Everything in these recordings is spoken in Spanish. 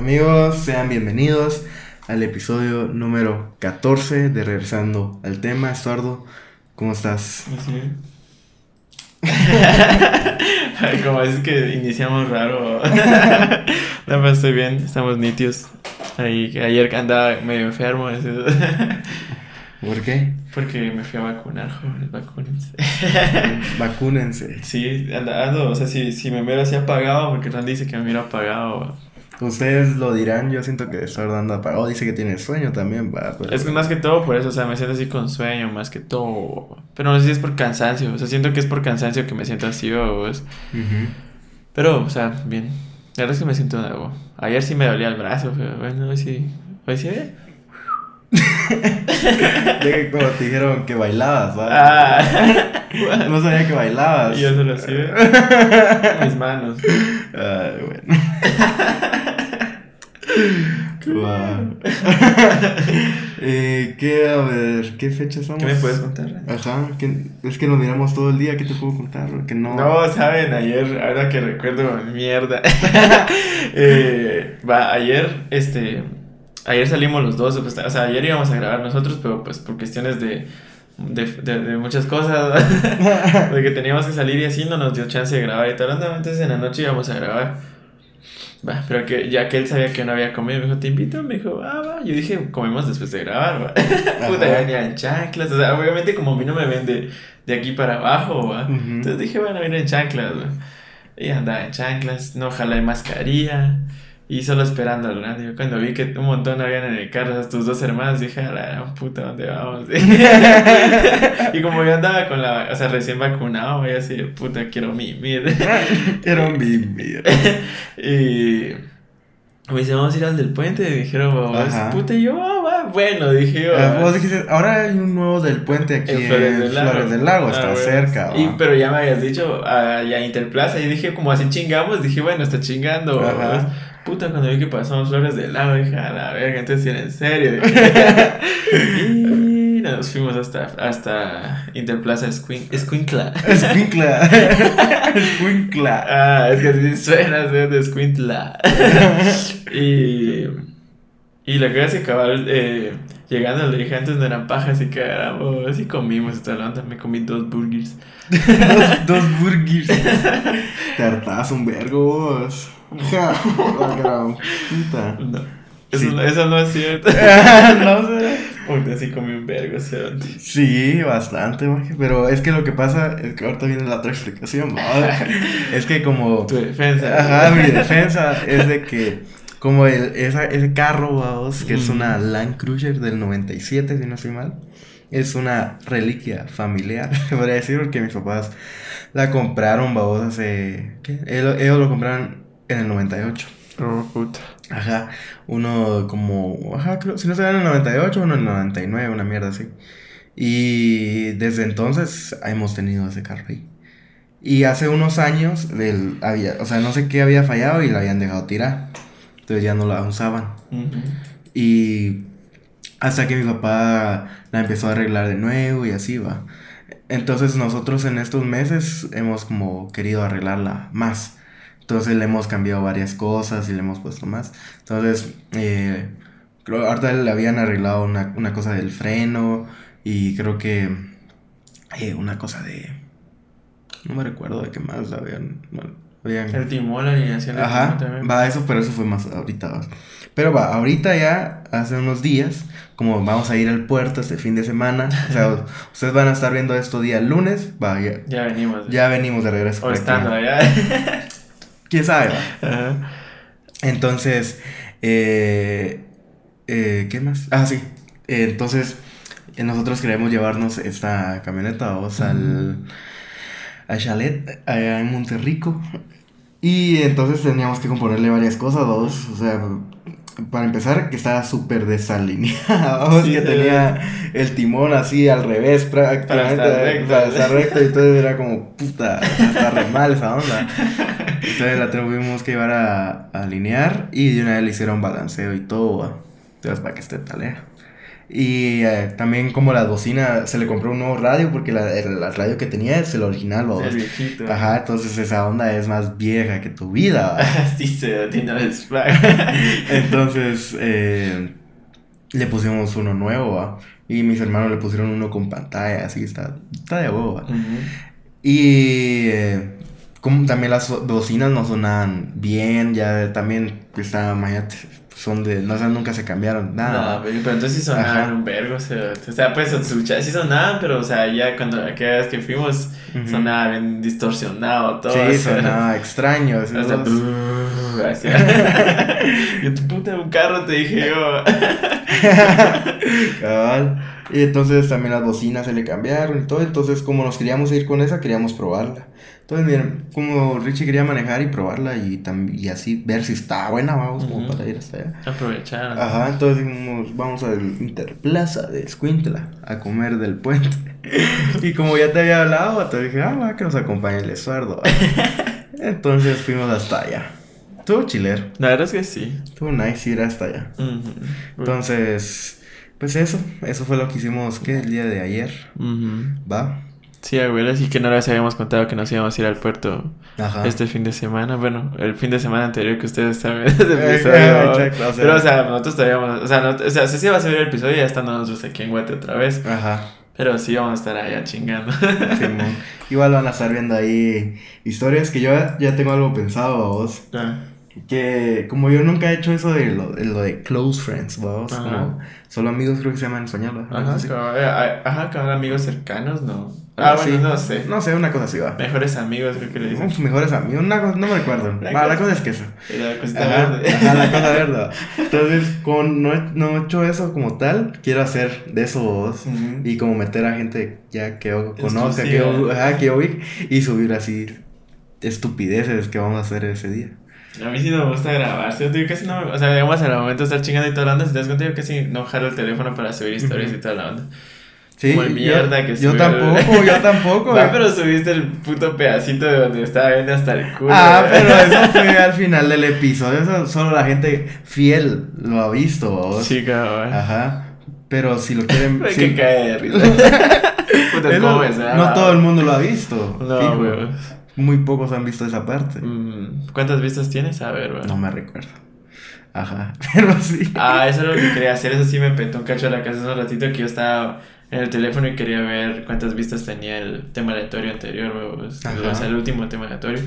Amigos, sean bienvenidos al episodio número 14 de Regresando al tema. Estuardo, ¿cómo estás? Sí. Como es que iniciamos raro. no, pues estoy bien, estamos nítidos. Ahí, ayer andaba medio enfermo. ¿Por qué? Porque me fui a vacunar, jóvenes, vacúnense. Vacúnense. Sí, ando, o sea, si, si me hubiera así apagado, porque Ran dice que me hubiera apagado. Ustedes lo dirán, yo siento que anda apagado. Dice que tiene sueño también, va. pero- Es que más que todo por eso, o sea, me siento así con sueño, más que todo. Pero no sé si es por cansancio, o sea, siento que es por cansancio que me siento así, o es-. Pero, o sea, bien. La verdad es que me siento nuevo. Ayer sí me dolía el brazo, pero bueno, hoy sí. Hoy sí, ¿eh? De que como te dijeron que bailabas, ¿va? Ah. No sabía que bailabas. Y yo solo así. Mis manos. Ay, bueno. Eh, ¿Qué, a ver, qué fecha somos? ¿Qué me puedes contar? Ajá, que, es que nos miramos todo el día, ¿qué te puedo contar? Que no. No, saben, ayer, ahora que recuerdo, mierda. Eh, va, ayer, este, ayer salimos los dos, pues, o sea, ayer íbamos a grabar nosotros, pero pues por cuestiones de, de, de, de muchas cosas, de que teníamos que salir y así no nos dio chance de grabar y tal, no, entonces en la noche íbamos a grabar. Va, pero que ya que él sabía que no había comido, me dijo, te invito, me dijo, ah, va, yo dije, comemos después de grabar, va. Puta, ya venía en chanclas, o sea, obviamente como a mí no me ven de, de aquí para abajo, va. Ujú. Entonces dije, bueno, viene en chanclas, güey. Y andaba en chanclas, no ojalá mascarilla. Y solo esperando al radio. Cuando vi que un montón habían en el carro, tus dos hermanas, dije, a la gran puta, ¿dónde vamos? y como yo andaba con la, o sea, recién vacunado, y así, puta, quiero mimir. Quiero vivir. y me dice, vamos a ir al del puente. Y dijeron, puta, y yo, ah, va, bueno, dije yo. Ah, ah. vos dijiste, ahora hay un nuevo del puente aquí en Flores del Lago, Ah, está bueno. cerca. Y, pero ya me habías dicho allá Interplaza y dije, como así chingamos, dije, bueno, está chingando. Ajá. Puta, cuando vi que pasamos Flores del Lago, dije, a la verga, entonces sí en serio. y nos fuimos hasta, hasta Interplaza Escuin-. Escuincla. Escuincla. Ah, es que así suena, de Escuintla. y, y la cosa es que cabal, eh, llegando le dije antes no eran pajas y que éramos, así comimos esta onda, me comí dos burgers. dos, dos burgers. Te hartás un vergo vos. Ja, la gran puta. No, eso, Sí. no- eso no es cierto. no sé. Porque así comí un vergo, o sea, Sí, bastante, maje, pero es que lo que pasa es que ahorita viene la otra explicación. Es que como... tu defensa. Ajá, mi defensa es de que como el, esa, ese carro, vamos, que es Mm. una Land Cruiser del 97, si no estoy mal, es una reliquia familiar, podría decir, porque mis papás la compraron, vamos, hace... ¿Qué? Ellos, ellos lo compraron en el 98. Oh, puta. Ajá, uno como, ajá, creo, si no se en el 98, uno en el 99, una mierda así. Y desde entonces hemos tenido ese carro ahí. Y hace unos años, del, había, o sea, no sé qué había fallado y la habían dejado tirar. Entonces ya no la usaban. Y hasta que mi papá la empezó a arreglar de nuevo y así va. Entonces nosotros en estos meses hemos como querido arreglarla más. Entonces le hemos cambiado varias cosas y le hemos puesto más. Entonces, eh, creo ahorita le habían arreglado una, una cosa del freno y creo que eh, una cosa de... No me recuerdo de qué más la habían... bueno, habían El timón, la alineación del Ajá, timón también. va, eso, pero eso fue más ahorita. va. Pero va, ahorita ya, hace unos días, como vamos a ir al puerto este fin de semana, o sea, ustedes van a estar viendo esto día lunes, va, ya, Ya venimos. ya venimos de regreso. O estando allá. ¿Quién sabe? Ajá. Entonces, eh, eh, ¿qué más? Ah, sí. Eh, entonces, eh, nosotros queremos llevarnos esta camioneta, vamos al, al chalet allá en Monterrico. Y entonces teníamos que componerle varias cosas, vamos. O sea, para empezar, que estaba súper desalineada, vamos, Sí, que tenía el timón así al revés prácticamente. Para estar recto. Para estar recto, y entonces era como, puta, está re mal esa onda. Entonces la tuvimos que llevar a, a alinear y de una vez le hicieron balanceo y todo, entonces para que esté talera. Y eh, también como la bocina, se le compró un nuevo radio porque la, el, la radio que tenía es el original, ¿va? El viejito. Ajá, entonces esa onda es más vieja que tu vida. sí, se tiene Entonces, eh, le pusimos uno nuevo, ¿va? Y mis hermanos le pusieron uno con pantalla, así está, está de ¿va? Y eh, como también las bocinas no sonaban bien, ya también está, imagínate, son de, no, o sea, nunca se cambiaron, nada. No, pero, entonces sí sonaban un vergo, o sea, o sea, pues sí sonaban, pero o sea, ya cuando aquella vez que fuimos, Ujú. sonaba bien distorsionado todo. Sí, o sea, sonaba extraño. O sea, ¿no? brrr, así. Yo tu puta un carro te dije yo. Cabal. Y entonces también las bocinas se le cambiaron y todo. Entonces, como nos queríamos ir con esa, queríamos probarla. Entonces, miren, como Richie quería manejar y probarla y, y así ver si está buena, vamos, como para ir hasta allá. Aprovecharon. Ajá, entonces dijimos, vamos al Interplaza de Escuintla a comer del puente. y como ya te había hablado, te dije, ah, va, que nos acompañe el Esuardo. entonces fuimos hasta allá. Estuvo chilero. La verdad es que sí. Estuvo nice ir hasta allá. Entonces, pues eso, eso fue lo que hicimos, ¿qué? El día de ayer. ¿va? Sí, abuela, sí que no les habíamos contado que nos íbamos a ir al puerto Ajá. este fin de semana. Bueno, el fin de semana anterior que ustedes saben ese Eh, episodio. eh, exacto, o sea- Pero, o sea, nosotros todavía vamos- O sea, no- o sea, sí se va a subir el episodio ya estando nosotros aquí en Guate otra vez. Ajá. Pero sí vamos a estar allá chingando. Simón. Igual van a estar viendo ahí historias que yo ya tengo algo pensado, vos. Ah, Que como yo nunca he hecho eso de lo de, lo de close friends, vos. Como solo amigos creo que se llama en español. Ajá, Sí. cabal, eh, ajá, cabal, amigos cercanos, no. Ah, bueno, Sí. no sé. No sé, una cosa así va. Mejores amigos, creo que le dicen. Mejores amigos, una cosa, no me recuerdo. La Va, la cosa- cosa es que eso. La cosita Ajá, verde. ajá, la cosa verdad. Entonces, como no he, no he hecho eso como tal, quiero hacer de eso vos. Ujú. Y como meter a gente ya que yo conozca, que yo, ajá, que yo vi, y subir así estupideces que vamos a hacer ese día. A mí sí me gusta grabar, ¿sí? Yo casi no, o sea, digamos al momento de estar chingando y toda la onda, si te das cuenta, yo casi no jalo el teléfono para subir historias Ujú. y toda la onda. Sí, Como el yo- mierda que Yo tampoco, yo tampoco. Va, pero subiste el puto pedacito de donde estaba viendo hasta el culo. Ah, pero eso fue al final del episodio. Eso solo la gente fiel lo ha visto. vos. Sí, cabrón. Ajá. Pero si lo quieren. Hay sí. que caer de risa. Puta, Eso ¿cómo es, ah? no todo el mundo lo ha visto. No, güey. Muy pocos han visto esa parte. Mm, ¿Cuántas vistas tienes? A ver, güey. No me recuerdo. Ajá. Pero sí. Ah, eso es lo que quería hacer. Eso sí me petó un cacho a la casa hace un ratito que yo estaba en el teléfono y quería ver cuántas vistas tenía el tema aleatorio anterior, pues, o sea, el último tema aleatorio.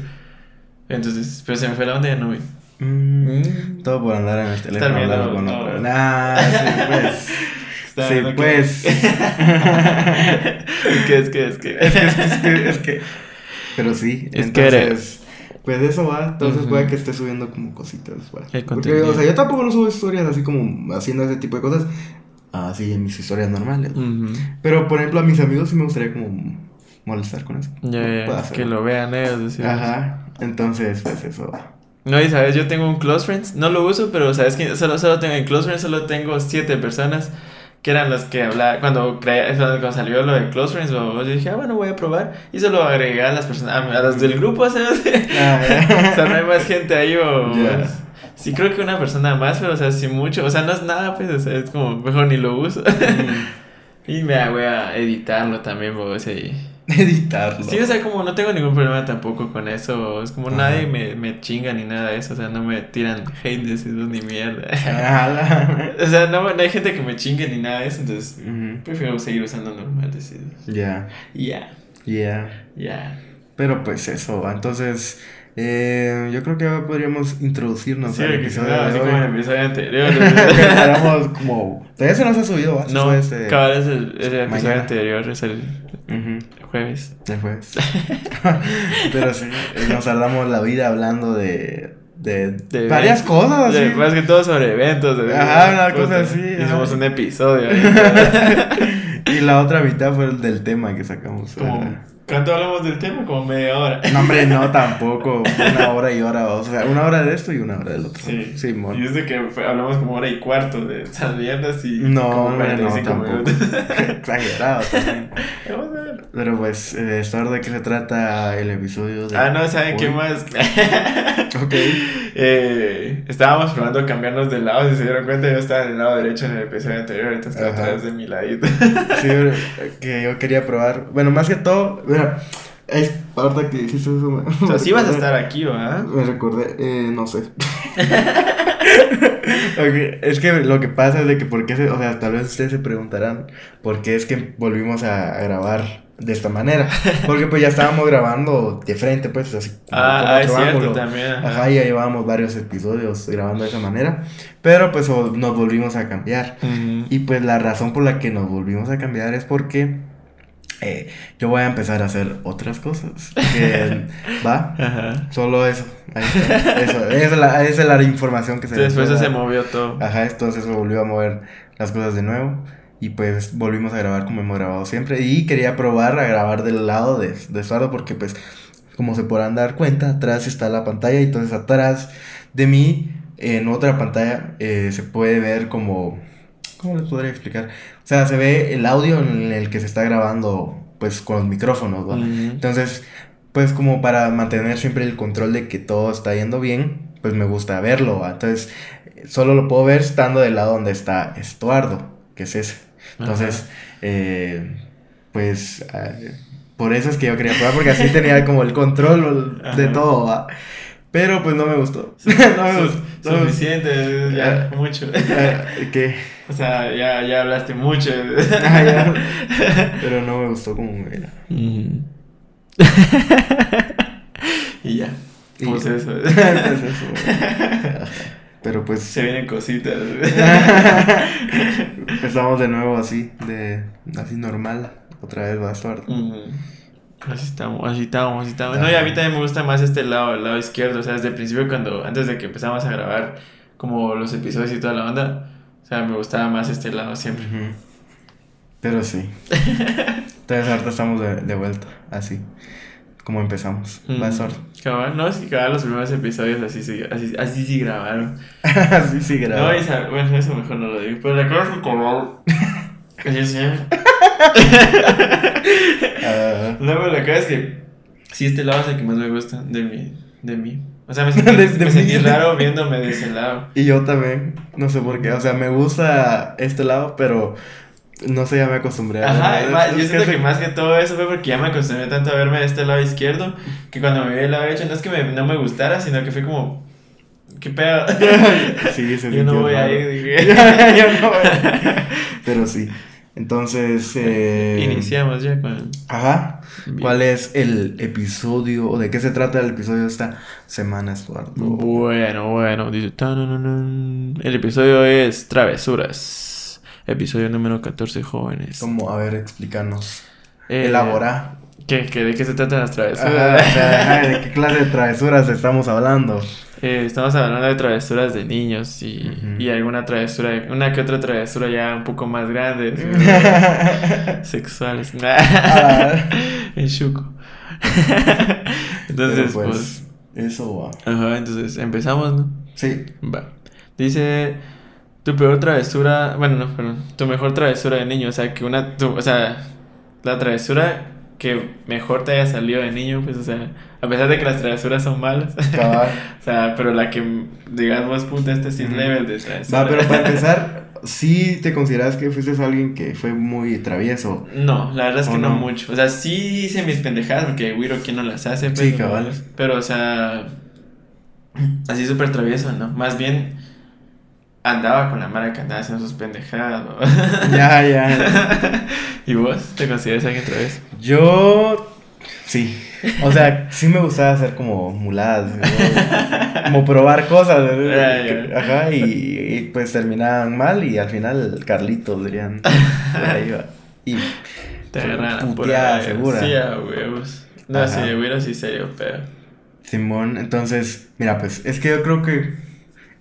Entonces, pero se me fue la onda y ya no vi. Mm, Todo por andar en el teléfono viendo, hablando con no. otro. Nah, sí, pues. Estaba sí, que- pues. es que, es que, es que. Es que, es que, es que, Pero sí, Es que entonces. Pues de eso va, entonces Ujú. puede que esté subiendo como cositas, va. El Porque, o sea, yo tampoco no subo historias así como haciendo ese tipo de cosas, así en mis historias normales. Pero, por ejemplo, a mis amigos sí me gustaría como molestar con eso. Ya, que lo vean ellos. Ajá, entonces, pues eso. No, y sabes, yo tengo un Close Friends, no lo uso, pero sabes que solo, solo tengo en Close Friends, solo tengo siete personas que eran las que hablaba, cuando, crea- cuando salió lo de Close Friends, yo dije, ah, bueno, voy a probar, y solo agregué a las personas, a, las del grupo, ¿sabes? Ah, o sea, no hay más gente ahí, o... Sí, creo que una persona más, pero, o sea, sí mucho, o sea, no es nada, pues, o sea, es como, mejor ni lo uso. y me voy a editarlo también, o sea, y- Editarlo. Sí, o sea, como no tengo ningún problema tampoco con eso. Es como Ajá. nadie me, me chinga ni nada de eso. O sea, no me tiran hate de ni mierda. O sea, no, no hay gente que me chingue ni nada de eso. Entonces, Ujú. prefiero seguir usando normal. Ya, Ya, ya. ya. Pero pues eso. Entonces, eh, yo creo que ahora podríamos introducirnos Sí, al episodio así hoy. como en el episodio anterior. Esperamos como. Todavía se nos ha subido, ¿va? No, sube este- cabal es el, es el episodio anterior, es el jueves. Después. Pero sí, eh, nos tardamos la vida hablando de. De, De varias cosas, de- así. más que todo sobre eventos. de- Ajá, una cosa así, Hicimos un episodio. Y la otra mitad fue el del tema que sacamos. como. ¿Cuánto hablamos del tema? Como media hora. No, hombre, no, tampoco. Una hora y hora. O sea, una hora de esto y una hora del otro. Sí. Sí, mon. Y es de que hablamos como hora y cuarto de esas mierdas y. No, como hombre, no, 45 tampoco. Exagerado también. Vamos a ver, Pero pues, eh, ¿esto de qué se trata el episodio de Ah, no, ¿saben qué más? Ok. Eh, estábamos probando cambiarnos de lado. Si se dieron cuenta, yo estaba en el lado derecho en el episodio anterior. Ahorita estoy atrás de mi ladito. Sí, que yo quería probar. Bueno, más que todo, mira, es ahorita que dijiste eso. me- O sea, sí vas a estar aquí, ¿va? Me recordé, eh, no sé. Es que lo que pasa es de que, ¿por qué se, o sea, tal vez ustedes se preguntarán por qué es que volvimos a, a grabar de esta manera. Porque pues ya estábamos grabando de frente, pues así. Ah, ah, es cierto ángulo. también. ajá. Ajá, ya llevábamos varios episodios grabando de esa manera. Pero pues nos volvimos a cambiar. Y pues la razón por la que nos volvimos a cambiar es porque eh, yo voy a empezar a hacer otras cosas. Que, ¿Va? Ajá. Solo eso. Ahí está. Eso, esa, es la, esa es la información que se Después se movió todo. Ajá, entonces se volvió a mover las cosas de nuevo. Y pues volvimos a grabar como hemos grabado siempre. Y quería probar a grabar del lado de, de Eduardo porque pues, como se podrán dar cuenta, atrás está la pantalla. Y entonces atrás de mí, en otra pantalla, eh, se puede ver como... ¿Cómo les podría explicar? O sea, se ve el audio en el que se está grabando pues con los micrófonos. ¿va? Ujú. Entonces, pues como para mantener siempre el control de que todo está yendo bien, pues me gusta verlo. ¿va? Entonces, solo lo puedo ver estando del lado donde está Estuardo, que es ese. Entonces, eh, pues eh, por eso es que yo quería probar, porque así tenía como el control de Ajá. todo. ¿va? Pero pues no me gustó. Su- no me su- gustó. no me gustó. Suficiente, ya, mucho. Eh, ¿Qué? O sea, ya, ya hablaste mucho. Ah, ya. Pero no me gustó como era. y ya. Y- Pues eso. Pues eso. Pero pues Se vienen cositas. Empezamos de nuevo así, de así normal. Otra vez va a estar. Ujú. Así estamos, así estamos, así estamos. No, y a mí también me gusta más este lado, el lado izquierdo. O sea, desde el principio, cuando antes de que empezamos a grabar como los episodios y toda la onda, sea, me gustaba más este lado siempre. Pero sí. Entonces ahorita estamos de, de vuelta, así. Como empezamos. Va a estar. Cabal, no, sí, cabal, los primeros episodios así, sí- así, así sí grabaron. así sí No, graba. y sa- bueno, eso mejor no lo digo. Pero la cosa es que cabal. Así sí. Ah, No, pero la cosa es que sí, este lado es el que más me gusta de mí. De mí. O sea, me sentí, me sentí raro viéndome de ese lado. y yo también. No sé por qué. O sea, me gusta este lado, pero no sé, ya me acostumbré. a Ajá, verlo. ma- Es- yo siento que se- más que todo eso fue porque ya me acostumbré tanto a verme de este lado izquierdo que cuando me vi del lado derecho no es que me- no me gustara, sino que fue como, ¿qué pedo? Sí, se Yo no voy a raro. ir, dije. Yo no voy a ir. Pero sí. Entonces. Eh... Iniciamos ya con... Ajá. Bien. ¿Cuál es el episodio o de qué se trata el episodio de esta semana, Estuardo? Bueno, bueno, dice... El episodio es Travesuras. Episodio número 14, jóvenes. Como, a ver, explícanos. Eh, Elabora. ¿Qué, qué, ¿De qué se tratan las Ajá, travesuras? o sea, ajá, ¿De qué clase de travesuras estamos hablando? Eh, estamos hablando de travesuras de niños y, y alguna travesura, una que otra travesura ya un poco más grande, sexuales. Ah, en Shuko. entonces, pues, pues, eso va. ajá, entonces empezamos, ¿no? Sí. Va. Dice tu peor travesura, bueno, no, perdón, tu mejor travesura de niño, o sea, que una, tu- o sea, la travesura que mejor te haya salido de niño, pues, o sea, a pesar de que las travesuras son malas, Cabal. o sea, pero la que, digamos, puta, este sí es level de travesura. Va, pero para empezar, ¿sí te consideras que fuiste alguien que fue muy travieso? No, la verdad es que ¿O no? no? mucho. O sea, sí hice mis pendejadas porque Wiro, ¿quién no las hace? Pues, Sí, no cabal. Pero, o sea, así súper travieso, ¿no? Más bien andaba con la mara que andaba haciendo sus pendejadas, ¿no? Ya, ya. ¿Y vos? ¿Te consideras alguien travieso? Yo, sí. O sea, sí me gustaba hacer como muladas, ¿no? como probar cosas. ¿no? Ajá, y, y, pues terminaban mal y al final Carlitos dirían. ahí va. Y Te por ahí. segura. Sí, a huevos. No, Ajá. sí, Wiro sí serio, pero... Simón, entonces, mira, pues es que yo creo que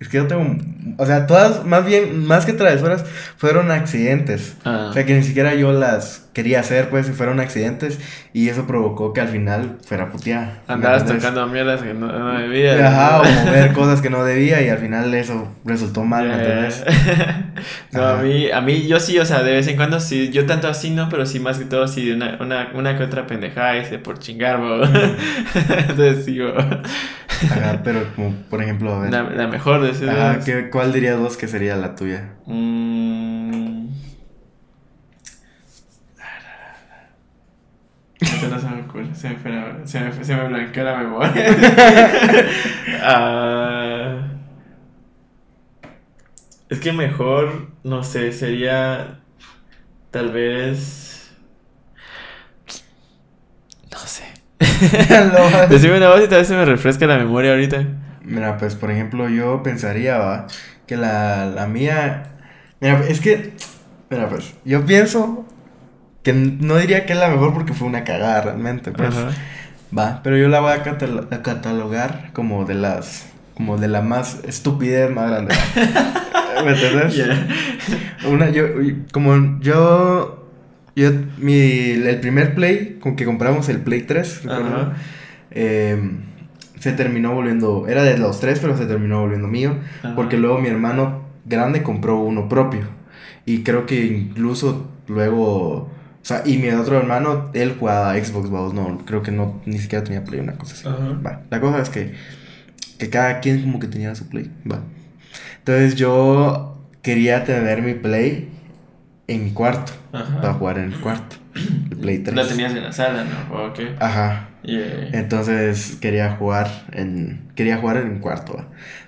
Es que yo tengo. O sea, todas, más bien, más que travesuras, fueron accidentes. Ah. O sea, que ni siquiera yo las quería hacer, pues, y fueron accidentes. Y eso provocó que al final fuera puteada. ¿me Andabas tocando mierdas que no, no debías. Ajá, o mover cosas que no debía y al final eso resultó mal, ¿me entendés? no, Ajá. a mí, a mí, yo sí, o sea, de vez en cuando sí, yo tanto así no, pero sí más que todo sí, una, una, una que otra pendejada ese por chingar, bo. Entonces sí, bo. Ajá, pero como, por ejemplo, a ver. La, la mejor de esas. Ajá, ¿qué- ¿cuál dirías vos que sería la tuya? Mm. Ahorita no se me ocurre, se me, fue la- se me, se me blanqueó la memoria. Ah, es que mejor, no sé, sería tal vez... No sé. Decime una voz y tal vez se me refresca la memoria ahorita. Mira, pues por ejemplo, yo pensaría, va, que la, la mía. Mira, es que. Mira, pues, yo pienso que no diría que es la mejor porque fue una cagada realmente, pues. Ajá. Va, pero yo la voy a, catalo- a catalogar como de las. Como de la más estupidez más grande. ¿Me entiendes? Una, yo, como yo. Yo, mi, el primer Play, con que compramos el Play 3, recuerdo, Ajá. eh, se terminó volviendo, era de los tres, pero se terminó volviendo mío, Ajá. porque luego mi hermano grande compró uno propio, y creo que incluso luego, o sea, y mi otro hermano, él jugaba Xbox, vamos, no, creo que no, ni siquiera tenía Play, una cosa así. Ajá. Va, la cosa es que, que cada quien como que tenía su Play, va. Entonces yo quería tener mi Play en mi cuarto, Ajá. para jugar en el cuarto, Play 3. La tenías en la sala, ¿no? ¿O qué? Ajá, Yeah. entonces quería jugar en quería jugar en un cuarto, ¿va?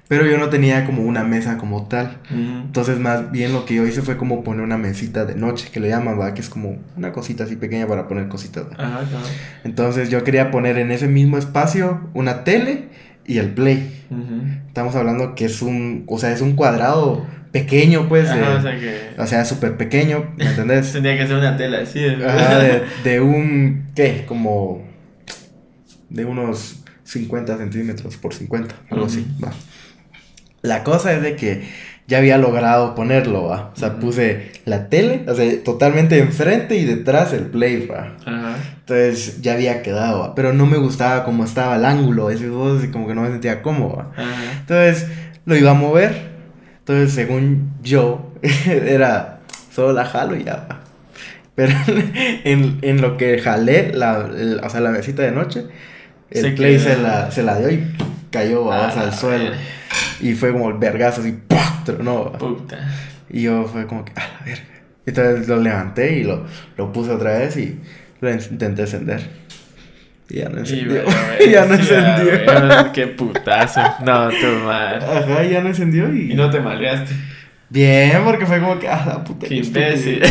pero yo no tenía como una mesa como tal. Entonces más bien lo que yo hice fue como poner una mesita de noche que le llaman, ¿va? que es como una cosita así pequeña para poner cositas. ¿va? Ajá, claro. Entonces yo quería poner en ese mismo espacio una tele y el play. Estamos hablando que es un, o sea, es un cuadrado pequeño, pues, Ajá, de- o sea que. o sea, súper pequeño, ¿me entendés? Tendría que ser una tela así. de, de un, ¿qué? Como de unos 50 centímetros por 50, algo así, Ujú. va. La cosa es de que ya había logrado ponerlo, va. O sea, Ujú. puse la tele, o sea, totalmente enfrente y detrás el play, va. Ajá. Entonces ya había quedado, va. Pero no me gustaba cómo estaba el ángulo, ese como que no me sentía cómodo, va. Ajá. Entonces lo iba a mover. Entonces, según yo, era solo la jalo y ya. va. Pero en, en lo que jalé, la, el- o sea, la mesita de noche, el Se play quedó. se la, se la dio y cayó Ah, al suelo. verga. Y fue como el vergazo así, ¡pah! tronó. Puta. Y yo fue como que, a la verga. Entonces lo levanté y lo, lo puse otra vez y lo in- intenté encender. Y ya no encendió. Y ya no encendió. bueno, Qué putazo. No, tu madre. Ajá, ya no encendió y... Y no te maleaste. Bien, porque fue como que, ah, la puta. Qué imbécil. qué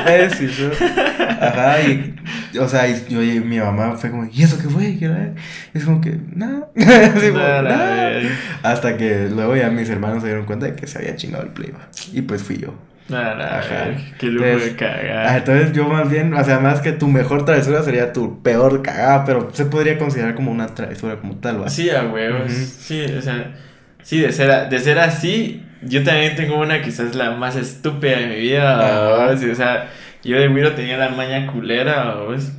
imbécil, ¿no? Ajá, y, o sea, y yo y mi mamá fue como, ¿y eso qué fue? ¿Qué era? Y es como que, nada. Verga. Hasta que luego ya mis hermanos se dieron cuenta de que se había chingado el play, va. Y pues fui yo. Nada, nada, Ajá. Qué lujo Entonces, de Ah, cagar. entonces yo más bien, o sea, más que tu mejor travesura sería tu peor cagada, pero se podría considerar como una travesura como tal, ¿va? Sí, a huevos. Sí, o sea, sí, de ser, de ser así, yo también tengo una quizás la más estúpida de mi vida. ¿vos? Y, o sea, yo de Wiro tenía la maña culera, ¿vos?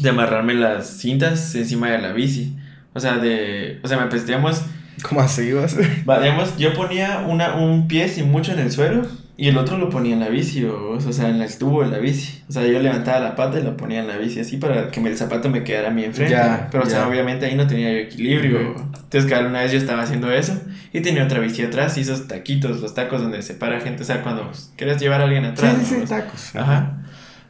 de amarrarme las cintas encima de la bici. O sea, de, o sea, me pues, digamos, ¿Cómo así vas? va, digamos, yo ponía una, un pie sin mucho en el suelo y el otro lo ponía en la bici, o sea, en el tubo de la bici. O sea, yo levantaba la pata y lo ponía en la bici así para que el zapato me quedara a mí enfrente. Ya, Pero, o sea, obviamente ahí no tenía yo equilibrio. Entonces, cada una vez yo estaba haciendo eso y tenía otra bici atrás y esos taquitos, los tacos donde se para gente, o sea, cuando quieres llevar a alguien atrás. sí, sí, ¿no? tacos. Ajá.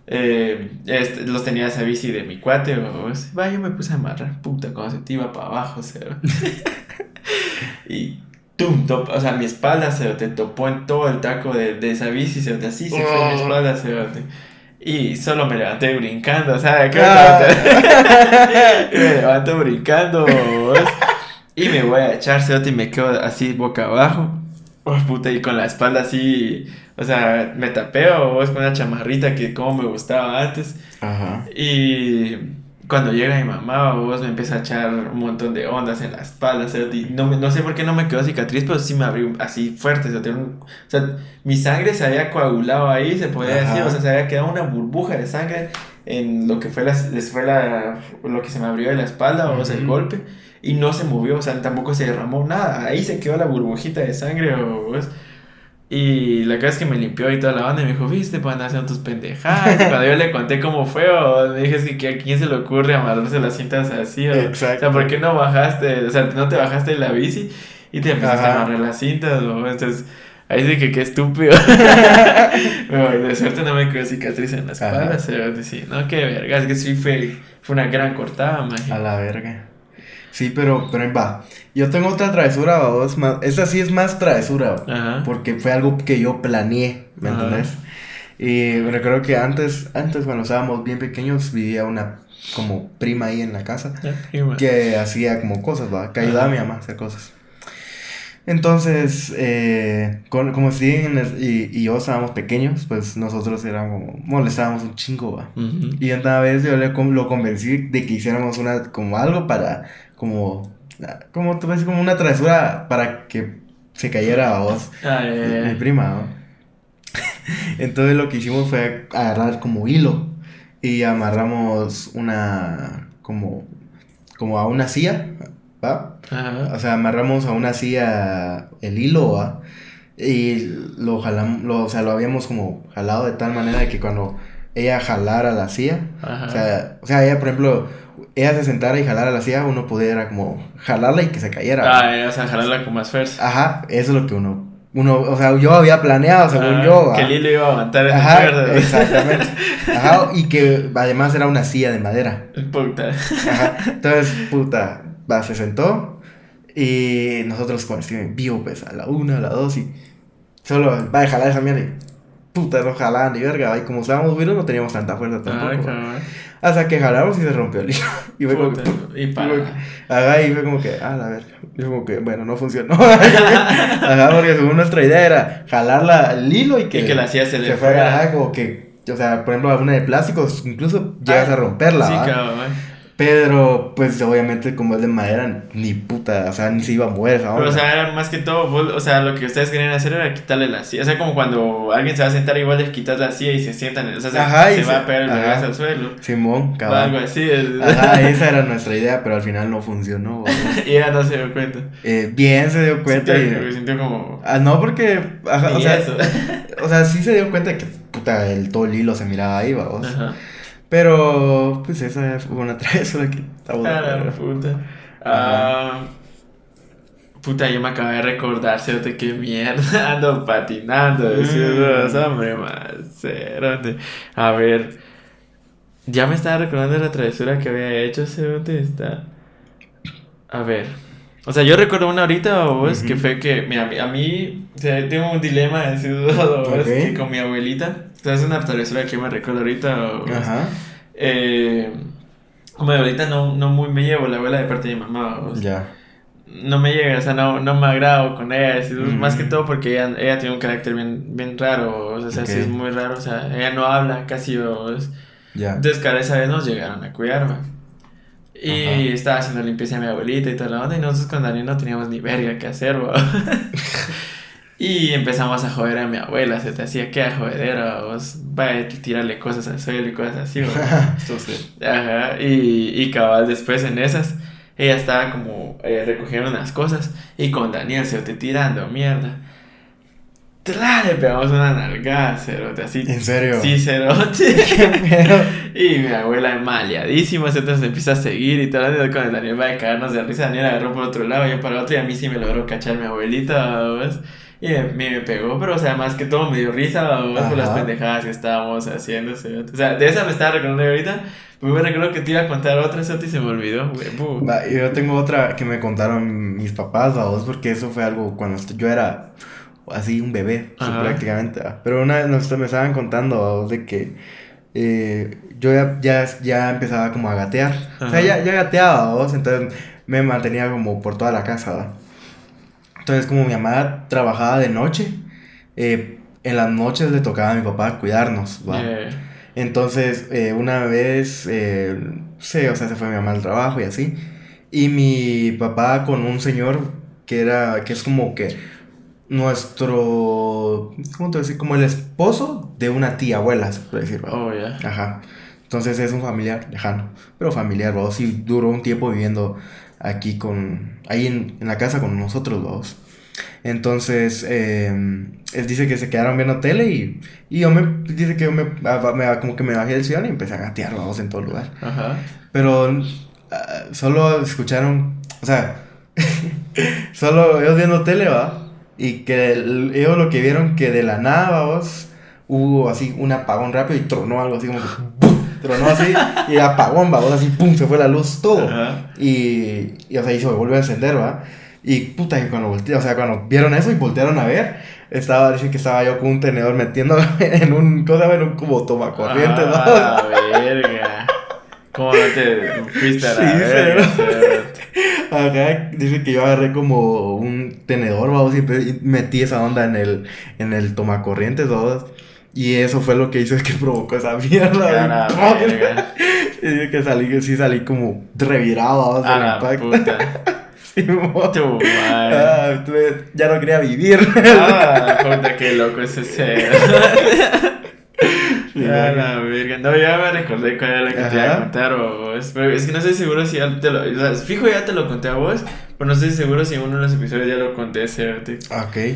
Eh, este, los tenía esa bici de mi cuate, o va, yo me puse a amarrar, puta, cuando se te iba para abajo, cero. y tum, top, o sea, mi espalda se te topó en todo el taco de, de esa bici, se así se fue mi Oh. espalda, se y solo me levanté brincando, o sea, ¿qué Ah. me me levanto brincando, vos, y me voy a echar, cerote, y me quedo así boca abajo. Oh, puta, y con la espalda así, o sea, me tapeo vos con una chamarrita que como me gustaba antes. Ajá. Y cuando llega mi mamá, vos me empieza a echar un montón de ondas en la espalda, y no, no sé por qué no me quedó cicatriz, pero sí me abrió así fuerte, sea, o sea mi sangre se había coagulado ahí, se podía decir, o sea, se había quedado una burbuja de sangre en lo que fue, la, fue la, lo que se me abrió de la espalda, o sea, el golpe, y no se movió, o sea, tampoco se derramó nada, ahí se quedó la burbujita de sangre, o, y la cosa es que me limpió y toda la banda y me dijo, viste, van a hacer tus pendejadas. Y cuando yo le conté cómo fue, o me dije, que, a quién se le ocurre amarrarse las cintas así, o, o sea, ¿por qué no bajaste, o sea, no te bajaste de la bici y te empezaste a amarrar las cintas, o entonces... Ahí sí que qué estúpido. Pero de suerte no me quedó cicatriz en la espalda. sí, no, qué verga. Es que sí fue, fue una gran cortada, man. A la verga. Sí, pero, pero va. Yo tengo otra travesura, vos. Más, esta sí es más travesura. Ajá. Porque fue algo que yo planeé, ¿me entendés? Y recuerdo que antes, antes cuando estábamos bien pequeños, vivía una como prima ahí en la casa. que hacía como cosas, va. Que ayudaba a mi mamá a hacer cosas. Entonces, eh, como si y, y, yo estábamos pequeños, pues nosotros éramos, molestábamos un chingo, va. Y una vez yo le, lo convencí de que hiciéramos una, como algo para como, como, tú ves, como una travesura para que se cayera a vos, ah, mi prima, ¿no? Entonces lo que hicimos fue agarrar como hilo y amarramos una, como, como a una silla, ¿va? O sea, amarramos a una silla el hilo, ¿va? Y lo jalamos, lo, o sea, lo habíamos como jalado de tal manera que cuando ella jalara la silla, o sea, o sea, ella, por ejemplo, ella se sentara y jalara la silla, uno pudiera como jalarla y que se cayera. Ah, o sea, jalarla con más fuerza. Ajá, eso es lo que uno, uno, o sea, yo había planeado, según ah, yo. Que Lilo iba a aguantar esa Ajá, exactamente. Ajá, y que además era una silla de madera. Puta. Ajá, entonces, puta, va, se sentó y nosotros con este vivo, pues, a la una, a la dos y solo va a jalar esa mierda y puta, no jalaban ni verga, y como estábamos virus no teníamos tanta fuerza tampoco. Hasta que jalamos y se rompió el hilo. Y fue como que. Y para. Ajá, y fue como que, ah, la verga. Y fue como que, bueno, no funcionó. ajá, porque según nuestra idea era jalar el hilo y que. Y que la hacía se le fuera. Ajá, como que. O sea, por ejemplo, alguna de plásticos, incluso llegas a romperla. Sí, claro, pero, pues, obviamente, como es de madera, ni puta, o sea, ni se iba a mover esa Pero, o sea, era más que todo, o sea, lo que ustedes querían hacer era quitarle la silla. O sea, como cuando alguien se va a sentar, igual les quitas la silla y se sientan, o sea, se, va a pegar el bagazo al suelo. Simón, cabrón. Algo así. Ajá, esa era nuestra idea, pero al final no funcionó. y ella no se dio cuenta. Eh, bien se dio cuenta. Sintió, y... sintió como... Ah, no, porque, ajá, o sea, o sea, sí se dio cuenta que, puta, el todo el hilo se miraba ahí, vamos. Ajá. Pero, pues esa fue una travesura que estaba Ah, puta. Ah, puta, yo me acabé de recordar, de qué mierda ando patinando. Mm. hombre, más. A ver, ya me estaba recordando la travesura que había hecho, ¿dónde está? A ver. O sea, yo recuerdo una ahorita, vos, que fue que, mira, a mí, o sea, tengo un dilema, así, que con mi abuelita. Entonces, una travesura que me recuerdo ahorita, Ajá. Eh, como ahorita no, no muy me llevo la abuela de parte de mi mamá, Ya. No me llega, o sea, no, no me agrado con ella, más que todo porque ella, ella tiene un carácter bien, bien raro, o sea, sí es muy raro, o sea, ella no habla casi, o, ya. Entonces, cada vez nos llegaron a cuidarme. Y estaba haciendo limpieza a mi abuelita y toda la onda. Y nosotros con Daniel no teníamos ni verga que hacer, Y empezamos a joder a mi abuela. Se te hacía que a jodedera, vos. Va a tirarle cosas al suelo y cosas así, Ajá. Y, y cabal, después en esas, ella estaba como eh, recogiendo unas cosas. Y con Daniel se te tirando mierda. ¡Tra! Le pegamos una nalgada, cerote, así. ¿En serio? Sí, cerote. y mi abuela maleadísima, entonces empieza a seguir y todo. Con el Daniel va a caernos de risa. Daniel agarró por otro lado, yo para otro. Y a mí sí me logró cachar mi abuelita, ¿ves? Y me, me pegó, pero o sea, más que todo me dio risa. Por las pendejadas que estábamos haciendo, O sea, de esa me estaba recordando ahorita. Pues me recuerdo que te iba a contar otra, y se me olvidó, güey. Yo tengo otra que me contaron mis papás, ¿vos? Porque eso fue algo cuando yo era así un bebé, prácticamente. Pero una vez me estaban contando de que eh, yo ya, ya, ya, empezaba como a gatear. O sea, ya, ya gateaba, ¿vos? entonces me mantenía como por toda la casa. Entonces, como mi mamá trabajaba de noche, eh, en las noches le tocaba a mi papá cuidarnos. ¿va? Entonces, eh, una vez Sí, o sea, se fue mi mamá al trabajo y así. Y mi papá con un señor que era, que es como que nuestro, ¿cómo te decir? Como el esposo de una tía abuela, se puede decir. ¿verdad? Oh, ya. Ajá. Entonces es un familiar lejano, pero familiar, vamos. Sí, duró un tiempo viviendo aquí con, ahí en, en la casa con nosotros, vamos. Entonces, eh, él dice que se quedaron viendo tele y, y yo me, dice que yo me, ah, me- como que me bajé del sillón y empecé a gatear, vamos, en todo lugar. Ajá. Pero ah, solo escucharon, o sea, solo ellos viendo tele, va. Y que el- ellos lo que vieron que de la nada, vamos, hubo así un apagón rápido y tronó algo así como que. Tronó así y apagón, vamos, así pum, se fue la luz todo. Ajá. Y, y o sea, y se volvió a encender, va. Y puta, que cuando volteé, o sea, cuando vieron eso y voltearon a ver, estaba, dice que estaba yo con un tenedor metiendo en un, cosa, en un como toma corriente, ¿no? Ah, verga. ¿Cómo no te fuiste a la Sí, verga? Acá dice que yo agarré como un tenedor, vamos, y metí esa onda en el, en el tomacorrientes, vamos. Y eso fue lo que hizo es que provocó esa mierda. A y- que salí, que sí salí como revirado, A la puta. Sí. Tu. Ah, ya no quería vivir. Ah, puta, qué loco ese ser. Sí, A la verga. No, ya me recordé cuál era la que te iba a contar o vos. Pero es que no estoy seguro si ya te lo. O sea, fijo ya te lo conté a vos. Pero no estoy seguro si en uno de los episodios ya lo conté ese. ok.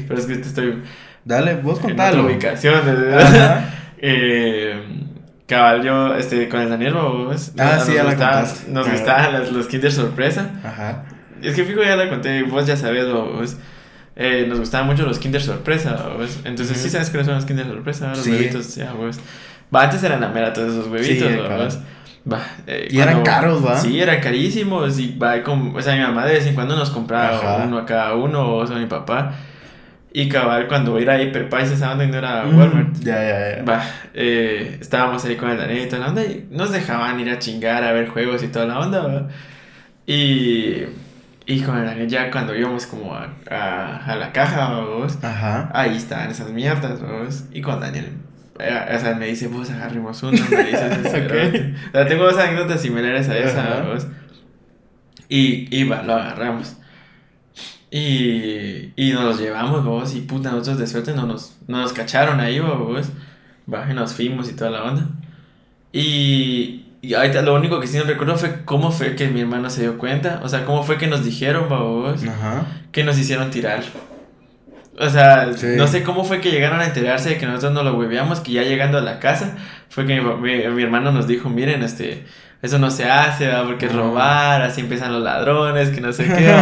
Pero es que te estoy Dale, vos en contalo. ubicación. Ajá. eh, cabal, yo este, con el Daniel, vos. Ah, nos sí, ya la gustaban- contaste. Nos Ajá. gustaban los, los Kinder sorpresa. Ajá. Es que fijo ya la conté, vos ya sabés, vos. Eh, nos gustaban mucho los Kinder sorpresa, vos. Entonces, sí sabes cuáles son los Kinder sorpresa, los Sí. huevitos, ya, vos. Va, antes eran la mera todos esos huevitos, Sí, vos. cabal. Va, eh, Y eran caros, ¿va? Sí, eran carísimos. Y va, con, o sea, mi mamá de vez en cuando nos compraba Ajá. uno a cada uno, o sea, mi papá. Y cabal, cuando iba a Hiperpais, esa onda y no era Mm, Walmart. Ya, ya, ya. Va, eh, estábamos ahí con el Daniel y toda la onda y nos dejaban ir a chingar a ver juegos y toda la onda, va. Y, y con el Daniel ya cuando íbamos como a, a, a la caja, vos, Ajá. ahí estaban esas mierdas, vos. Y con Daniel, eh, o sea, me dice, vos agarremos uno, me dice ese Ok. cerote. O sea, tengo dos anécdotas similares a esa, vos. Y, y va, lo agarramos. Y, y nos los llevamos, vos, y puta, nosotros de suerte no nos, no nos cacharon ahí, vos. Y nos fuimos y toda la onda. Y, y ahorita lo único que sí no recuerdo fue cómo fue que mi hermano se dio cuenta. O sea, cómo fue que nos dijeron, vos, Ajá. que nos hicieron tirar. O sea, Sí. no sé cómo fue que llegaron a enterarse de que nosotros no lo hueveamos, que ya llegando a la casa, fue que mi, mi- mi hermano nos dijo, miren, este, eso no se hace, ¿va? porque es robar, así empiezan los ladrones, que no sé qué,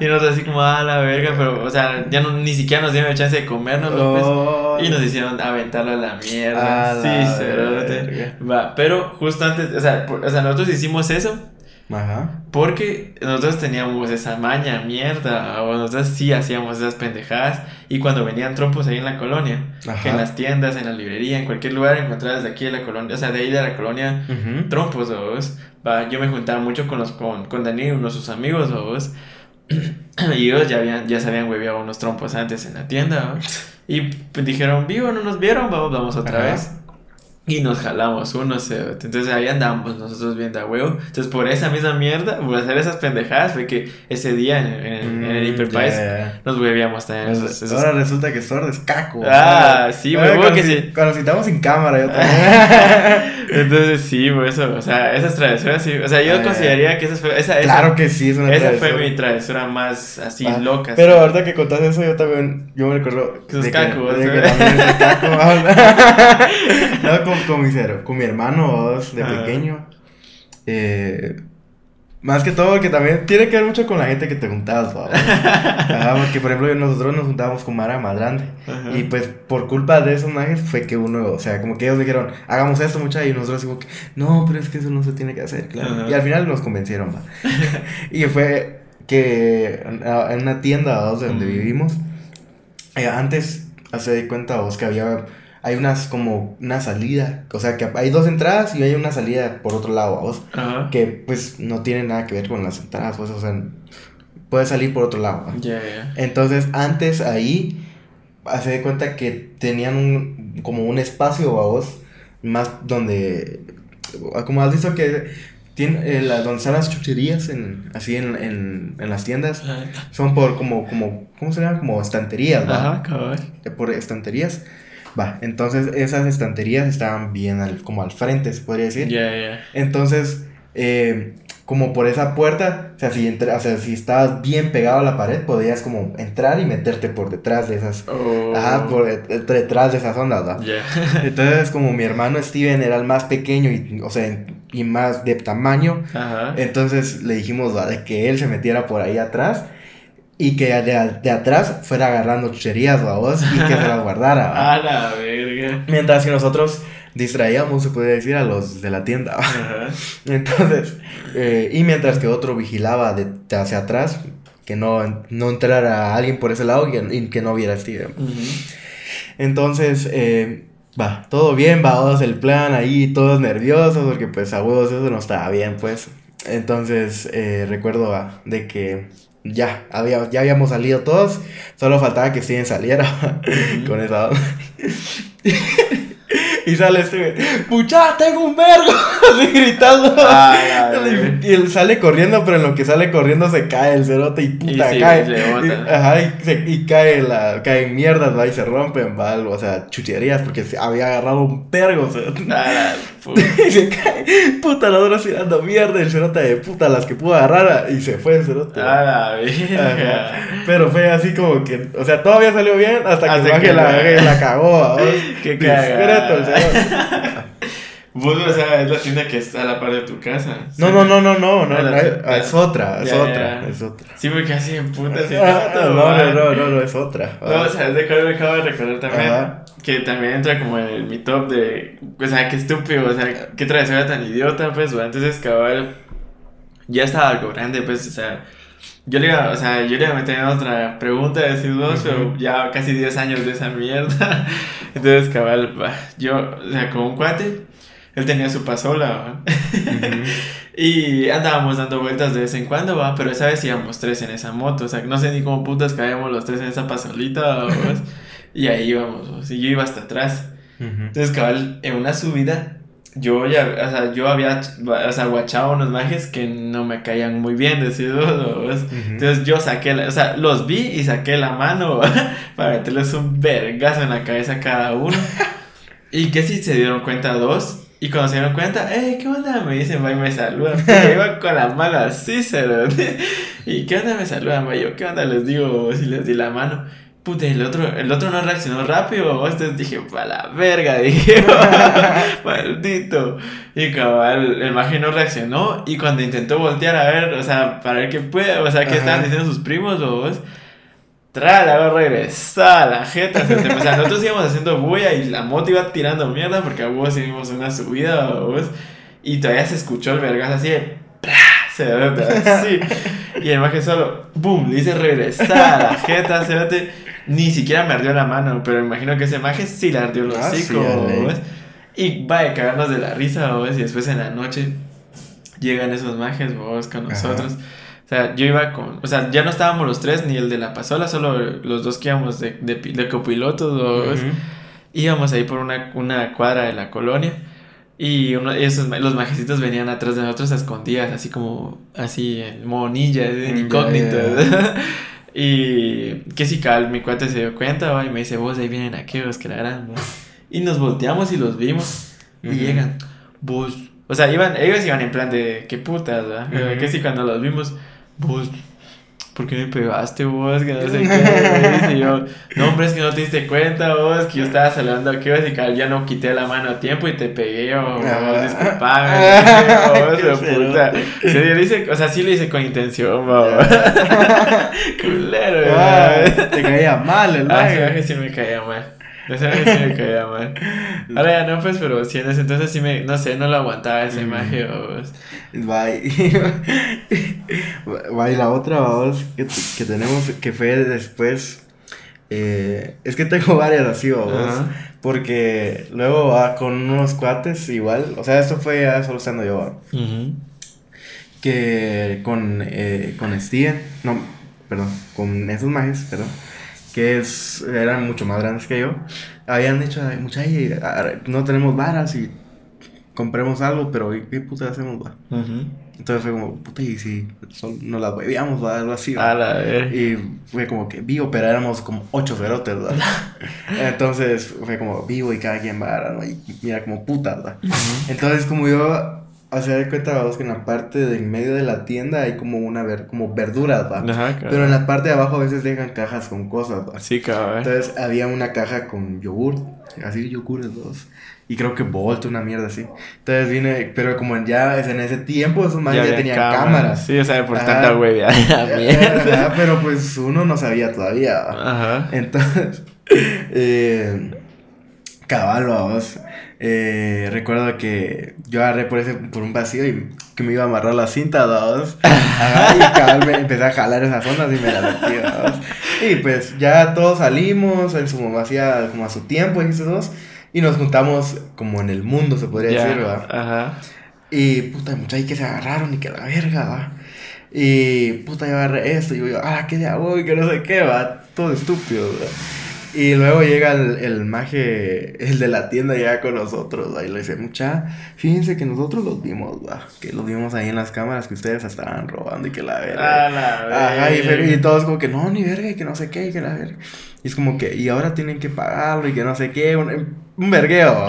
y nosotros así como, ah, la verga, pero, o sea, ya no, ni siquiera nos dieron chance de comernos, Oh. Y nos hicieron aventarlo a la mierda. A sí, la verga. Va, pero justo antes, o sea, por- o sea, nosotros hicimos eso Ajá. porque nosotros teníamos esa maña, mierda, o nosotros sí hacíamos esas pendejadas. Y cuando venían trompos ahí en la colonia, Ajá. que en las tiendas, en la librería, en cualquier lugar encontrabas de aquí de la colonia, o sea, de ahí de la colonia, trompos, vos. Va, yo me juntaba mucho con los con, con Dani, uno de sus amigos, vos. Y ellos ya, habían, ya se habían hueveado unos trompos antes en la tienda. Y pues, dijeron, vivo, no nos vieron, vamos, vamos otra Ajá. vez. Y nos jalamos unos, eh, entonces ahí andamos nosotros viendo a huevo. Entonces por esa misma mierda, por hacer esas pendejadas, fue que ese día en, en- en el Mm, ya. nos hueveamos también. esos- esos- Ahora resulta que Sord es caco. Ah, ¿no? sí, Ahora huevo cuando que si- sí. Cuando citamos sin cámara, yo también. Entonces sí, por eso, o sea, esas travesuras sí. O sea, yo Ah, consideraría que esa fue, esa, esa, claro que sí, es una esa fue mi travesura más así Ah, loca. Pero ahorita que contaste eso, yo también, yo me recuerdo Que sos de caco, que también soy caco. no, con, con con mi hermano de Ajá. pequeño. Eh, más que todo, porque también tiene que ver mucho con la gente que te juntabas. Ajá, porque por ejemplo nosotros nos juntábamos con Mara más grande. Ajá. Y pues por culpa de esos majes fue que uno, o sea, como que ellos dijeron, hagamos esto mucha y nosotros como que, no, pero es que eso no se tiene que hacer, claro. Ajá. Y al final nos convencieron, va. y fue que en una tienda de donde Ujú. vivimos, eh, antes, hace de cuenta vos que había, hay unas como una salida, o sea, que hay dos entradas y hay una salida por otro lado, vos, Ajá. que pues no tiene nada que ver con las entradas, pues, o sea, puede salir por otro lado. Ya, ya. Entonces, antes ahí, hace de cuenta que tenían un, como un espacio, vos, más donde, como has visto que tiene, eh, la, donde están las chucherías, en, así en, en, en las tiendas, son por como, como, ¿cómo se llama? Como estanterías, ¿va? Ajá, cabal. Eh, Por estanterías. Va, entonces esas estanterías estaban bien al, como al frente, se podría decir. Ya, ya. Entonces, eh, como por esa puerta, o sea, si, entra- o sea, si estabas bien pegado a la pared, podías como entrar y meterte por detrás de esas, Oh. ajá, por det- detrás de esas ondas, ¿va? Ya. Entonces, como mi hermano Steven era el más pequeño y, o sea, y más de tamaño, Ajá. entonces le dijimos, ¿va? de que él se metiera por ahí atrás y que de, de atrás fuera agarrando chucherías, ¿va vos? Y que se las guardara. A la verga. Mientras que nosotros distraíamos, se puede decir, a los de la tienda. Entonces, eh, y mientras que otro vigilaba de, de hacia atrás, que no, no entrara alguien por ese lado y, y que no viera a Steven. Ujú. Entonces, eh, va, todo bien, va, el plan ahí, todos nerviosos, porque pues a huevos eso no estaba bien, pues. Entonces, eh, recuerdo de que ya, había, ya habíamos salido todos, solo faltaba que Steven saliera con esa onda. Y sale Steven, ¡pucha, tengo un vergo! Así gritando. Ah, la y él sale corriendo, pero en lo que sale corriendo se cae el cerote y puta, sí, cae. Y- ajá, y, se- y cae la, caen mierdas, va, y se rompen, va, algo, o sea, chucherías, porque se había agarrado un pergo, cerote. A la puta. Y se cae, puta, los dos tirando mierda, el cerote de puta, las que pudo agarrar, y se fue el cerote. La. Pero fue así como que, o sea, todavía salió bien hasta que Hasta que la, la- la cagó, vamos. Qué Discreto el cerote. Vos, o sea, es la tienda que está a la par de tu casa. No, no, no, no, no, no, Ah, no, es, otra, es otra, es otra. Sí, porque así en puta, así. Ah, no, no, man. no, no, no, es otra. No, o sea, es de cuál me acabo de recordar también. Que también entra como en el- mi top de. O sea, qué estúpido, o sea, qué travesura tan idiota, pues, güey. Entonces, cabal. Ya estaba algo grande, pues, o sea. Yo le iba, o sea, yo le iba a meter otra pregunta, decir vos, pero Ujú. ya casi 10 años de esa mierda. Entonces, cabal, yo, o sea, con un cuate, él tenía su pasola, ¿va? Y andábamos dando vueltas de vez en cuando, va, pero esa vez íbamos tres en esa moto, o sea, no sé ni cómo putas caíamos los tres en esa pasolita, y ahí íbamos, ¿va? y yo iba hasta atrás. Ujú. Entonces, cabal, en una subida, yo ya, o sea, yo había, o sea, guachado unos majes que no me caían muy bien, decidos, ¿va? Entonces yo saqué, la- o sea, los vi y saqué la mano para meterles un vergazo en la cabeza a cada uno. y que si se dieron cuenta dos. Y cuando se dieron cuenta, hey, ¿qué onda? Me dicen, va y me saludan. Yo iba con la mano así. ¿Y qué onda? Me saludan, va. Yo, ¿qué onda? Les digo, si les di la mano. Puta, el otro, el otro no reaccionó rápido. Entonces dije, pa' la verga, dije, maldito. Y cabal, el maje no reaccionó. Y cuando intentó voltear a ver, o sea, para ver qué puede, o sea, qué estaban diciendo sus primos, vos. Tra, la hago regresar la jeta. se te- O sea, nosotros íbamos haciendo bulla y la moto iba tirando mierda porque a vos hicimos una subida, vos. Y todavía se escuchó el vergazo así de. ¡pra! Se así. Y el maje solo, ¡boom! Le hice regresar a jeta, se Ni siquiera me ardió la mano, pero imagino que ese maje sí le ardió los Ah, sí, hocico. Y va a cagarnos de la risa, vos. Y después en la noche llegan esos majes, vos, con Ajá. nosotros. O sea, yo iba con. O sea, ya no estábamos los tres, ni el de la pasola, solo los dos que íbamos de, de, pi- de copilotos, vos. Íbamos ahí por una, una cuadra de la colonia. Y uno, esos, los majecitos venían atrás de nosotros a escondidas, así como. Así, en modo ninja, en Ya, incógnito. y que si cal, mi cuate se dio cuenta, va, y me dice, vos ahí vienen aquellos que la gran. ¿no?". Y nos volteamos y los vimos. Y llegan, vos. O sea, iban, ellos iban en plan de, qué putas, ¿verdad? Ujú. Que si cuando los vimos, vos. ¿Por qué me pegaste vos? Que no sé qué. dice yo, no, hombre, es que no te diste cuenta vos, que yo estaba saludando a que y cal, ya no quité la mano a tiempo y te pegué, o vos, Ah. disculpame, sé qué, vos, pero puta. Yo le hice, o sea, sí lo hice con intención, vos. Culero, Ah, te caía mal el Ah, sí me caía mal. Ese sí me caía mal. Ahora ya no, pues, pero sí, en ese entonces sí me, no sé, no lo aguantaba esa Mm. imagen, vos. Bye. Bye, la otra, vamos, que, que tenemos, que fue después. eh, es que tengo varias así, vamos. Porque luego va con unos cuates igual. O sea, esto fue ya solo estando yo. Que con, eh, con Steven. No, perdón. Con esos majes, perdón. Que es, eran mucho más grandes que yo. Habían dicho, "Ay, mucha, ay, ah, no tenemos varas y compremos algo, pero ¿qué puta hacemos, va? Ujú. Entonces fue como, puta, y si nos las bebíamos o algo así. ¿va? A la ver. Y fue como que vivo, pero éramos como ocho cerotes, ¿verdad? Entonces fue como vivo y cada quien va, ¿no? Y mira como putas, ¿verdad? Entonces como yo, o sea, de cuenta, vamos, que en la parte de en medio de la tienda hay como una, ver, como verduras, ¿va? Ajá, cabrón. Pero en la parte de abajo a veces dejan cajas con cosas, ¿va? Sí, cabrón. Entonces había una caja con yogur, así yogures dos. Y creo que Bolt, una mierda así. Entonces vine, pero como ya en ese tiempo esos manes ya, había tenían cámaras. Sí, o sea, por Ajá. tanta. Ajá, pero pues uno no sabía todavía. ¿va? Ajá. Entonces, eh, caballo, vos. Eh, recuerdo que yo agarré por ese por un vacío y que me iba a amarrar la cinta, dos. Ajá, y cabal me empecé a jalar esas ondas y me la metí, dos. Y pues ya todos salimos en su hacía como a su tiempo, esos dos. Y nos juntamos como en el mundo, se podría decir, ¿verdad? Ajá. Y puta, muchachos ahí que se agarraron y que la verga, va. Y puta, yo agarré esto y yo, ah, que ya voy, que no sé qué, va. Todo estúpido, va. Y luego llega el, el maje, el de la tienda, llega con nosotros. Y le dice, mucha, fíjense que nosotros los vimos, va. Que los vimos ahí en las cámaras que ustedes estaban robando y que la verga. A la Ajá, y, verga. y todos como que no, ni verga, y que no sé qué, y que la verga. Y es como que, y ahora tienen que pagarlo, y que no sé qué, un, un vergueo.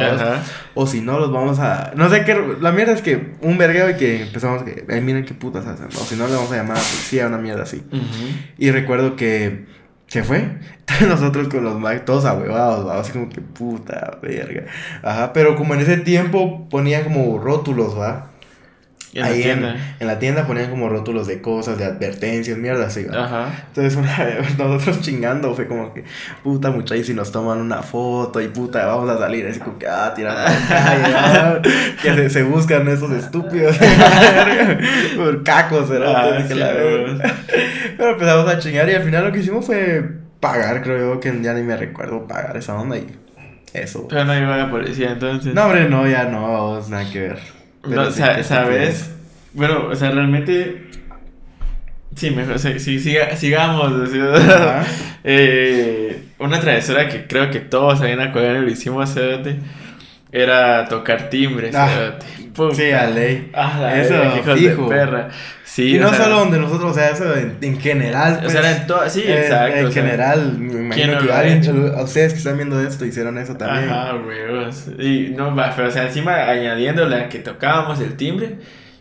O si no, los vamos a. No sé qué. La mierda es que un vergueo y que empezamos que. "Ay, miren qué putas hacen. O si no, le vamos a llamar a la policía, una mierda así. Y recuerdo que. Se fue. Nosotros con los Mac todos ahuevados, ¿va? Así como que puta verga. Ajá, pero como en ese tiempo ponían como rótulos, ¿va? En la Ahí en, tienda. en la tienda ponían como rótulos de cosas, de advertencias, mierda así, ¿va? Ajá. Entonces una vez nosotros chingando fue como que, puta mucha, y si nos toman una foto y puta, vamos a salir así como que, ah, tirando la calle, que se, se buscan esos estúpidos por cacos, ¿verdad? Ah, Que sí, la. Pero empezamos a chingar y al final lo que hicimos fue pagar, creo yo, que ya ni me recuerdo pagar esa onda y eso. Pero no iba la policía entonces. No, hombre, no, ya no, nada que ver. Pero No, sí, sa- qué ¿Sabes? Bueno, o sea, realmente. Sí, mejor. Sí, sí, siga- sigamos. Ajá. Eh, una travesura que creo que todos en la colonia lo hicimos, cerote, Era tocar timbres, Ah, Puta. Sí, a ley. Ah, la Eso, verga, hijos fijo. de perra. Sí, y o no sea, solo donde nosotros, o sea, eso en, en general. O Pues, sea, era en todo. Sí, en- exacto. En o general, me imagino no que hecho? a ustedes que están viendo esto hicieron eso también. Ajá, huevos. Y no, va, pero o sea, encima añadiéndole a que tocábamos el timbre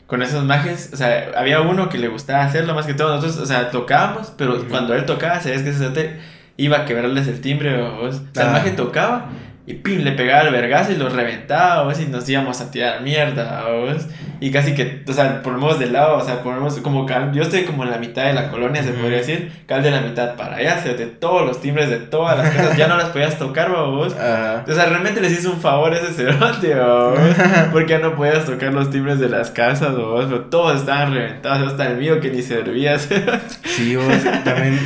con esos majes, o sea, había uno que le gustaba hacerlo más que todo. Nosotros, o sea, tocábamos, pero Ujú. cuando él tocaba, sabías que ese cerote iba a quebrarles el timbre, vos. O sea, el Ah. maje tocaba y pin, le pegaba el vergazo y lo reventaba, vos, y nos íbamos a tirar mierda, vos. Y casi que, o sea, ponemos de lado, o sea, ponemos como cal, yo estoy como en la mitad de la colonia, se podría decir, cal de la mitad para allá, o sea, de todos los timbres de todas las casas, ya no las podías tocar, vos. Ajá. O sea, realmente les hizo un favor ese cerote. Porque ya no podías tocar los timbres de las casas, ¿o? Pero todos estaban reventados, hasta el mío que ni servía. cerote. Sí, vos, también.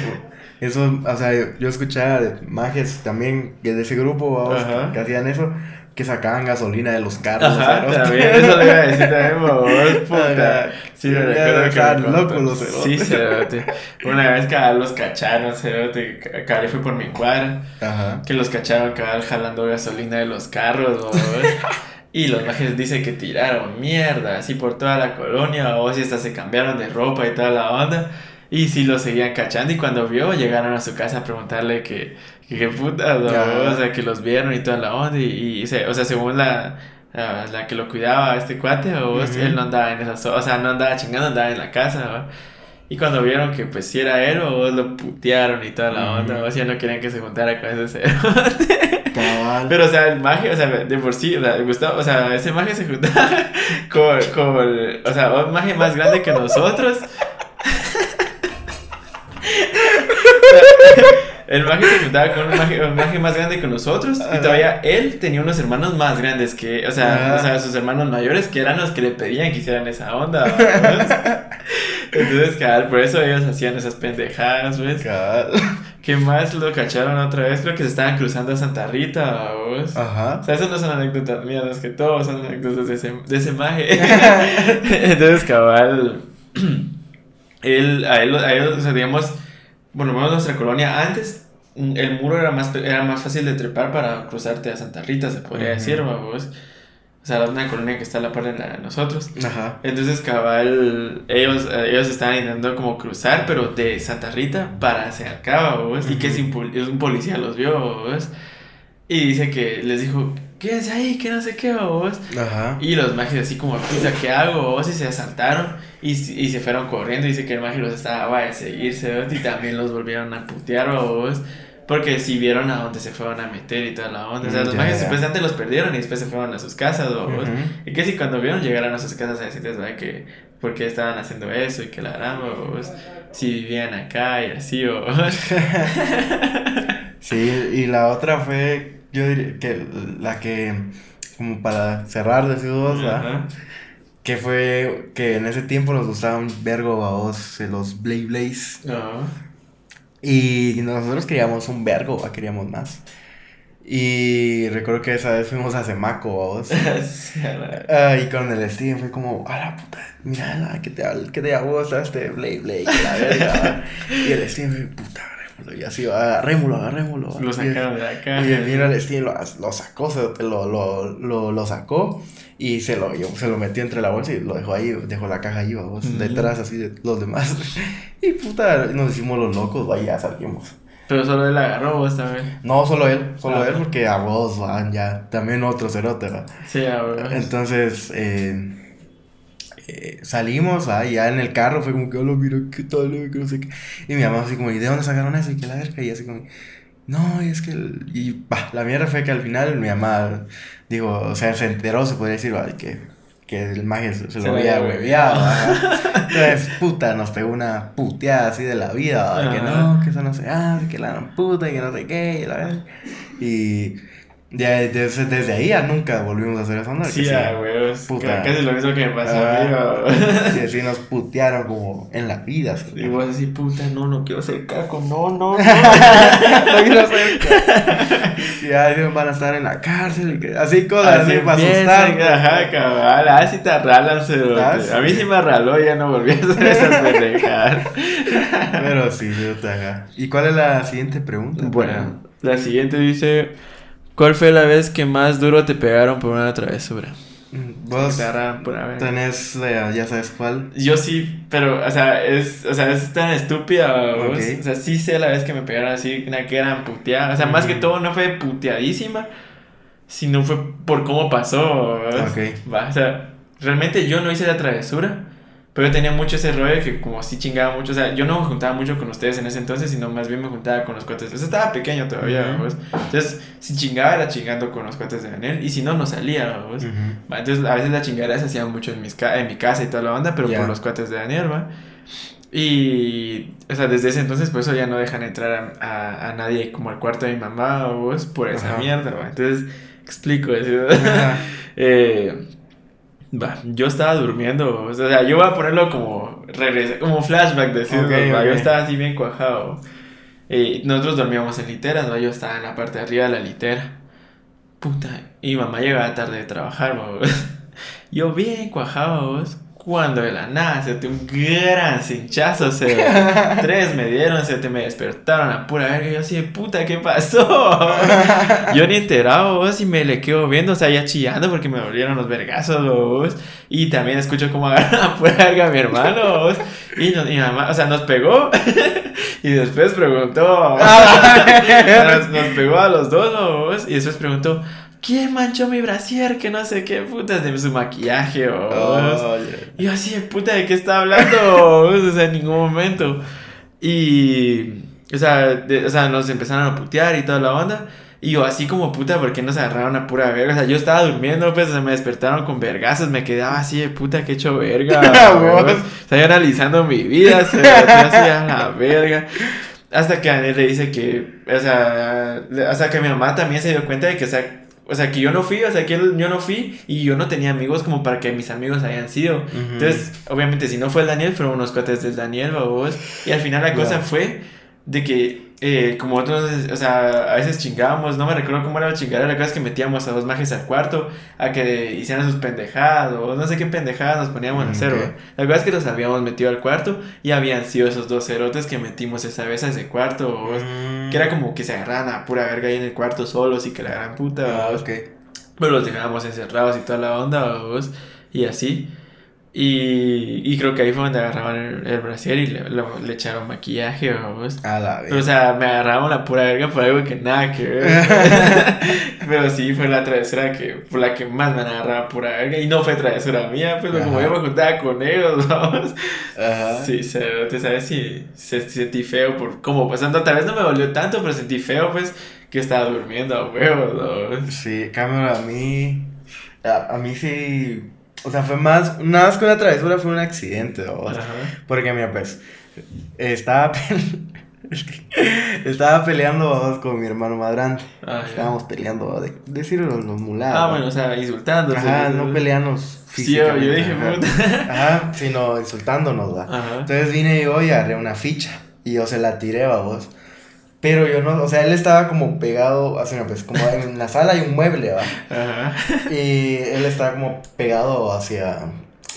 Eso, o sea, yo, escuchaba de mages también que de ese grupo vamos, que hacían eso, que sacaban gasolina de los carros. Ajá, también, eso le iba a decir también. Puta. Sí, me recuerdo que me locos los. Sí, cerote. Una vez cabal los cacharon, cerote. Cabal fue por mi cuadra. Ajá. Que los cacharon cabal jalando gasolina de los carros, ¿o? Y los majes dicen que tiraron mierda así por toda la colonia, o si hasta se cambiaron de ropa y toda la onda. Y sí lo seguían cachando y cuando vio llegaron a su casa a preguntarle que que qué putas, ¿no? O sea, que los vieron y toda la onda. Y, y se- o sea, según la, la, la que lo cuidaba, este cuate, o Ujú. él no andaba en esas, o sea, no andaba chingando, andaba en la casa, ¿no? Y cuando vieron que pues si era él, o lo putearon y toda la onda, Ujú. o sea, no querían que se juntara con ese. Cabal. Pero, o sea, el maje, o sea, de por sí, o sea, Gustavo, o sea, ese maje se juntaba con, con, o sea, un maje más grande que nosotros. El maje se juntaba con un maje, un maje más grande que nosotros y todavía él tenía unos hermanos más grandes que, o sea, Ajá. o sea, sus hermanos mayores que eran los que le pedían que hicieran esa onda, ¿ves? Entonces, cabal, por eso ellos hacían esas pendejadas, ¿ves? Cabal. ¿Qué más lo cacharon otra vez? Creo que se estaban cruzando a Santa Rita, ¿vos? Ajá. O sea, esas no son anécdotas mías, es que todos son anécdotas de ese, de ese maje. Entonces, cabal, él, a él, a él, o sea, digamos, bueno, menos nuestra colonia antes, mm, el muro era más, era más fácil de trepar para cruzarte a Santa Rita, se podría decir, vamos. O sea, una colonia que está a la par de la de nosotros. Ajá. Entonces, cabal, ellos, ellos estaban intentando como cruzar, pero de Santa Rita para hacia acá, ¿vos? Y que pol- un policía los vio, ¿vos? Y dice que les dijo, quédense ahí, que no sé qué, ¿vos? Ajá. Y los magis así como, puta, ¿qué hago? ¿vos? Y se asaltaron y, y se fueron corriendo. Dice que el magi los estaba vaya, a seguirse, ¿vos? Y también los volvieron a putear, ¿vos? Porque si vieron a dónde se fueron a meter y toda la onda. O sea, los ya. supuestamente los perdieron y después se fueron a sus casas, ¿vos? Ujú. Y que si cuando vieron llegaron a sus casas a decirles, ¿verdad? Que por qué estaban haciendo eso y que la gran, ¿vos? Si vivían acá y así, ¿vos? Sí, y la otra fue, yo diría que la que, como para cerrar de dos, ¿verdad? Que fue que en ese tiempo nos gustaban vergo a vos eh, los Blade Blaze. Y nosotros queríamos un vergo, ¿va? queríamos más. Y recuerdo que esa vez fuimos a Semaco, ¿va vos. Sí, Ah, y con el Steven fue como, a la puta, mira, que te, que te gusta este Blade Blade, la verga. y el Steven fue, puta. Y así, agarrémoslo, agarrémoslo. Lo sacaron de acá. Y el Steven, lo, lo sacó, se, lo, lo, lo, sacó y se lo, yo- se lo metió entre la bolsa y lo dejó ahí, dejó la caja ahí, vamos, detrás así de los demás. y puta, nos hicimos los locos, vaya, salimos. Pero solo él agarró vos también. No, solo él, solo Ah. él, porque a vos van ya, también otro cerote. Sí, a huevos. Entonces, eh, eh, salimos, ah, ya en el carro fue como que, hola, mira, qué tal, eh, que no sé qué. Y mi mamá así como, ¿y de dónde sacaron eso? Y que la verga, y así como, no, y es que, el- y bah, la mierda fue que al final mi mamá, digo, o sea, se enteró, se podría decir, que, que el magia se, se lo lo había hueveado. Entonces, puta, nos pegó una puteada así de la vida, que no, que eso no se hace, que la puta, y que no sé qué, y la verga. Y ya desde, desde ahí ya nunca volvimos a hacer eso, ¿no? Sí, a huevos. Puta. Casi lo mismo que me pasó a mí, Ah. Sí, sí, nos putearon como en la vida. ¿sí? Y vos así, puta, no, no quiero ser caco, no, no, no. no quiero ser. Y ya ellos van a estar en la cárcel. y así cosas así, para empiezan, asustar. Ajá, cabal, así te arralan. Ah, A mí sí. me arraló, ya no volví a hacer esas pendejadas. Pero sí, yo te haga. ¿Y cuál es la siguiente pregunta? Bueno, la siguiente dice: ¿Cuál fue la vez que más duro te pegaron por una travesura? Mm, Vos por tenés, eh, ya sabes cuál. Yo sí, pero, o sea, es, o sea, es tan estúpida, vos. Ok. O sea, sí sé la vez que me pegaron así, una que eran puteada. O sea, más que todo no fue puteadísima, sino fue por cómo pasó, ¿vos? Ok. Va, o sea, realmente yo no hice la travesura, pero yo tenía mucho ese rollo que como sí chingaba mucho. O sea, yo no me juntaba mucho con ustedes en ese entonces, sino más bien me juntaba con los cuates. O sea, estaba pequeño todavía. ¿vos? Entonces, si chingaba era chingando con los cuates de Daniel, y si no, no salía, ¿vos? Entonces, a veces la chingada se hacía mucho en, mis ca- en mi casa y toda la onda, pero Ya. por los cuates de Daniel, ¿va? Y, o sea, desde ese entonces, por eso ya no dejan entrar a, a, a nadie como al cuarto de mi mamá o vos por esa Ajá. mierda, ¿va? Entonces, explico eso. Eh, va, yo estaba durmiendo, o sea, yo voy a ponerlo como, regresa, como flashback, decir, Ok, va, yo estaba así bien cuajado. Eh, nosotros dormíamos en literas, ¿va? yo estaba en la parte de arriba de la litera. Puta, y mamá llegaba tarde de trabajar, ¿va? Yo bien cuajado, ¿vos? Cuando de la nada se te un gran cinchazo, se tres me dieron, se te me despertaron a pura verga. Yo así de puta, ¿qué pasó? Yo ni enterado, vos, y me le quedo viendo, o sea, ya chillando porque me volvieron los vergazos, vos. Y también escucho cómo agarran a pura verga a mi hermano, vos. Y, nos- y mamá, o sea, nos pegó y después preguntó. nos, nos pegó a los dos, vos. Y después preguntó. ¿Quién manchó mi brasier? Que no sé qué putas de su maquillaje. Oh, yeah. Y yo así de puta, ¿de qué está hablando? o sea, en ningún momento. Y, o sea, de- o sea, nos empezaron a putear y toda la onda. Y yo así como puta, ¿por qué nos agarraron a pura verga? O sea, yo estaba durmiendo, pues, o sea, me despertaron con vergazos, me quedaba así de puta, que he hecho verga. O sea, yo analizando mi vida, se hacía la verga. Hasta que Daniel le dice que, o sea, hasta que mi mamá también se dio cuenta de que, o sea, o sea, que yo no fui, o sea, que yo no fui y yo no tenía amigos como para que mis amigos hayan sido. Entonces, obviamente, si no fue el Daniel, fueron unos cuates del Daniel, babos. Y al final la cosa fue de que, eh, como otros, o sea, a veces chingábamos, no me recuerdo cómo era la chingada, la cosa es que metíamos a dos mages al cuarto a que hicieran sus pendejadas, o no sé qué pendejadas nos poníamos a hacer, Ok. ¿va? La cosa es que los habíamos metido al cuarto y habían sido esos dos cerotes que metimos esa vez a ese cuarto. Mm. Que era como que se agarraban a pura verga ahí en el cuarto solos y que la gran puta, Ah. Pero los dejábamos encerrados y toda la onda, vos, y así. Y, y creo que ahí fue donde agarraban el, el brasier y le, lo- le echaron maquillaje, vamos. A la Pero, o vez. sea, me agarraban la pura verga por algo que nada que ver. Pero sí, fue la travesura que, por la que más me han agarrado pura verga. Y no fue travesura mía, pero como Ajá. yo me juntaba con ellos, vamos. Ajá. Sí, se, te sabes si se, sentí feo por como pasando, tal vez no me dolió tanto, pero sentí feo pues que estaba durmiendo a huevos. Sí, cambio a mí. A, a mí sí. O sea, fue más. Nada más que una travesura, fue un accidente, ¿no? Porque, mira, pues. Estaba. pel- estaba peleando vamos, con mi hermano más grande. Ah. Estábamos peleando, ¿no? de decirlo los mulados. Ah, bueno, o sea, insultándose. Ajá, no pelearnos Sí, yo, físicamente. dije, puta. Ajá, sino insultándonos, ¿va? Ajá. Entonces vine yo y agarré una ficha. Y yo se la tiré, vos. Pero yo no, o sea, él estaba como pegado, así, pues, como en la sala hay un mueble, va. Ajá. Y él estaba como pegado hacia,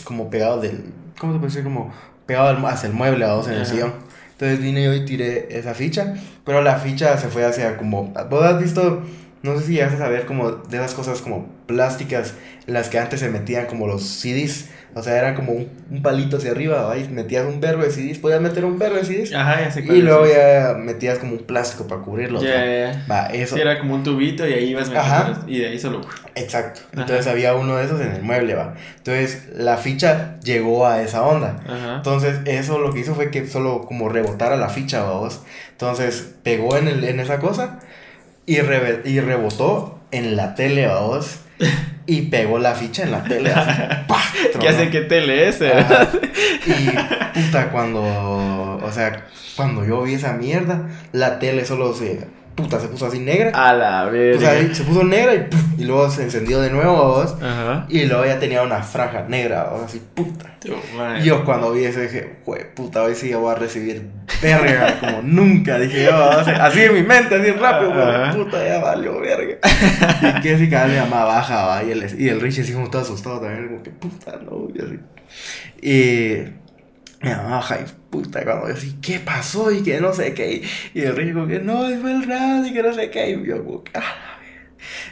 como pegado del, ¿cómo se puede decir? Como pegado hacia el mueble, vamos, en el sillón. Entonces vine yo y tiré esa ficha, pero la ficha se fue hacia como, vos has visto, no sé si llegaste a saber como de esas cosas como plásticas, las que antes se metían como los CDs, o sea, eran como un, un palito hacia arriba, ¿va? metías un verbo de CDs, podías meter un verbo de CDs, Ajá, ya sé y luego ya metías como un plástico para cubrirlos. Ya, ¿va? ya, ya. Va, eso. Sí, era como un tubito y ahí ibas Ajá. metiendo. Y de ahí solo. Exacto. Ajá. Entonces había uno de esos en el mueble, va. Entonces la ficha llegó a esa onda. Ajá. Entonces eso lo que hizo fue que solo como rebotara la ficha, vamos. Entonces pegó en, el, en esa cosa y, rebe- y rebotó en la tele, vamos. Y pegó la ficha en la tele. Así, Tronó. sé qué tele es. Ajá. Y puta, cuando, o sea, cuando yo vi esa mierda, la tele solo se, puta, se puso así negra. A la O sea, verga. se puso negra y, y luego se encendió de nuevo, vos. Ajá. Y luego ya tenía una franja negra, o así, puta. Y yo cuando vi eso dije, jue puta, hoy sí yo voy a recibir verga como nunca. Dije yo, así en mi mente, así rápido, como, puta, ya valió verga. y que así cada vez mi mamá baja, va, y el, y el Richie así como todo asustado también, como que puta, no, y así. Y mi mamá baja y puta, cuando yo así, ¿qué pasó? Y que no sé qué. Y el como que no, fue el radio y que no sé qué. Y yo ah.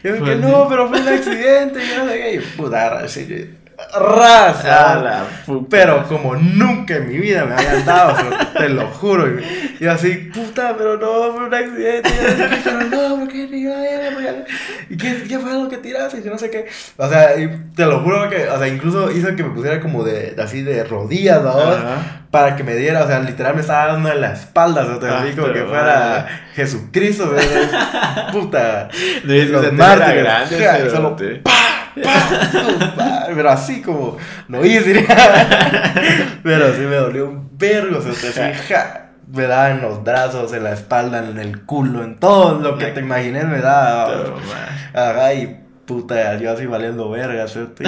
Y yo Pues que sí. no, pero fue un accidente y que no sé qué. Y puta, así, raza. Pero como nunca en mi vida me habían dado, o sea, te lo juro. Y y yo así, puta, pero no, fue un accidente. Yo pero no, ¿por qué ni vaya? ¿Por qué? ¿Y qué, qué fue lo que tiraste? Y que no sé qué. O sea, y te lo juro que, o sea, incluso hizo que me pusiera como de, así de rodillas. Para que me diera, o sea, literal me estaba dando en la espalda, o sea, Ah, así como que pero fuera. Jesucristo, o sea, puta. No, es que Los mártires, grande, ja, solo Pero así como, no hice. pero sí me dolió un vergo, o sea, así, ja, me daba en los brazos, en la espalda, en el culo, en todo lo que te imagines me daba. Madre. Ajá, y puta, yo así valiendo verga, ¿cierto?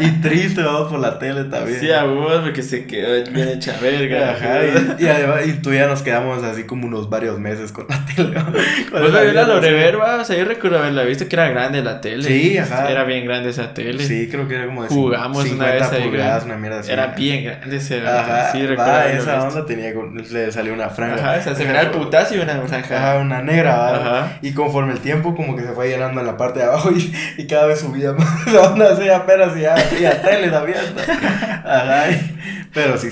Y triste, vamos, por la tele también. Sí, a vos, porque se quedó bien hecha verga. Ajá, y, y además, y tú ya nos quedamos así como unos varios meses con la tele. esa la vi la va, o sea, yo recuerdo haberla visto que era grande la tele. Sí, ajá. Era bien grande esa tele. Sí, creo que era como de Jugamos una 50 vez ahí, pulgadas, una mierda así. Era bien grande ese, Ajá, sí, recuerdo haberlo esa onda tenía, le salió una franja. Ajá, o sea, se miraba el putazo y una franja. Ajá, una negra, ¿va? Ajá. Y conforme el tiempo como que se fue llenando en la parte de abajo y, y cada vez subía más onda así apenas y ya, y a tele también. Ajá, pero sí,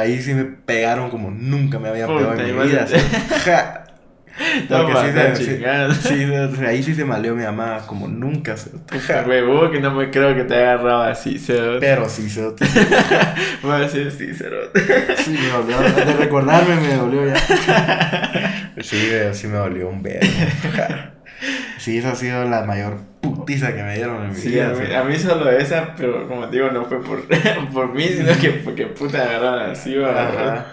ahí sí me pegaron como nunca me habían Puta, pegado en mi vida. así, ja. Porque Toma, sí, sí, sí, ahí sí se maleó mi mamá como nunca. se- huevo, que no me creo que te haya agarrado así. Pero sí, se, Voy a decir sí, cerote. Sí, me dolió. De recordarme me dolió ya. Sí, sí me dolió un verbo. Sí, esa ha sido la mayor putiza que me dieron en mi Sí, vida. a mí, sí. a mí solo esa, pero como te digo, no fue por, por mí, sino que porque puta agarraron así, va. Ajá.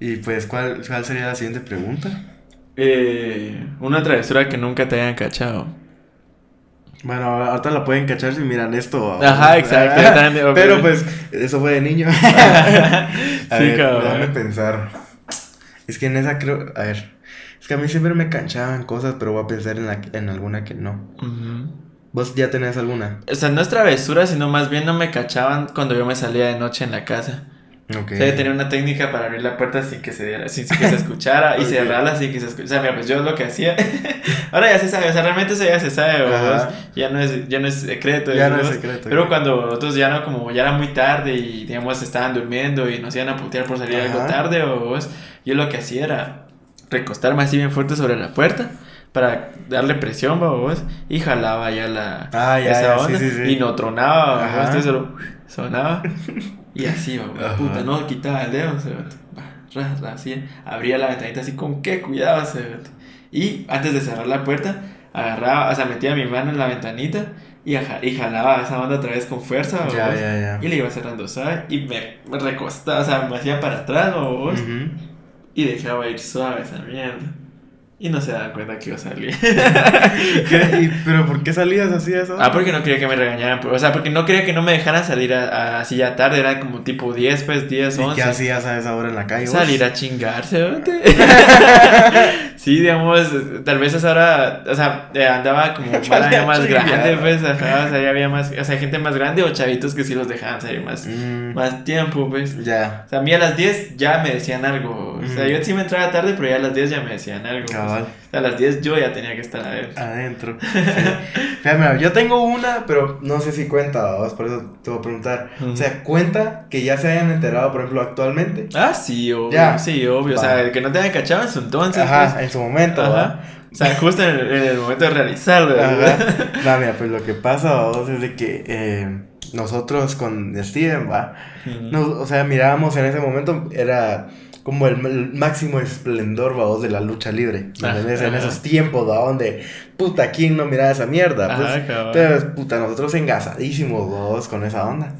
Y pues, ¿cuál, ¿cuál sería la siguiente pregunta? Eh, una travesura que nunca te hayan cachado. Bueno, ahorita la pueden cachar si miran esto. Ajá, exacto, Ah, Pero pues, eso fue de niño. a Sí, ver, cabrón. déjame pensar. Es que en esa creo. A ver. Es que a mí siempre me canchaban cosas, pero voy a pensar en, la, en alguna que no. Ujú. ¿Vos ya tenés alguna? O sea, no es travesura, sino más bien no me cachaban cuando yo me salía de noche en la casa. Ok. O sea, yo tenía una técnica para abrir la puerta sin que se diera, sin que se escuchara y Ok. cerrarla sin que se escuchara. O sea, mira, pues yo lo que hacía. Ahora ya se sabe, o sea, realmente eso ya se sabe. ¿verdad? Ya no es, ya no es secreto. Ya no es secreto. Pero cuando nosotros ya no, como ya era muy tarde y digamos estaban durmiendo y nos iban a putear por salir algo Ajá. tarde, o vos, yo lo que hacía era recostarme así bien fuerte sobre la puerta para darle presión, ¿va, vos, y jalaba ya la Ah, ya, esa ya, sí, onda. sí, sí. y no tronaba, ¿va, entonces solo sonaba. Y así, ¿va, vos, Ajá. puta, no quitaba el dedo, se va, ra, ra, así, abría la ventanita así con qué cuidado, se y antes de cerrar la puerta agarraba, o sea, metía mi mano en la ventanita y, y jalaba esa banda otra vez con fuerza, ¿va, Ya, ya, y le iba cerrando suave y me, me recostaba, o sea, me hacía para atrás, ¿va, vos, Ujú. y dejaba ir suave esa mierda. Y no se daba cuenta que iba a salir. ¿Qué? ¿Y- ¿Pero por qué salías así de eso? ah, porque no quería que me regañaran. O sea, porque no quería que no me dejaran salir a- a- así ya tarde. Era como tipo 10, pues 10, ¿Y 11. qué hacías a esa hora en la calle? vos? Salir a chingarse, ¿viste? sí, digamos, tal vez a esa hora, o sea, eh, andaba como a ya más grande, pues, ajá, o sea, ya había más, o sea, gente más grande o chavitos que sí los dejaban salir más, Mm, más tiempo, pues. Ya, O sea, a mí a las 10 ya me decían algo. O sea, Ujú. yo sí me entraba tarde, pero ya a las 10 ya me decían algo. pues. Cabal. Sea, a las 10 yo ya tenía que estar adentro. Adentro. Sí. Mira, yo tengo una, pero no sé si cuenta, vamos, por eso te voy a preguntar. O sea, ¿cuenta que ya se hayan enterado, por ejemplo, actualmente? Ah, sí, obvio. Ya. Sí, obvio. O sea, el que no te hayan cachado en su entonces. Ajá, pues. en su momento, Ajá. O sea, justo en el, en el momento de realizarlo. Ajá. ¿verdad? No, mira, pues lo que pasa, vamos, es de que eh, nosotros con Steven, va, nos- o sea, mirábamos en ese momento, era como el, el máximo esplendor, vamos, de la lucha libre, ¿me Ajá. entendés? En esos tiempos, va, donde, puta, ¿quién no miraba esa mierda? Pues, cabal. Entonces, puta, nosotros engasadísimos, vos, con esa onda.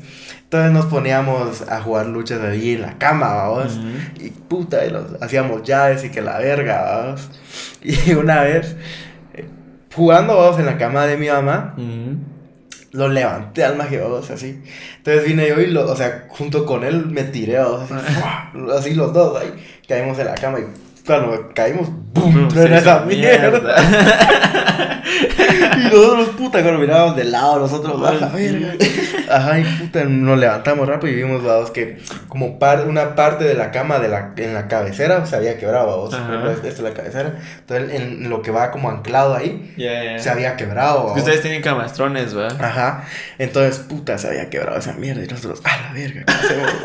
Entonces nos poníamos a jugar luchas ahí en la cama, vamos. Y puta, y hacíamos llaves y que la verga, vamos. Y una vez, eh, jugando, vamos, en la cama de mi mamá. Lo levanté al magia, vamos, así. Entonces vine yo y, lo, o sea, junto con él me tiré, vamos, así, los dos, ahí, caímos en la cama y cuando caímos, ¡bum! Boom, hizo esa mierda. Y nosotros, puta, cuando mirábamos de lado, nosotros, a la verga. Ajá, y puta, nos levantamos rápido y vimos, vamos, que como par, una parte de la cama de la, en la cabecera se había quebrado, ejemplo, Esta es la cabecera. Entonces, en lo que va como anclado ahí, Ya, ya. se había quebrado, Es que vamos. ustedes tienen camastrones, ¿va? Ajá. Entonces, puta, se había quebrado esa mierda. Y nosotros, a la verga, ¿qué hacemos?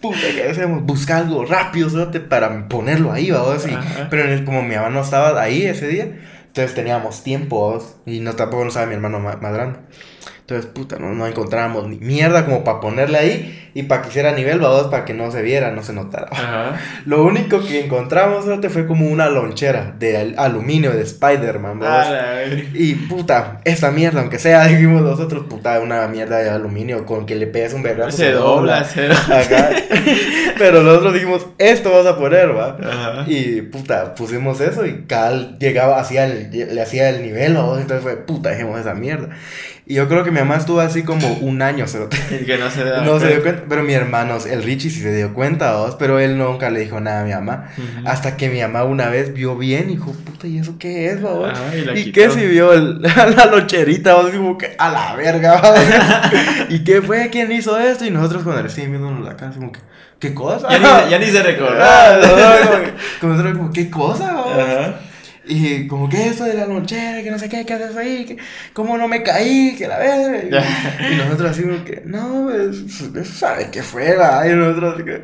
Puta, ¿qué hacemos? Busca algo rápido, ¿sabes? Para ponerlo ahí, vamos. Pero en el- como mi mamá no estaba ahí ese día, entonces teníamos tiempo, vamos, Y no tampoco no estaba mi hermano ma- más grande. Entonces, puta, no, no encontrábamos ni mierda como para ponerle ahí y para que hiciera nivel, vamos, para que no se viera, no se notara. Ajá. Lo único que encontramos, ¿sabes? fue como una lonchera de al- aluminio de Spider-Man, vamos. A la verga. Y puta, esta mierda, aunque sea, dijimos nosotros, puta, una mierda de aluminio con que le pegues un vergazo. Se dobla, se dobla. Pero nosotros dijimos, esto vas a poner, va. Ajá. Y puta, pusimos eso y Cal llegaba, hacía el, le hacía el nivel, ¿no? entonces fue, puta, dejemos esa mierda. Y yo creo que mi mamá estuvo así como un año, se Y que no se da no se dio cuenta, pero mi hermano, el Richie sí se dio cuenta, ¿vos? pero él nunca le dijo nada a mi mamá. Hasta que mi mamá una vez vio bien y dijo, puta, ¿y eso qué es, babos? Ajá, y ¿Y qué si vio el- la loncherita? vos? Como que a la verga. ¿Y qué fue? ¿Quién hizo esto? Y nosotros con el sí viéndonos la cara, como que, ¿qué cosa? Ya ni, ya ni se Ah, recordaba. no, no, como como ¿qué cosa, babos? Ajá. Y como que eso de la lonchera, que no sé qué, ¿qué haces ahí? Que, ¿Cómo no me caí? Que la verga. Y, y nosotros así como que, no, es- eso sabe que fue, va. Y nosotros así que,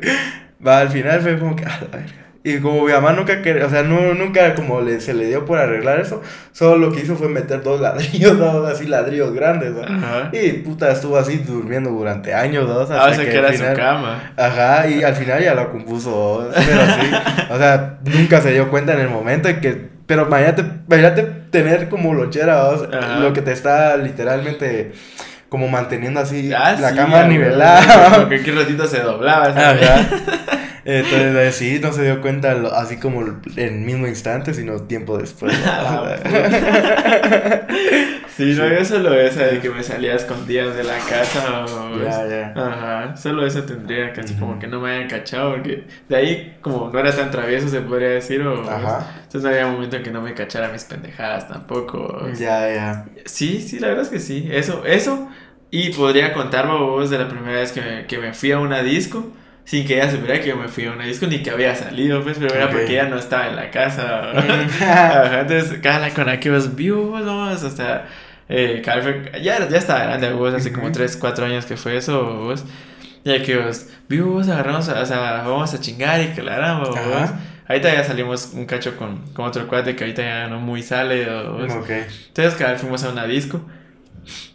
va, al final fue como que, a la verga. Y como mi mamá nunca quería, o sea, no, nunca como le, se le dio por arreglar eso, solo lo que hizo fue meter dos ladrillos, dos así ladrillos grandes, ¿no? Ajá. Y puta, estuvo así durmiendo durante años, dos, Ah, o sea, que que al era su cama. Ajá, y al final ya lo compuso, pero sí, o sea, nunca se dio cuenta en el momento en que, pero imagínate, imagínate tener como. Ajá. lo que te está literalmente como manteniendo así Ah, la sí, cama nivelada. Porque qué ratito se doblaba. esa. Entonces, sí, no se dio cuenta lo- así como en el mismo instante, sino tiempo después. Ah, sea, Sí, no, yo solo esa de que me salía escondidas de la casa. o- Ya, ya. Ajá, solo eso tendría, casi como que no me hayan cachado, porque de ahí, como no era tan travieso, se podría decir, o. Ajá. Entonces no había momento en que no me cachara mis pendejadas tampoco. Ya, ya. Sí, sí, la verdad es que sí. Eso, eso. Y podría contar, vos, de la primera vez que me, que me fui a una disco. Sin que ella supiera que yo me fui a una disco ni que había salido, pues, pero era Ok. porque ella no estaba en la casa. Mm. Ajá, Entonces, cada con aquellos vivos, vamos, hasta. Eh, ya, era- ya estaba grande, vos, hace como Ujú. 3, 4 años que fue eso, vos. Ya que vos, vivos, agarramos, a- o sea, vamos a chingar y que la haramos, vos. Ahorita ya salimos un cacho con, con otro cuate que ahorita ya no muy sale, vos. Ok. Entonces, cada fuimos a una disco.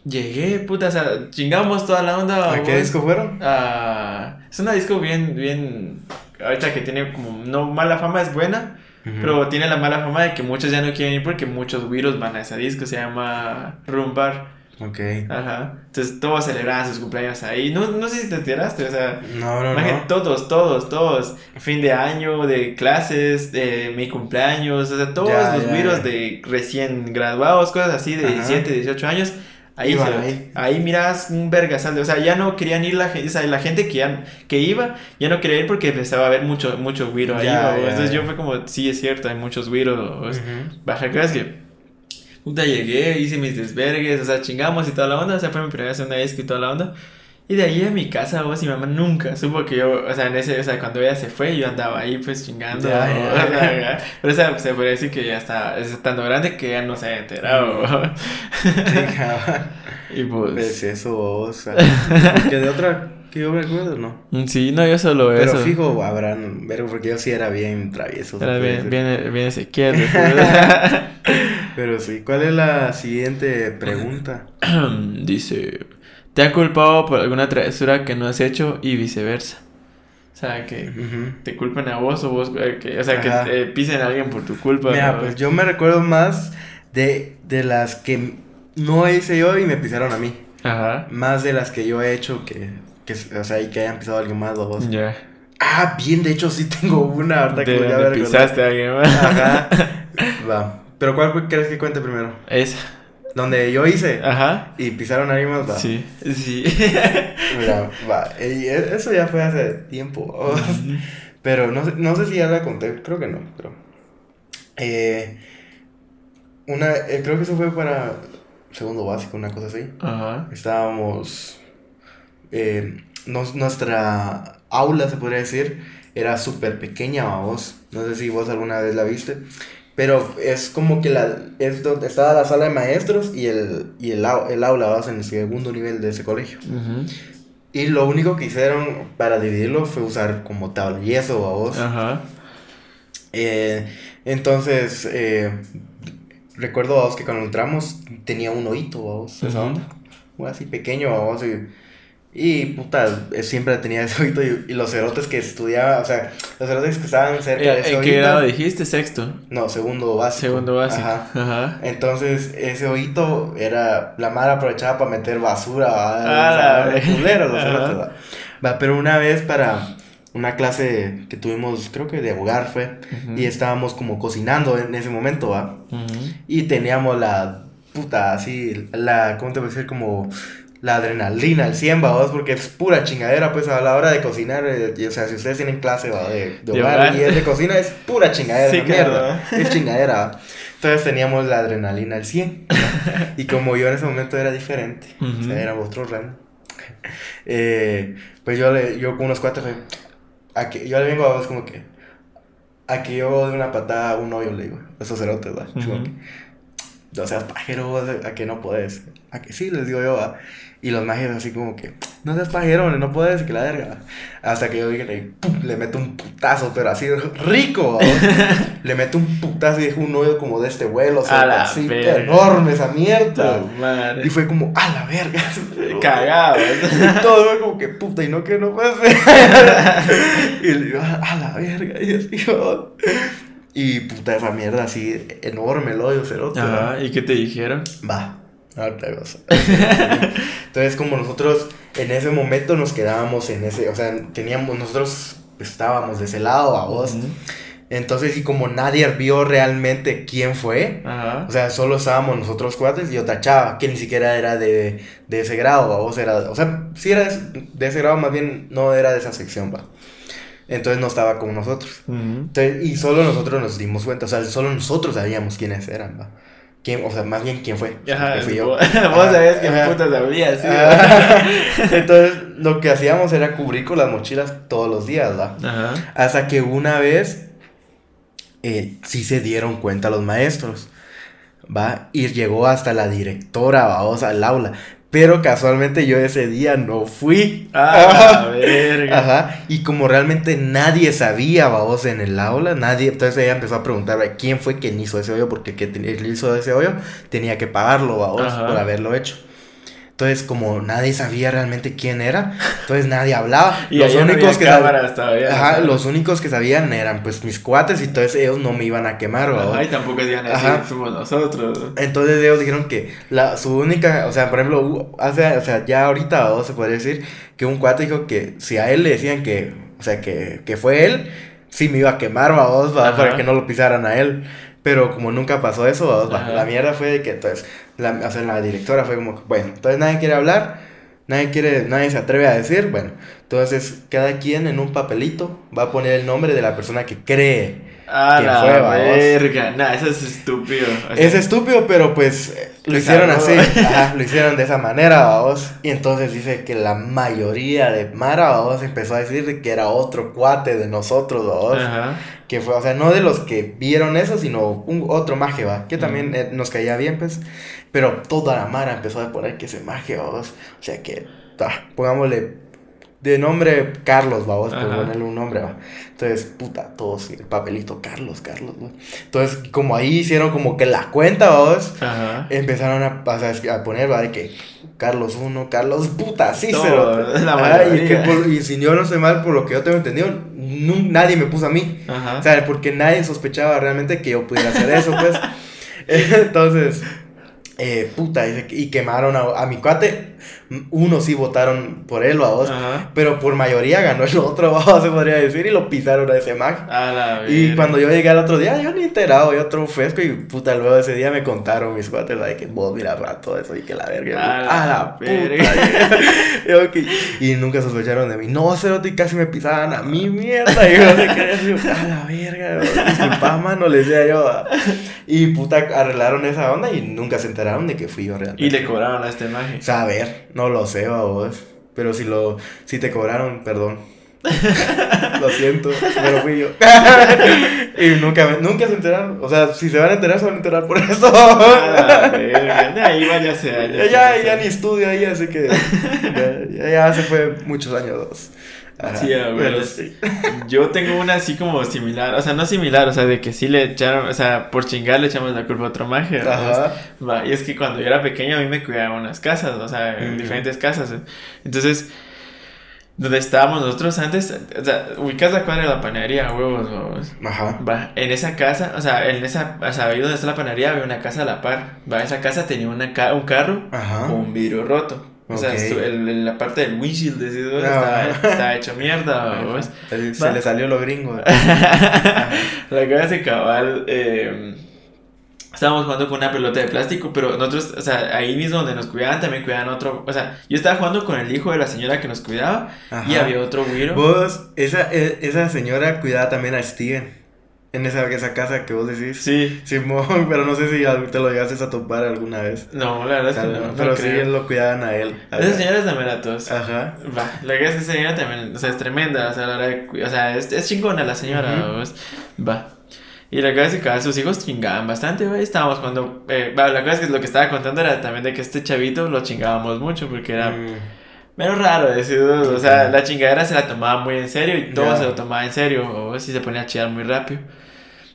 Llegué, puta, o sea, chingamos toda la onda. ¿A qué disco fueron? Ah, es una disco bien, bien. Ahorita que tiene como. No mala fama, es buena. Pero tiene la mala fama de que muchos ya no quieren ir porque muchos virus van a esa disco. Se llama Rumbar. Ok. Ajá. Entonces todos celebraban sus cumpleaños ahí. No, no sé si te enteraste, o sea. No, no, imagínate, no. todos, todos, todos. Fin de año, de clases, de mi cumpleaños. O sea, todos Ya, los ya, virus ya. de recién graduados, cosas así de Ajá. 17, 18 años. Ahí, Iban se- ahí. ahí miras un vergasal o sea, ya no querían ir la gente, o sea, la gente que, ya- que iba, ya no quería ir porque empezaba a haber mucho, mucho güiro ahí, Ya, ya, entonces yo fue como, sí, es cierto, hay muchos güiros, Ujú. baja, creas que, puta, llegué, hice mis desvergues, o sea, chingamos y toda la onda, o sea, fue mi primera vez en una disco y toda la onda, y de ahí a mi casa, vos, y mamá nunca supo que yo, o sea, en ese, o sea, cuando ella se fue, yo andaba ahí, pues, chingando, Ya, ya, O sea, ya. pero, o sea, se podría decir que ya está, es estando grande que ya no se había enterado, ¿va? Sí, y pues... Pues eso, o sea. Que de otra que yo recuerdo, ¿no? Mm, Sí, no, yo solo Pero eso. fijo, habrán, vergo, porque yo sí era bien travieso. Era bien, bien, bien después. Pero sí, ¿cuál es la siguiente pregunta? Dice, ¿te han culpado por alguna travesura que no has hecho y viceversa? O sea, que te culpen a vos o vos, eh, que, o sea, Ajá. que pisen a alguien por tu culpa. Mira, ¿no? pues yo me recuerdo más de, de las que no hice yo y me pisaron a mí. Ajá. Más de las que yo he hecho que, que o sea, y que hayan pisado a alguien más o vos. Ya. Ah, bien, de hecho sí tengo una, ahorita De que voy a donde ver. pisaste a alguien más. Ajá. Va. Pero ¿cuál crees que cuente primero? Esa. Donde yo hice Ajá. y pisaron a alguien más, va. Sí. Sí. Mira, va. Y e- eso ya fue hace tiempo. Pero no sé, no sé si ya la conté, creo que no, pero. Eh, una, eh, creo que eso fue para segundo básico, una cosa así. Ajá. Estábamos. eh, nos- nuestra aula, se podría decir, era súper pequeña, vos. No sé si vos alguna vez la viste. Pero es como que la, es donde estaba la sala de maestros y el, y el, el aula, vas en el segundo nivel de ese colegio. Ujú. Y lo único que hicieron para dividirlo fue usar como tabla y yeso, vos. Ajá. Eh, entonces, eh, recuerdo vos que cuando entramos tenía un oído, vos, esa Ujú. onda. Así pequeño, vos. Y, y, puta, eh, siempre tenía ese oído. Y, y los cerotes que estudiaba, o sea, los cerotes que estaban cerca de Eh, ese ¿En qué grado dijiste? Sexto. No, segundo básico. Segundo básico. Ajá. Ajá. Entonces, ese oído era. La mara aprovechaba para meter basura, ¿va? Ah, O sea, la verga. culeros, los cerotes, ¿va? Va, pero una vez para una clase que tuvimos, creo que de hogar fue, y estábamos como cocinando en ese momento, ¿va? Y teníamos la puta, así, la, ¿cómo te voy a decir? Como la adrenalina al 100, ¿va? Porque es pura chingadera, pues a la hora de cocinar, eh, o sea, si ustedes tienen clase, ¿va? De, de hogar, y es de cocina, es pura chingadera, Sí, claro. mierda, es chingadera, ¿va? Entonces teníamos la adrenalina al 100, ¿va? y como yo en ese momento era diferente, o sea, era otro rango, eh, pues yo, le, yo con unos cuatro, fue, a que, yo le vengo a vos como que, a que yo de una patada a un hoyo, le digo, esos cerotes, ¿va? Ujú. que, no seas pajero, a que no podés. A que sí, les digo yo, va. Y los magios así como que, no seas pajero, no puedes, que la verga. Hasta que yo dije, le, pum, le meto un putazo, pero así rico. Le meto un putazo y dejo un hoyo como de este vuelo, o sea, así, enorme esa mierda. Y fue como, a la verga. Cagado. Y todo fue como que puta, y no que no ser. y le digo, a la verga. Y así. Y puta, esa mierda así, enorme el hoyo, cerote. Ajá. ¿Y qué te dijeron? Va, ahorita cosa. Entonces, como nosotros en ese momento nos quedábamos en ese, o sea, teníamos, nosotros estábamos de ese lado a vos. Ujú. Entonces, y como nadie vio realmente quién fue, Ajá. o sea, solo estábamos nosotros cuates y otra chava, que ni siquiera era de, de ese grado, ¿va? vos era, o sea, sí era de, de ese grado, más bien no era de esa sección, va. Entonces no estaba con nosotros. Ujú. Entonces, y solo nosotros nos dimos cuenta, o sea, solo nosotros sabíamos quiénes eran, ¿va? Quién, o sea, más bien quién fue. Ajá, fui yo. vos Ajá, sabés que puta sabía, sí. Entonces, lo que hacíamos era cubrir con las mochilas todos los días, ¿va? Ajá. Hasta que una vez eh, sí se dieron cuenta los maestros, ¿va? Y llegó hasta la directora, vamos, al aula. Pero casualmente yo ese día no fui. Ah, verga. Ajá, y como realmente nadie sabía, vamos, en el aula, nadie, entonces ella empezó a preguntar "Ay, quién fue quien hizo ese hoyo, porque que él hizo ese hoyo tenía que pagarlo, Ajá. por haberlo hecho. Entonces, como nadie sabía realmente quién era, entonces nadie hablaba. Y los no únicos había que sab- cámaras todavía. Ajá, ¿sabes? los únicos que sabían eran pues mis cuates y entonces ellos no me iban a quemar, ¿va? Ajá, y tampoco decir, Ajá. somos nosotros. Entonces ellos dijeron que la, su única, o sea, por ejemplo, hace, o sea, ya ahorita ¿va? se podría decir que un cuate dijo que si a él le decían que, o sea, que, que fue él, sí me iba a quemar, vamos, para que no lo pisaran a él. Pero como nunca pasó eso, la mierda fue de que entonces, la, o sea, la directora fue como, que, bueno, entonces nadie quiere hablar, nadie quiere, nadie se atreve a decir, bueno, entonces cada quien en un papelito va a poner el nombre de la persona que cree. Ah, ¿Quién la fue, verga. Nah, eso es estúpido. O sea, Es estúpido, pero pues lo hicieron así, ajá, lo hicieron de esa manera, vamos. Y entonces dice que la mayoría de Mara, vamos, empezó a decir de que era otro cuate de nosotros, vamos. Ajá. Que fue, o sea, no de los que vieron eso, sino un otro maje, va, que también eh, nos caía bien, pues. Pero toda la Mara empezó a poner que ese maje, vamos. O sea que, ah, pongámosle de nombre Carlos, vamos, por ponerle un nombre, va. Entonces, puta, todos, el papelito, Carlos, Carlos, ¿no? Entonces, como ahí hicieron como que la cuenta, vamos. Ajá. Empezaron a, sea, a poner, ¿va? De que Carlos 1, Carlos, puta, sí, la Ajá, y, que por- y si yo no sé mal, por lo que yo tengo entendido, nu- nadie me puso a mí. Ajá. O sea, porque nadie sospechaba realmente que yo pudiera hacer eso, pues. Entonces, eh, puta, y quemaron a, a mi cuate. Uno sí votaron por él o a dos, Ajá. pero por mayoría ganó el otro, vamos, se podría decir, y lo pisaron a ese mag. A la Y cuando yo llegué al otro día, yo ni enterado, yo otro fresco y puta, luego ese día me contaron mis cuates, de que vos mira todo eso y que la verga. A la A la verga. puta. Yo, que- y nunca sospecharon de mí. No, cerote, casi me pisaban a mí, mierda. Y yo a la verga, disculpa, mano, le decía yo. Y puta, arreglaron esa onda y nunca se enteraron de que fui yo realmente. Y le cobraron a este maje. Saber, no lo sé, a vos. Pero si lo, si te cobraron, perdón. lo siento, pero fui yo. y nunca, nunca se enteraron. O sea, si se van a enterar, se van a enterar por eso. A la verga. Ya iba ya ya, ya, ya ni estudio ahí, así que ya, ya, ya hace fue muchos años dos. Ajá, Sí. Yo tengo una así como similar, o sea, no similar, o sea, de que sí le echaron, o sea, por chingar le echamos la culpa a otro maje. Ajá. Y es que cuando yo era pequeño a mí me cuidaban unas casas, o sea, en Ujú. diferentes casas. Entonces, donde estábamos nosotros antes, o sea, ubicas la cuadra de la panadería, huevos, huevos. Ajá. Va, en esa casa, o sea, en esa, o sea, ahí donde está la panadería había una casa a la par. Va, esa casa tenía una ca- un carro Ajá. con un vidrio roto. O sea, Ok. estu- el- la parte del windshield de ese, estaba hecho mierda, huevos. Se, se le salió lo gringo. La cabeza de cabal. eh, estábamos jugando con una pelota de plástico, pero nosotros, o sea, ahí mismo donde nos cuidaban, también cuidaban otro. O sea, yo estaba jugando con el hijo de la señora que nos cuidaba y Ajá. había otro güiro. Vos, esa, e- esa señora cuidaba también a Steven. En esa, esa casa que vos decís. Sí. Simón, pero no sé si te lo llegaste a topar alguna vez. No, la verdad es que no. no pero sí creo. lo cuidaban a él. Esa señora es a todos. Ajá. Va, la que es que esa señora también, o sea, es tremenda, o sea, la hora de o sea, es, es chingona la señora, Ujú. ¿vos? Va. Y la cosa es que cada sus hijos chingaban bastante, güey. Estábamos cuando. Eh, va, la cosa es que lo que estaba contando era también de que este chavito lo chingábamos mucho porque era Mm, menos raro decir, o sea, la chingadera se la tomaba muy en serio y todo se lo tomaba en serio, o si se ponía a chillar muy rápido.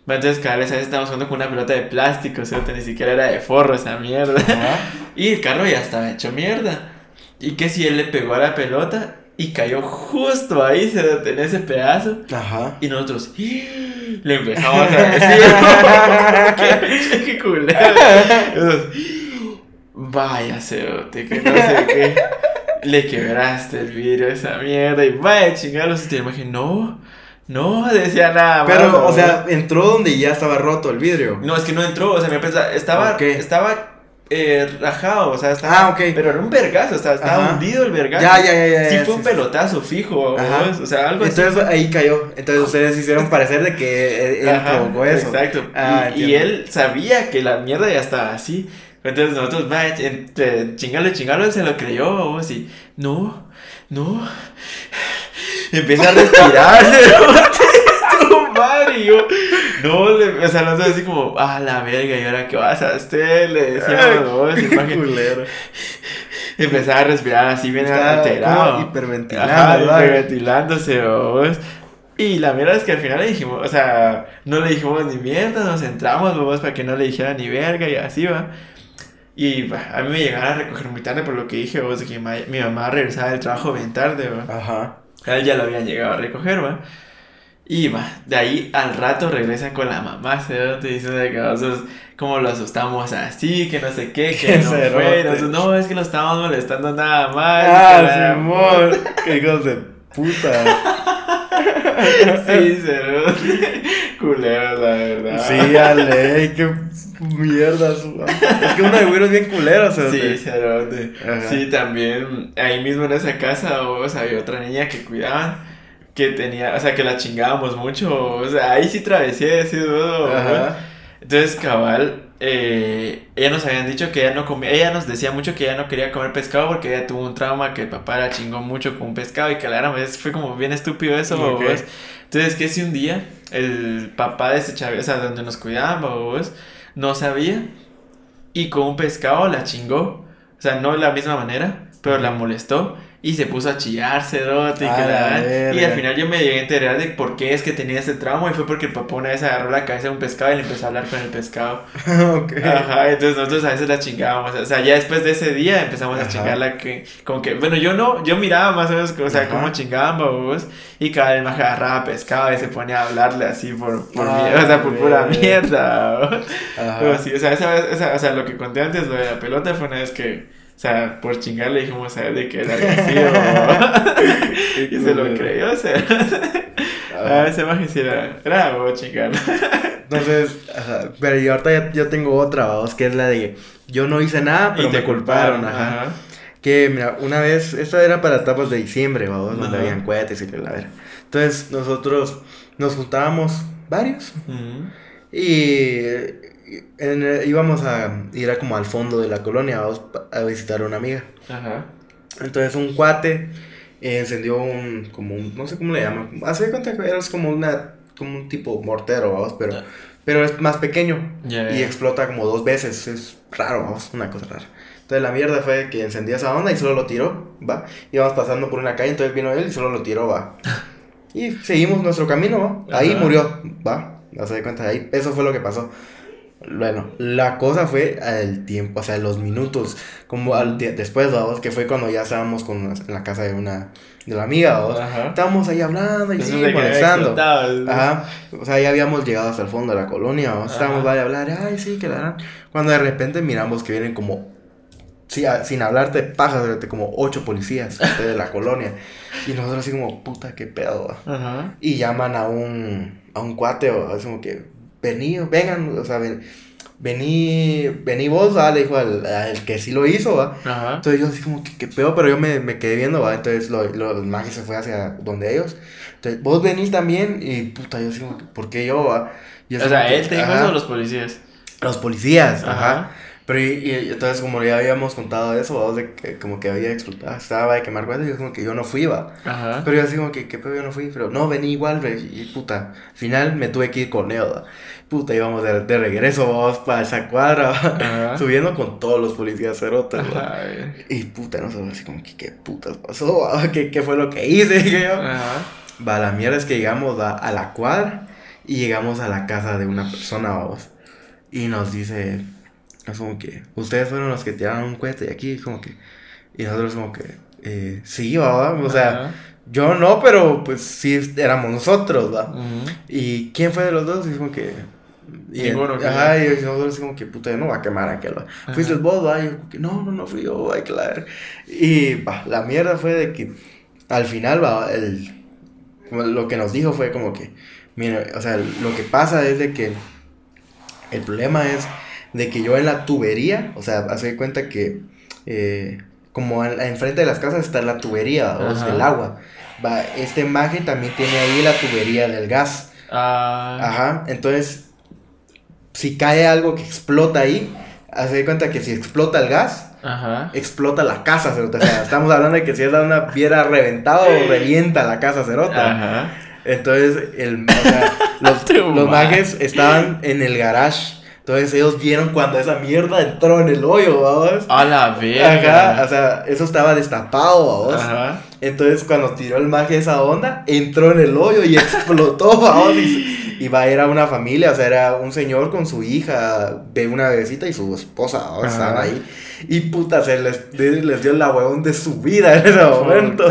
Entonces, cada vez a veces estábamos jugando con una pelota de plástico, o sea, ni siquiera era de forro esa mierda. Ajá. Y el carro ya estaba hecho mierda. Y que si él le pegó a la pelota y cayó justo ahí, se detenía ese pedazo. Ajá. Y nosotros ¡Ah! le empezamos a decir: ¡Qué qué culero! Vaya, cerote, que no sé qué. Le quebraste el vidrio a esa mierda. Y vaya, chingados. Y te imaginas, no, no decía nada. Pero, o sea, entró donde ya estaba roto el vidrio. no, es que no entró, o sea, me pensaba, estaba, estaba eh, rajado, o sea, estaba. Ah, ok. Pero era un vergazo, o sea, estaba Ajá. hundido el vergazo. Ya, ya, ya, ya. Sí, ya, fue un sí. pelotazo fijo, o sea, algo así. Entonces ahí cayó. Entonces ustedes hicieron parecer de que él, él Ajá, provocó eso. Exacto. Ah, y, él sabía que la mierda ya estaba así. Entonces nosotros, va, entre chingalo, chingalo, se lo creyó, vos, y no, no. Empieza a respirar, madre, y yo, no, le, o sea, nosotros así como, ah, la verga, ¿y ahora qué vas a hacer? Le decíamos, Qué imagínate. culero. Empezaba a respirar así bien alterado. hiperventilando, Ajá, ¿verdad? hiperventilándose, vos. Y la mierda es que al final le dijimos, o sea, no le dijimos ni mierda, nos centramos, vos, para que no le dijera ni verga y así va. Y va, a mí me llegaron a recoger muy tarde por lo que dije, vos, de que ma- mi mamá regresaba del trabajo bien tarde, va. Ajá. A él ya lo habían llegado a recoger, va. Y va, de ahí al rato regresan con la mamá, se te dicen de que nosotros como lo asustamos así, que no sé qué, que Qué no fue, nosotros, no, es que lo estábamos molestando nada más. Ah, Simón. Qué de puta. Sí, cerote. Culeros, la verdad. Sí, Ale, qué mierda. su- Es que uno de güeros bien culero, Sí, cerote. cerote. Ajá. Sí, también ahí mismo en esa casa, vos, había otra niña que cuidaban, que tenía, o sea, que la chingábamos mucho, o sea, ahí sí travesía, sí. Entonces, cabal, eh, ella nos habían dicho que ella no comía, ella nos decía mucho que ella no quería comer pescado porque ella tuvo un trauma que el papá la chingó mucho con un pescado y que la gran vez fue como bien estúpido eso, Ok. babos. Entonces, que si un día el papá de ese chavo, o sea, donde nos cuidaban, babos, no sabía y con un pescado la chingó, o sea, no de la misma manera, pero la molestó. Y se puso a chillar, cerote, y, A que y al final yo me llegué a enterar de por qué es que tenía ese trauma y fue porque el papá una vez agarró la cabeza de un pescado y le empezó a hablar con el pescado. Ajá, entonces nosotros a veces la chingábamos. O sea, ya después de ese día empezamos a Ajá. chingarla que, como que, bueno, yo no, yo miraba más o menos, o sea, Ajá. cómo chingaban, babos, y cada vez más agarraba pescado y se ponía a hablarle así por, por Ah, mierda, o sea, por pura mierda. Ajá. Pero sí, o sea, esa vez, esa- o sea, lo que conté antes, lo de la pelota, fue una vez que, o sea, por chingar le dijimos a él de que era agresivo. y se lo creyó, o sea. Ajá. Ah, ese maje sí era, era chingar. Entonces, ajá, pero yo ahorita ya, yo tengo otra, vamos, que es la de yo no hice nada, pero Y te me culparon, ajá. ajá. Que, mira, una vez, esta era para etapas de diciembre, vamos, donde habían cohetes y la ver. Entonces, nosotros nos juntábamos varios Ujú. y en- íbamos a ir a como al fondo de la colonia, vamos, a visitar a una amiga. Ajá. Entonces, un cuate eh, encendió un, como un, no sé cómo le llaman, hace cuenta que era como una, como un tipo mortero, vamos, pero, Ah. pero es más pequeño. Ya, Y ya. explota como dos veces. Es raro, vamos, una cosa rara. Entonces la mierda fue que encendió esa onda y solo lo tiró, ¿va? Íbamos pasando por una calle, entonces vino él y solo lo tiró, ¿va? Y seguimos nuestro camino, ¿va? Ahí murió, ¿va? No se da cuenta, ahí, eso fue lo que pasó. Bueno, la cosa fue al tiempo, o sea, los minutos, como al después, vamos, que fue cuando ya estábamos con, en la casa de una, de la amiga, vamos. Estábamos ahí hablando y sí, molestando. Ajá, o sea, ya habíamos llegado hasta el fondo de la colonia, ¿no? estábamos vale a hablar, ay, sí, que la harán. Cuando de repente miramos que vienen como, sí, a- sin hablarte pajas, de- como ocho policías de la colonia. Y nosotros así como, puta, qué pedo, va?". Ajá. Y llaman a un, a un cuate, o es como que, vení, vengan, o sea, ven, vení, vení vos, va, le dijo al, al que sí lo hizo, va. Ajá. Entonces yo así como que, qué pedo, pero yo me, me quedé viendo, ¿va? Entonces lo, lo, el mago se fue hacia donde ellos. Entonces, vos venís también y puta, yo así como ¿por qué yo, va? O sea, que, él te dijo eso o los policías. Los policías, ajá. Ajá. Pero y, y entonces como ya habíamos contado eso, ¿va? de que como que había explotado, estaba de quemar cuentas, y yo como que yo no fui, va. Ajá. Pero yo así como que, ¿qué pedo? Yo no fui, pero no, vení igual, y puta, al final me tuve que ir con él, ¿va? Puta, íbamos de, de regreso, vamos, para esa cuadra, subiendo con todos los policías cerotes. Ajá. Y puta, no sé, así como que qué putas pasó, va? ¿Qué, qué fue lo que hice? Dije yo. Ajá. Va, la mierda es que llegamos a, a la cuadra y llegamos a la casa de una persona, vamos. Y nos dice, es como que, ustedes fueron los que tiraron un cohete y aquí, como que, y nosotros como que, eh, sí, va, o sea, yo no, pero pues sí éramos nosotros, va. Ujú. ¿Y quién fue de los dos? Y es como que. Y Ninguno, que- Ajá, y nosotros como que puta, yo no voy a quemar a aquel. va. Ajá. Fuiste vos, va. Y yo como que no, no, no fui yo, ay, claro. Y va, la mierda fue de que al final, va, el. Lo que nos dijo fue como que. Mira, o sea, lo que pasa es de que. El problema es de que yo en la tubería, o sea, hace cuenta que eh, como enfrente de las casas está la tubería o del agua. Va, este maje también tiene ahí la tubería del gas. Ah. Ajá, entonces, si cae algo que explota ahí, hace cuenta que si explota el gas, explota la casa, cerota. O sea, estamos hablando de que si esa una piedra reventada o revienta la casa, cerota. Ajá. Entonces, el, o sea, los, los mages estaban en el garage. Entonces ellos vieron cuando esa mierda entró en el hoyo, vamos. A la verga. Ajá, o sea, eso estaba destapado, vamos. Ajá. Entonces cuando tiró el maje esa onda, entró en el hoyo y explotó, vamos. Y, y va, era una familia, o sea, era un señor con su hija, ve una bebecita y su esposa, vamos, estaban ahí. Y puta, se les, les dio la huevón de su vida en ese momento.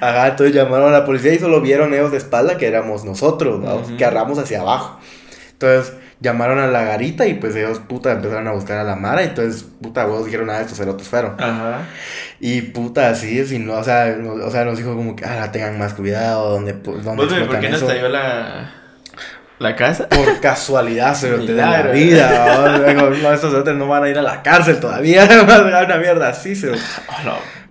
Ajá, entonces llamaron a la policía y solo vieron ellos de espalda que éramos nosotros, ¿no? que agarramos hacia abajo. Entonces llamaron a la garita y pues ellos, puta, empezaron a buscar a la Mara. Y entonces, puta, huevos dijeron, ah, estos cerotes fueron. Ajá. Y puta, así, si no, o sea, o sea, nos dijo como que, ah, tengan más cuidado, donde, donde ¿Por qué no estalló la, la casa? Por casualidad, se te da la vida. no, estos cerotes no van a ir a la cárcel todavía. una mierda así, se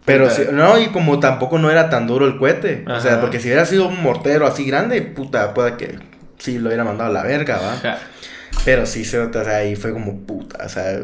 Pero sí, no, y como tampoco no era tan duro el cohete. O sea, porque si hubiera sido un mortero así grande, puta, puede que sí lo hubiera mandado a la verga, ¿va? Pero sí, se, o sea, ahí fue como puta, o sea,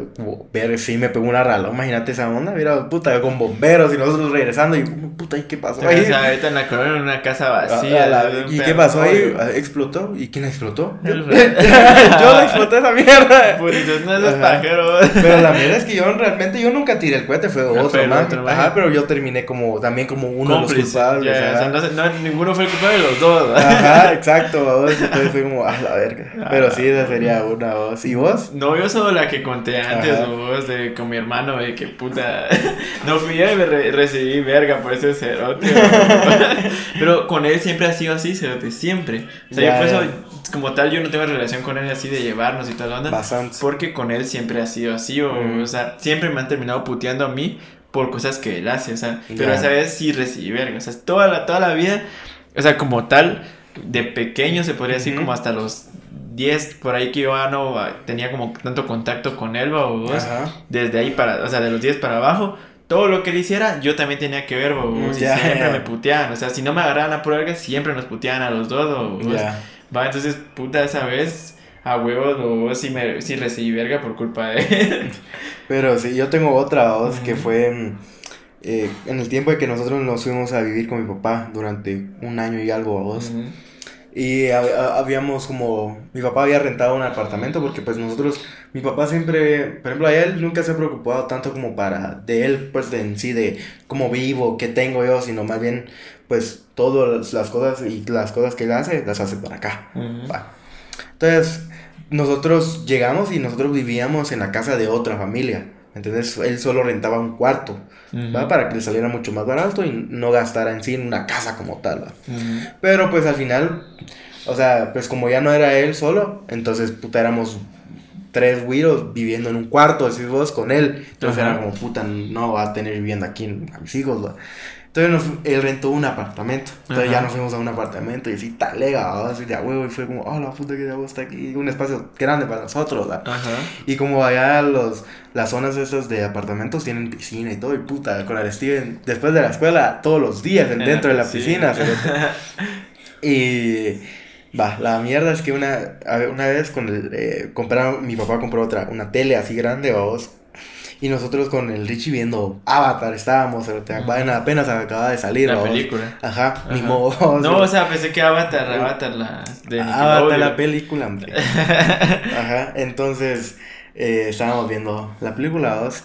ver, sí me pegó una rala, imagínate esa onda, mira, puta, con bomberos y nosotros regresando y puta, ¿y qué pasó ahí? O sea, ahorita en la colonia en una casa vacía. Ah, ¿Y qué pasó ahí? ¿Explotó? ¿Y quién explotó? Yo, yo exploté esa mierda. Puritos, no esos pájaro. Pero la mierda es que yo realmente, yo nunca tiré el cohete, fue otro, man. Ajá, pero yo terminé como, también como uno de los culpables. o sea, no, ninguno fue el culpable de los dos. Ajá, exacto, entonces fue como, ah, la verga. Pero sí, esa sería una voz. ¿Y vos? No, yo solo la que conté antes, vos, de con mi hermano, de que puta. no fui y me recibí verga por ese cerote. Pero con él siempre ha sido así, cerote, siempre. O sea, yo por eso, como tal, yo no tengo relación con él así de llevarnos y tal onda. Bastante. Porque con él siempre ha sido así, o, o sea, siempre me han terminado puteando a mí por cosas que él hace, o sea, pero esa vez sí recibí verga, o sea, toda la, toda la vida, o sea, como tal, de pequeño se podría decir como hasta los 10 por ahí que yo no tenía como tanto contacto con él o desde ahí para, o sea, de los 10 para abajo, todo lo que él hiciera, yo también tenía que ver, o siempre me puteaban, o sea, si no me agarraban a prueba, siempre nos puteaban a los dos, o va, entonces, puta, esa vez, a huevos, o sí, me, sí recibí verga por culpa de él. Pero sí, yo tengo otra voz que fue... Eh, en el tiempo de que nosotros nos fuimos a vivir con mi papá durante un año y algo a vos. Y habíamos como, mi papá había rentado un apartamento porque pues nosotros, mi papá siempre, por ejemplo, a él nunca se ha preocupado tanto como para, de él, pues de en sí, de cómo vivo, qué tengo yo, sino más bien, pues todas las cosas y las cosas que él hace, las hace para acá. Entonces, nosotros llegamos y nosotros vivíamos en la casa de otra familia. Entonces él solo rentaba un cuarto, ¿va? Para que le saliera mucho más barato y no gastara en sí en una casa como tal, Pero pues al final, o sea, pues como ya no era él solo, entonces puta éramos tres güiros viviendo en un cuarto, decís vos, con él. Entonces era como, puta, no va a tener vivienda aquí a mis hijos, ¿va? Entonces él rentó un apartamento. Entonces ya nos fuimos a un apartamento y así talega, así de a huevo. Y fue como, oh, la puta que ya está aquí. Un espacio grande para nosotros, ¿verdad? Ajá. Y como allá los, las zonas esas de apartamentos tienen piscina y todo. Y puta, con el Steven, después de la escuela, todos los días dentro de la piscina. y va, la mierda es que una, una vez con el, eh, compraron, mi papá compró otra, una tele así grande, vamos y nosotros con el Richie viendo Avatar estábamos, apenas acababa de salir. La película. Ajá, ni modo. No, o sea, pensé que Avatar, Avatar la de Avatar la película, hombre. Ajá, entonces eh, estábamos viendo la película 2.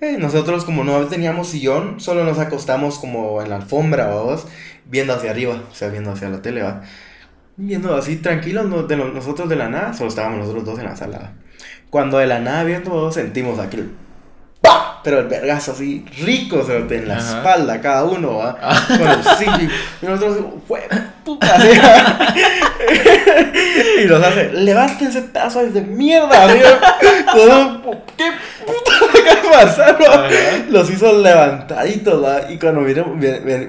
Eh, nosotros como no teníamos sillón, solo nos acostamos como en la alfombra, vamos, viendo hacia arriba, o sea, viendo hacia la tele, va. Viendo así tranquilos de nosotros de la nada, solo estábamos nosotros dos en la sala. Cuando de la nada viendo sentimos aquel pero el vergazo así, rico, se en la espalda cada uno, ¿va? Ah. Con el cincho. Y nosotros, fue puta, Y nos hace, levántense pedazos de mierda, amigo. ¿Qué puta acaba de pasar, Los hizo levantaditos, ¿va? Y cuando vimos,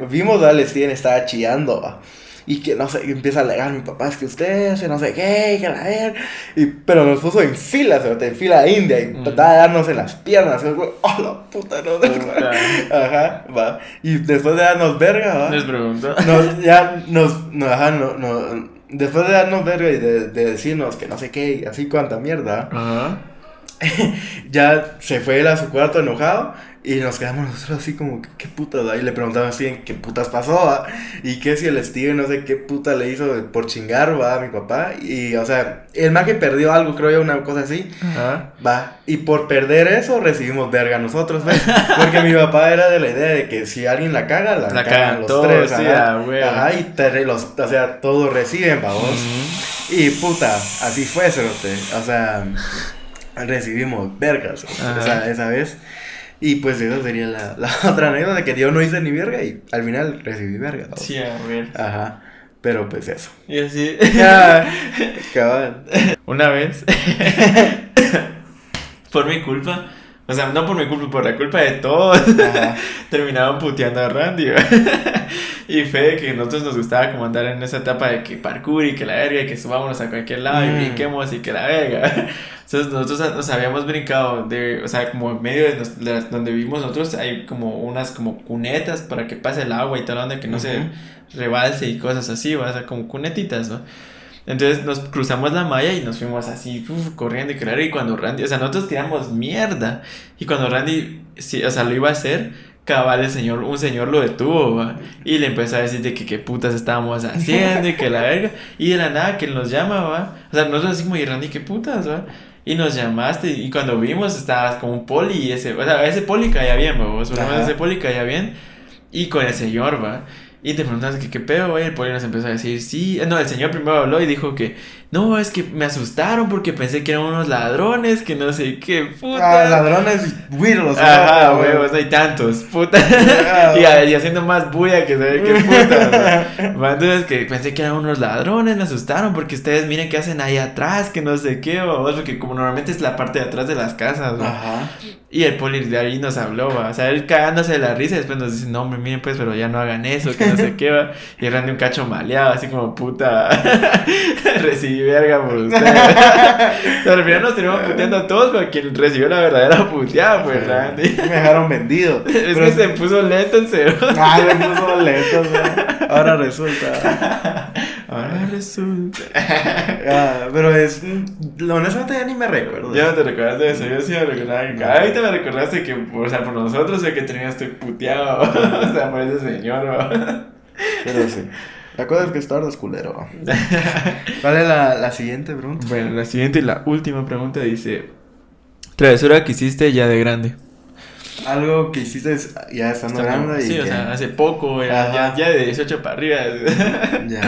vimos a Steven estaba chillando, ¿va? Y que no sé, y empieza a alegar mi papá, es que usted hace no sé qué, que la ver. Y, pero nos puso en fila, o en fila india, y Mm. trataba de darnos en las piernas. Güey, oh, la puta, no. Puta. Ajá, va. Y después de darnos verga, va. Les pregunto. Nos, ya nos, nos, ajá, no, no, después de darnos verga y de, de decirnos que no sé qué, y así cuánta mierda, Ajá. ya se fue él a su cuarto enojado y nos quedamos nosotros así como, ¿qué putas? Y le preguntaba así, ¿qué putas pasó? va? Y que si el Steven no sé qué puta le hizo por chingar, va, a mi papá. Y, o sea, el más que perdió algo, creo yo, una cosa así. Ajá. Va, y por perder eso recibimos verga nosotros, ¿ves? Porque mi papá era de la idea de que si alguien la caga, la, La cagan los todos, tres, sí, ajá. Ajá, y te- los, o sea, todos reciben, vamos. Ujú. Y puta, así fue, cerote. O sea, recibimos vergas, o sea, esa vez. Y pues esa sería la, la otra anécdota de que yo no hice ni verga y al final recibí verga. ¿no? Sí, a ver. Ajá, pero pues eso. Y así. Cabal. Una vez. por mi culpa. O sea, no por mi culpa, por la culpa de todos. Terminaban puteando a Randy. y fue de que nosotros nos gustaba como andar en esa etapa de que parkour y que la verga, y que subámonos a cualquier lado y Mm. brinquemos y que la verga. Entonces nosotros nos habíamos brincado de, o sea, como en medio de, nos- de donde vivimos nosotros hay como unas como cunetas para que pase el agua y tal, donde que no se Ujú. rebalse y cosas así, ¿va? o sea, como cunetitas, ¿no? Entonces nos cruzamos la malla y nos fuimos así, uf, corriendo y claro, y cuando Randy, o sea, nosotros tiramos mierda. Y cuando Randy, sí, o sea, lo iba a hacer, cabal, el señor, un señor lo detuvo, ¿va? Y le empezó a decir de que qué putas estábamos haciendo y que la verga. Y de la nada que él nos llama, ¿va? O sea, nosotros así como, y Randy, qué putas, ¿va? Y nos llamaste y cuando vimos estabas como un poli y ese, o sea, ese poli caía bien, ¿va? Ese poli caía bien. Y con el señor, ¿va? Y te preguntas que qué pedo, güey. El poli nos empezó a decir, sí. No, el señor primero habló y dijo que, no, es que me asustaron porque pensé que eran unos ladrones, que no sé qué, puta. Ah, ladrones güiros. Ajá, huevos, no hay tantos, puta. Ah, y, y haciendo más bulla que saber qué puta. Entonces que pensé que eran unos ladrones, me asustaron porque ustedes miren qué hacen ahí atrás, que no sé qué, o porque como normalmente es la parte de atrás de las casas, ¿no? Ajá. Y el poli de ahí nos habló, va. O sea, él cagándose de la risa y después nos dice, no, hombre, miren pues, pero ya no hagan eso, que no sé qué, va. Y Randy un cacho maleado, así como, puta, recibí verga por o sea, al final nos terminamos puteando a todos, pero quien recibió la verdadera puteada fue Randy. Me dejaron vendido. Es Pero- que se puso lento en cero. Ay, me puso lento, ¿no? Ahora resulta. Ahora resulta. Ah, pero es. mm, Honestamente ya ni me recuerdo. Ya no te recuerdas de eso, yo sí me recordaba que ahorita me recordaste que, o sea, por nosotros sé que terminaste puteado, o sea, por ese señor, ¿no? Pero sí. La cosa es que Star es culero. ¿Cuál es la, la siguiente pregunta? Bueno, la siguiente y la última pregunta dice: Travesura que hiciste ya de grande. Algo que hiciste ya estando grande y. sí, o que- sea, hace poco, ya, ya, ya de 18 para arriba. Ya.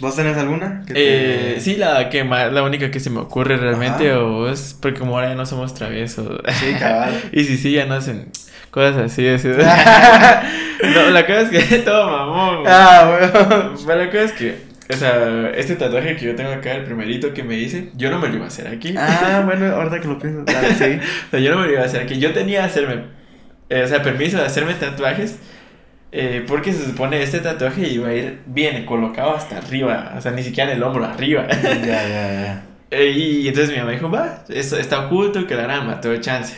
¿Vos tenés alguna? que te- Eh, sí, la que más, la única que se me ocurre realmente, Ajá. o es porque como ahora ya no somos traviesos. Sí, cabal. y si sí, ya no hacen cosas así. así. no, la cosa es que todo mamón. güey. Ah, bueno. Pero la cosa es que, o sea, este tatuaje que yo tengo acá, el primerito que me hice, yo no me lo iba a hacer aquí. Ah, bueno, ahorita que lo pienso. Dale, sí. O sea, yo no me lo iba a hacer aquí. Yo tenía hacerme, eh, o sea, permiso de hacerme tatuajes. Eh, porque se supone este tatuaje iba a ir bien colocado hasta arriba. O sea, ni siquiera en el hombro, arriba. Ya, ya, ya. Eh, y entonces mi mamá dijo, va, esto está oculto, que la gran va, todo chance.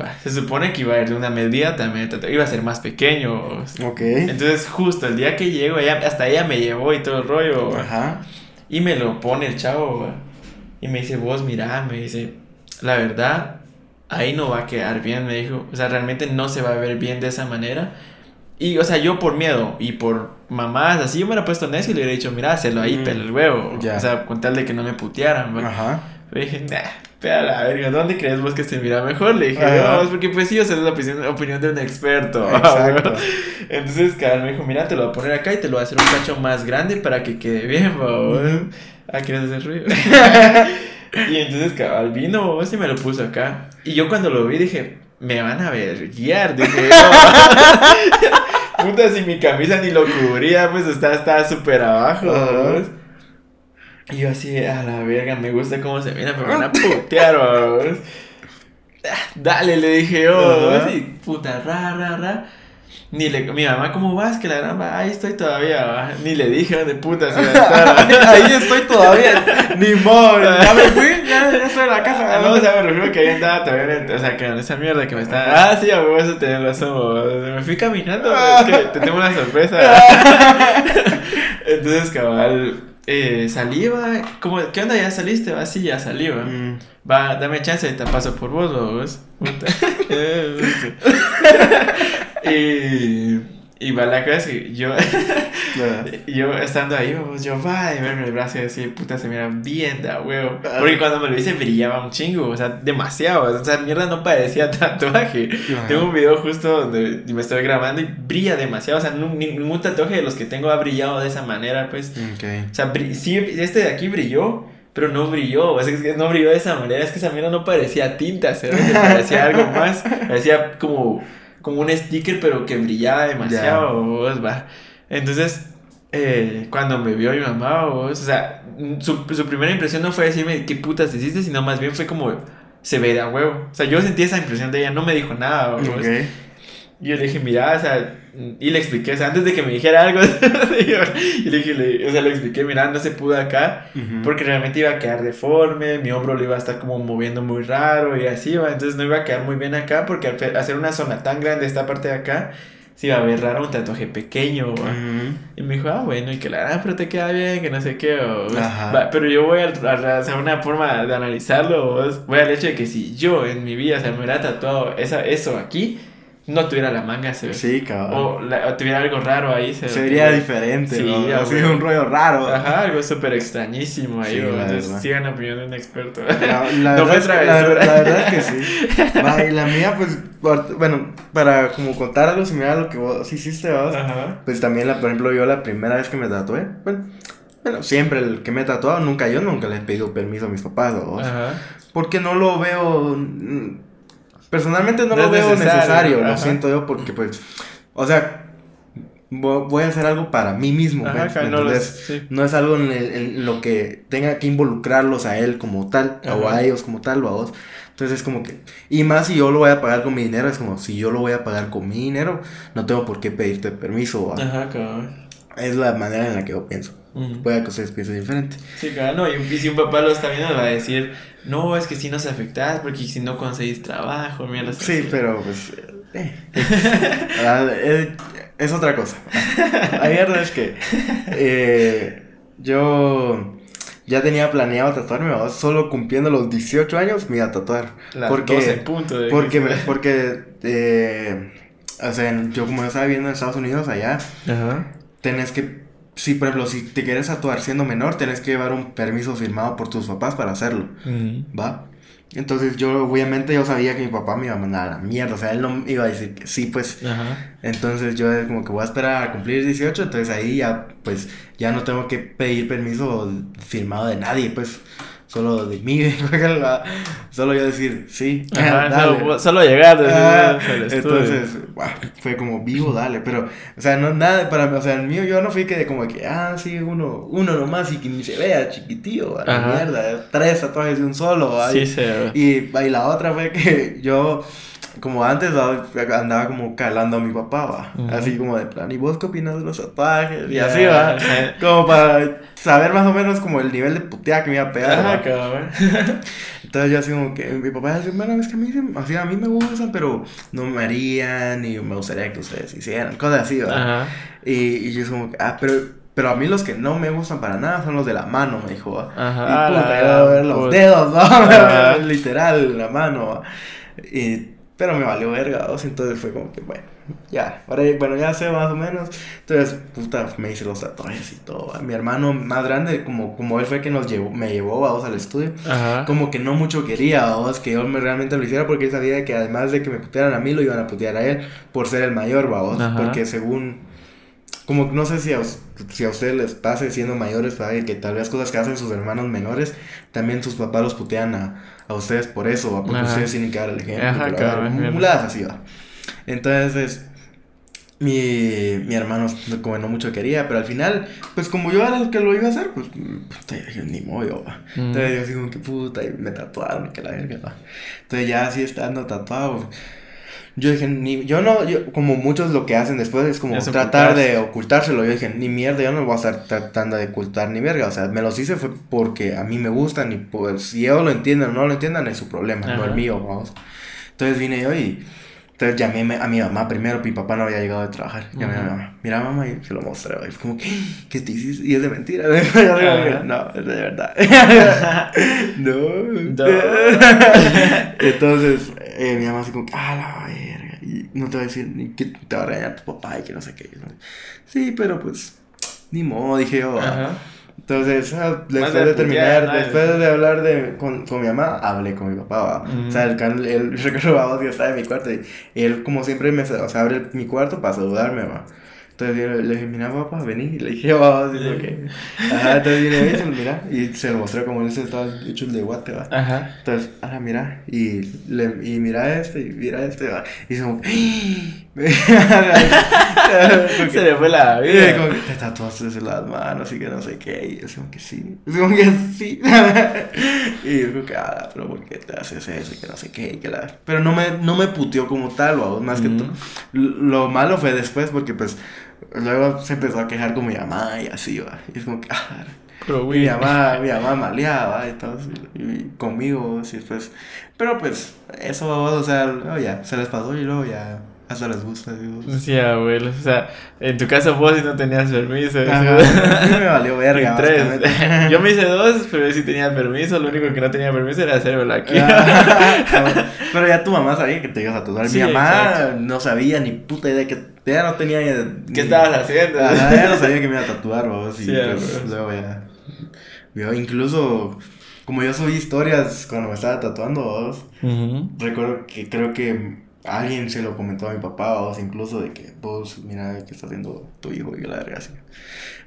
Va, se supone que iba a ir de una medida también, iba a ser más pequeño. Ok. Entonces, justo el día que llego, ella, hasta ella me llevó y todo el rollo. Ajá. Y me lo pone el chavo. Y me dice, vos, mira, me dice, la verdad, ahí no va a quedar bien, me dijo. O sea, realmente no se va a ver bien de esa manera. Y, o sea, yo por miedo y por mamás, así yo me he puesto necio y le hubiera dicho, mira, hazlo ahí, Mm, pela el huevo. ya. O sea, con tal de que no me putearan. Ajá. Le dije, nah, pela la verga, ¿dónde crees vos que se mira mejor? Le dije, Ajá. no, porque pues sí, o sea, es la opinión, opinión de un experto. Exacto. Entonces, cada me dijo, mira, te lo voy a poner acá y te lo voy a hacer un cacho más grande para que quede bien. Ujú. Ah, ¿quieres hacer ruido? y entonces, cabal, vino babos, y me lo puso acá. Y yo cuando lo vi dije, me van a ver guiar. Dije, no. Puta, si mi camisa ni lo cubría, pues estaba estaba súper abajo. Y yo así, a la verga, me gusta cómo se mira, me van a putear. Ah, Dale, le dije yo, y puta, ra, ra, ra. Ni le, mi mamá, ¿cómo vas? Que la gran ahí estoy todavía, ¿va? Ni le dije, de puta, se ahí estoy todavía, ni modo, ya me fui, ya, ya estoy en la casa. Ah, no, o sea, me refiero que ahí andaba también, o sea, que esa mierda que me estaba, ah, sí, a eso tenés razón, me fui caminando, es que te tengo una sorpresa. Entonces, cabal, eh, saliva, ¿cómo, ¿qué onda? ¿Ya saliste? Va, sí, ya salí, va. Mm. Va, dame chance y te paso por vos, vos. Y, y va la cosa que yo, yo estando ahí, vamos, yo va y verme el brazo y decir, puta, se mira bien da huevo. Porque cuando me lo hice brillaba un chingo, o sea, demasiado. O sea, mierda no parecía tatuaje. Tengo un video justo donde me estoy grabando y brilla demasiado. O sea, ningún tatuaje de los que tengo ha brillado de esa manera, pues. O sea, sí, este de aquí brilló pero no brilló, o sea, es que no brilló de esa manera, es que esa mierda no parecía tinta, parecía algo más, parecía como, como un sticker, pero que brillaba demasiado, va. Entonces, eh, cuando me vio mi mamá, o sea, su, su, primera impresión no fue decirme qué putas hiciste, sino más bien fue como, se ve de a huevo, o sea, yo sentí esa impresión de ella, no me dijo nada, okay. Y yo le dije, mira, o sea, y le expliqué, o sea, antes de que me dijera algo, y le dije, o sea, le expliqué, mira, no se pudo acá, porque realmente iba a quedar deforme, mi hombro lo iba a estar como moviendo muy raro y así, ¿va? entonces no iba a quedar muy bien acá, porque al hacer una zona tan grande esta parte de acá, se iba a ver raro un tatuaje pequeño, Y me dijo, ah, bueno, y que la, ah, pero te queda bien, que no sé qué, pero yo voy a, hacer una forma de analizarlo, voy al hecho de que si yo en mi vida, o sea, me hubiera tatuado esa, eso aquí, no tuviera la manga, se ve. Sí, cabrón. O, tuviera algo raro ahí. Se Sería diferente, sí, ¿no? Así un rollo raro. Ajá, algo súper extrañísimo ahí, sí, Entonces, sigan la opinión de un experto. La, la no fue la, la, verdad es que sí. Va, y la mía, pues, bueno, para como contar algo similar a lo que vos hiciste, vos, Ajá. pues también, la, por ejemplo, yo la primera vez que me tatué, bueno, bueno, siempre el que me he tatuado, nunca yo nunca le he pedido permiso a mis papás, ¿no? Ajá. Porque no lo veo Personalmente no, lo veo necesario, lo siento yo, porque pues, o sea, voy a hacer algo para mí mismo. no, es algo en, lo que tenga que involucrarlos a él como tal, o a ellos como tal, o a vos. Entonces es como que, y más si yo lo voy a pagar con mi dinero, es como si yo lo voy a pagar con mi dinero, no tengo por qué pedirte permiso. Ajá, Es la manera en la que yo pienso. Puede que ustedes piensen diferente. Sí, claro, no, y, si un papá lo está viendo, va a decir, no, es que si nos afectas porque si no conseguís trabajo, mira. Sí, pero pues. Eh, eh, es otra cosa. La verdad es que eh, yo ya tenía planeado tatuarme, solo cumpliendo los 18 años me iba a tatuar. porque, 12 puntos. porque, porque eh, o sea, yo como yo estaba viviendo en Estados Unidos allá, tenés que si, por ejemplo, si te quieres tatuar siendo menor, tienes que llevar un permiso firmado por tus papás para hacerlo. ¿Va? Entonces yo, obviamente, yo sabía que mi papá me iba a mandar a la mierda. O sea, él no iba a decir que sí, pues. Ajá. Entonces yo como que voy a esperar a cumplir 18. Entonces ahí ya, pues, ya no tengo que pedir permiso firmado de nadie, pues solo de mí, solo yo decir, sí, dale. Solo, llegar. entonces, fue como vivo, dale, pero, o sea, no nada para mí, o sea, el mío yo no fui que como que, ah, sí, uno, uno nomás y que ni se vea, chiquitío, a la mierda, tres tatuajes de un solo, sí, sí, y, y la otra fue que yo como antes andaba como calando a mi papá, va. Así como de plan, ¿y vos qué opinas de los tatuajes? Y así, va. como para saber más o menos como el nivel de puteada que me iba a pegar. Entonces yo así como que mi papá decía, bueno, es que a mí, así, a mí me gustan, pero no me harían y me gustaría que ustedes hicieran, cosas así, ¿verdad? Y, y yo como, ah, pero pero a mí los que no me gustan para nada son los de la mano, me dijo. Ajá. Y puta, iba a ver los dedos, ¿no? Literal, la mano. Y pero me valió verga, entonces fue como que, bueno, ya, ahora, bueno, ya sé más o menos. Entonces, puta, me hice los tatuajes y todo. Mi hermano más grande, como, como él fue que nos llevó, me llevó, vamos, al estudio, como que no mucho quería, vamos, que yo me, realmente lo hiciera porque él sabía que además de que me putearan a mí, lo iban a putear a él por ser el mayor, vamos, porque según como no sé si a, si a ustedes les pase siendo mayores, que tal vez cosas que hacen sus hermanos menores, también sus papás los putean a, a ustedes por eso, porque ustedes tienen que dar el ejemplo. así va. Entonces, mi, mi hermano como no mucho quería, pero al final, pues como yo era el que lo iba a hacer, pues yo ni modo, va. Entonces yo así como que puta, y me tatuaron, que la verga, va. Entonces ya así estando tatuado Yo dije, ni, yo no, yo, como muchos lo que hacen después es como Es tratar ocultarse. de ocultárselo. Yo dije, ni mierda, yo no voy a estar tratando de ocultar ni verga. O sea, me los hice fue porque a mí me gustan y pues si ellos lo entienden o no lo entiendan es su problema, no Ajá. el mío, vamos. Entonces vine yo y entonces llamé a mi mamá primero, mi papá no había llegado de trabajar. Llamé a mi mamá, mira mamá, y se lo mostré. Y fue como, ¿qué? ¿Qué te hiciste? Y es de mentira. Ajá. no, es de verdad. no. No. Entonces, eh, mi mamá así como, ah, la no te va a decir ni que te va a regañar tu papá y que no sé qué. Sí, pero pues, ni modo, dije yo. Ajá. Entonces, ah, después de terminar, después de hablar de, con, con mi mamá, hablé con mi papá, ¿va? Ujú. O sea, el, can- el recuerdo, vamos, que estaba en mi cuarto y él, como siempre, me, o sea, abre mi cuarto para saludarme, ¿va? Entonces yo le dije, mira, papá, vení. Y le dije, y dice, que Ajá, entonces viene se lo mira, y se lo mostré como él se estaba hecho el de guate, ¿va? Ajá. Entonces, ahora mira, y, le, y mira este, y mira este, ¿va? Y es como, Porque- Se le fue la vida. como que te tatuaste en las manos y que no sé qué. Y es como que sí. Es como que sí. y yo como que, ah, pero ¿por qué te haces eso? Y que no sé qué. y que la... Pero no me, no me puteó como tal, o más que todo. Lo malo fue después porque pues luego se empezó a quejar con mi mamá y así, va. Y es como que, ah, Pero, mi güey. mamá, mi mamá maleaba y todo, y conmigo, sí, pues, pero pues, eso, o sea, luego ya, se les pasó y luego ya, hasta les gusta. Sí, abuelo. O sea, en tu caso vos sí no tenías permiso. Ajá, me valió verga, Tres. Yo me hice dos, pero sí tenía permiso. Lo único que no tenía permiso era hacérmelo aquí. Ah, pero ya tu mamá sabía que te ibas a tatuar. Sí, Mi mamá exacto. no sabía ni puta idea que ella no tenía ni- ¿Qué estabas haciendo? Ajá, ella no sabía que me iba a tatuar, vos. Sí, pues, luego ya. Yo incluso, como yo subí historias cuando me estaba tatuando, vos. Recuerdo que creo que alguien se lo comentó a mi papá, o incluso de que vos, mira, ¿qué está haciendo tu hijo? Y yo la verga así.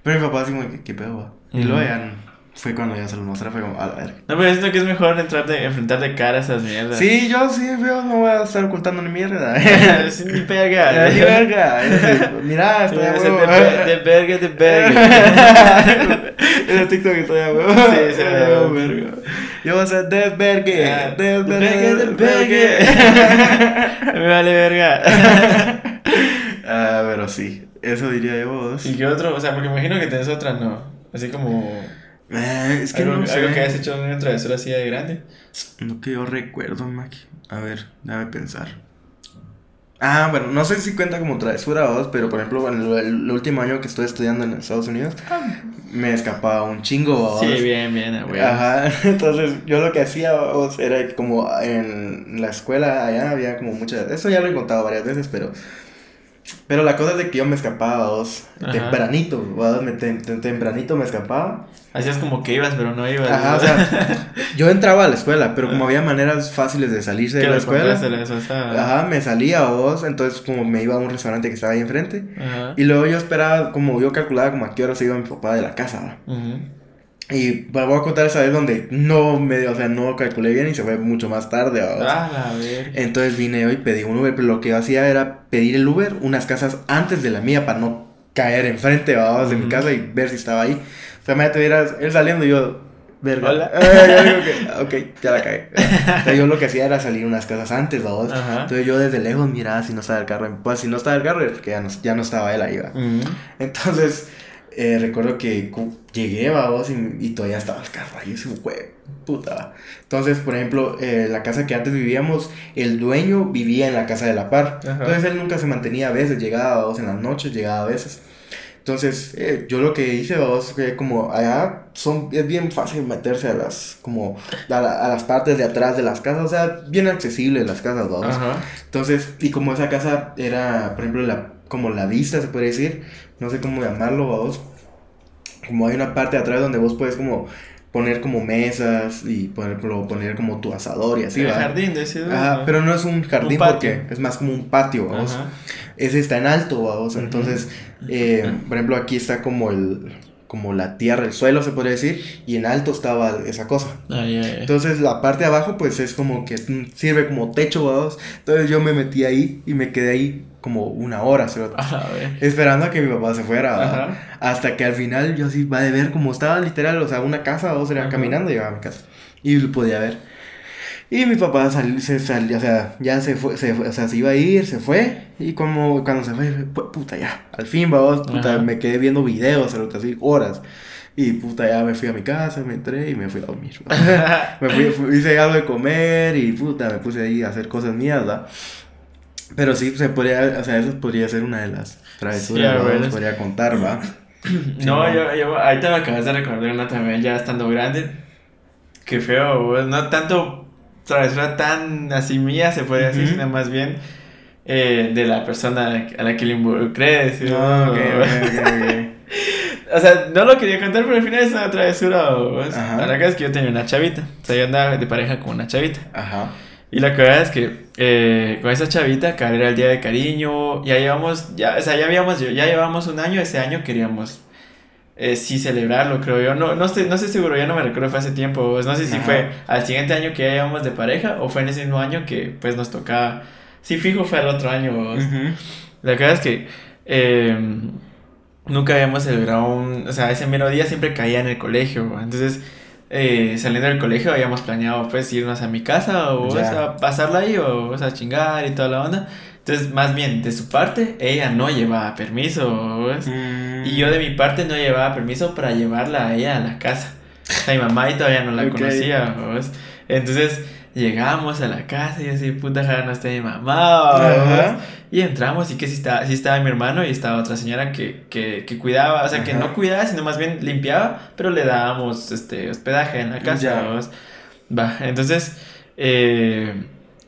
Pero mi papá así como, que, ¿qué pedo? va?". Y luego ya fue cuando ya se lo mostré, fue como, a la verga. No, pero siento que es mejor entrarte, enfrentar de cara a esas mierdas. Sí, yo sí, yo no voy a estar ocultando ni mierda. Sí, ni pega. Ni verga. Mira, estoy a huevo. de, de verga, de verga. Ese TikTok estoy a huevo. Sí, sí, a huevo, verga. Yo voy a ser desvergue. Ah, Desvergue, de desvergue. Me vale verga. Ah, pero sí, eso diría yo vos. ¿Y qué otro? O sea, porque imagino que tenés otra, ¿no? Así como. Eh, es que algo, no sé. algo que hayas hecho en una travesura así de grande. Lo que yo recuerdo, Maki. A ver, déjame pensar. Ah, bueno, no sé si cuenta como travesura vos, pero por ejemplo, en el, el último año que estoy estudiando en Estados Unidos, me escapaba un chingo, vos. Sí, bien, bien, ah, güey. Ajá, entonces yo lo que hacía vos, era como en la escuela allá había como muchas... Eso ya lo he contado varias veces, pero... Pero la cosa es de que yo me escapaba, vos, Ajá. tempranito, vos, me tem- tem- tempranito me escapaba. Hacías como que ibas, pero no ibas. Ajá, ¿no? o sea, yo entraba a la escuela, pero como había maneras fáciles de salirse de ¿Qué la escuela, eso, ajá, me salía vos, entonces como me iba a un restaurante que estaba ahí enfrente, Ajá. y luego yo esperaba, como yo calculaba como a qué hora se iba mi papá de la casa, ¿va? Y pues, voy a contar esa vez donde no me, o sea, no calculé bien y se fue mucho más tarde. Ah. Entonces vine hoy y pedí un Uber, pero lo que yo hacía era pedir el Uber unas casas antes de la mía para no caer enfrente, ¿va? de mi casa y ver si estaba ahí. O sea, me tuvieras él saliendo y yo, verga. Hola. Eh, yo digo que, ok, ya la cagué. Entonces yo lo que hacía era salir unas casas antes, ¿va? Entonces yo desde lejos miraba si no estaba el carro. Pues si no estaba el carro, es que ya no, ya no estaba él ahí. Entonces, eh, recuerdo que llegué, vamos, y, y todavía estaba el carro ahí, ese güey, puta. Entonces, por ejemplo, eh, la casa que antes vivíamos, el dueño vivía en la casa de la par. Ajá. Entonces, él nunca se mantenía a veces, llegaba, vamos, en las noches, llegaba a veces. Entonces, eh, yo lo que hice, vamos, que como allá son, es bien fácil meterse a las, como, a, la- a las partes de atrás de las casas, o sea, bien accesibles las casas, vamos. Ajá. Entonces, y como esa casa era, por ejemplo, la, como la vista, se puede decir, no sé cómo llamarlo, vos. Como hay una parte de atrás donde vos puedes como poner como mesas y poner, poner como tu asador y así, el jardín de ese Ajá, pero no es un jardín porque es más como un patio, vamos. Ese está en alto, vamos. Entonces, eh, por ejemplo, aquí está como el como la tierra, el suelo se podría decir, y en alto estaba esa cosa. Entonces la parte de abajo pues es como que sirve como techo, vamos. Entonces yo me metí ahí y me quedé ahí como una hora, cerote, A ver. esperando a que mi papá se fuera. Ajá. Hasta que al final yo así va de ver como estaba literal, o sea, una casa, era Ajá. caminando y llegaba a mi casa. Y lo podía ver. Y mi papá sal, se salió, o sea, ya se fue, se fue, o sea, se iba a ir, se fue. Y como cuando se fue, fue puta, ya, al fin, vamos, puta, Ajá. me quedé viendo videos, así, horas. Y puta, ya me fui a mi casa, me entré y me fui a dormir. me fui, fui- hice algo de comer y puta, me puse ahí a hacer cosas mías, ¿va? Pero sí, se podría, o sea, eso podría ser una de las travesuras, ver. Os podría contar, ¿va? No, Sí, yo, yo, ahorita me acabas de recordar una también ya estando grande. Qué feo, no tanto travesura tan así mía, se puede decir, sino más bien eh, de la persona a la, que le involucré. ¿sí? No, ok, O sea, no lo quería contar, pero al final es una travesura. La verdad es que yo tenía una chavita, o sea, yo andaba de pareja con una chavita. Ajá. Y la verdad es que eh, con esa chavita, era el día de cariño, ya llevamos, ya, o sea, ya habíamos, ya llevamos un año, ese año queríamos eh, sí celebrarlo, creo yo. No, no, estoy, no estoy seguro, ya no me recuerdo, fue hace tiempo. pues, No sé si Ajá. fue al siguiente año que ya llevamos de pareja o fue en ese mismo año que pues nos tocaba. Sí, fijo, fue el otro año. Ujú. La verdad es que eh, nunca habíamos celebrado un... O sea, ese mero día siempre caía en el colegio. Entonces, eh, saliendo del colegio habíamos planeado pues irnos a mi casa o Ya. o sea, pasarla ahí o, o sea, chingar y toda la onda. Entonces, más bien, de su parte, ella no llevaba permiso. ¿ves? Mm. Y yo de mi parte no llevaba permiso para llevarla a ella a la casa. O sea, mi mamá y todavía no la conocía. ¿ves? Entonces llegamos a la casa y yo así, puta, ja, no está mi mamá. Y entramos y que sí estaba, sí estaba mi hermano y estaba otra señora que, que, que cuidaba, o sea, que no cuidaba, sino más bien limpiaba, pero le dábamos este, hospedaje en la casa. Ya. Va, entonces, eh,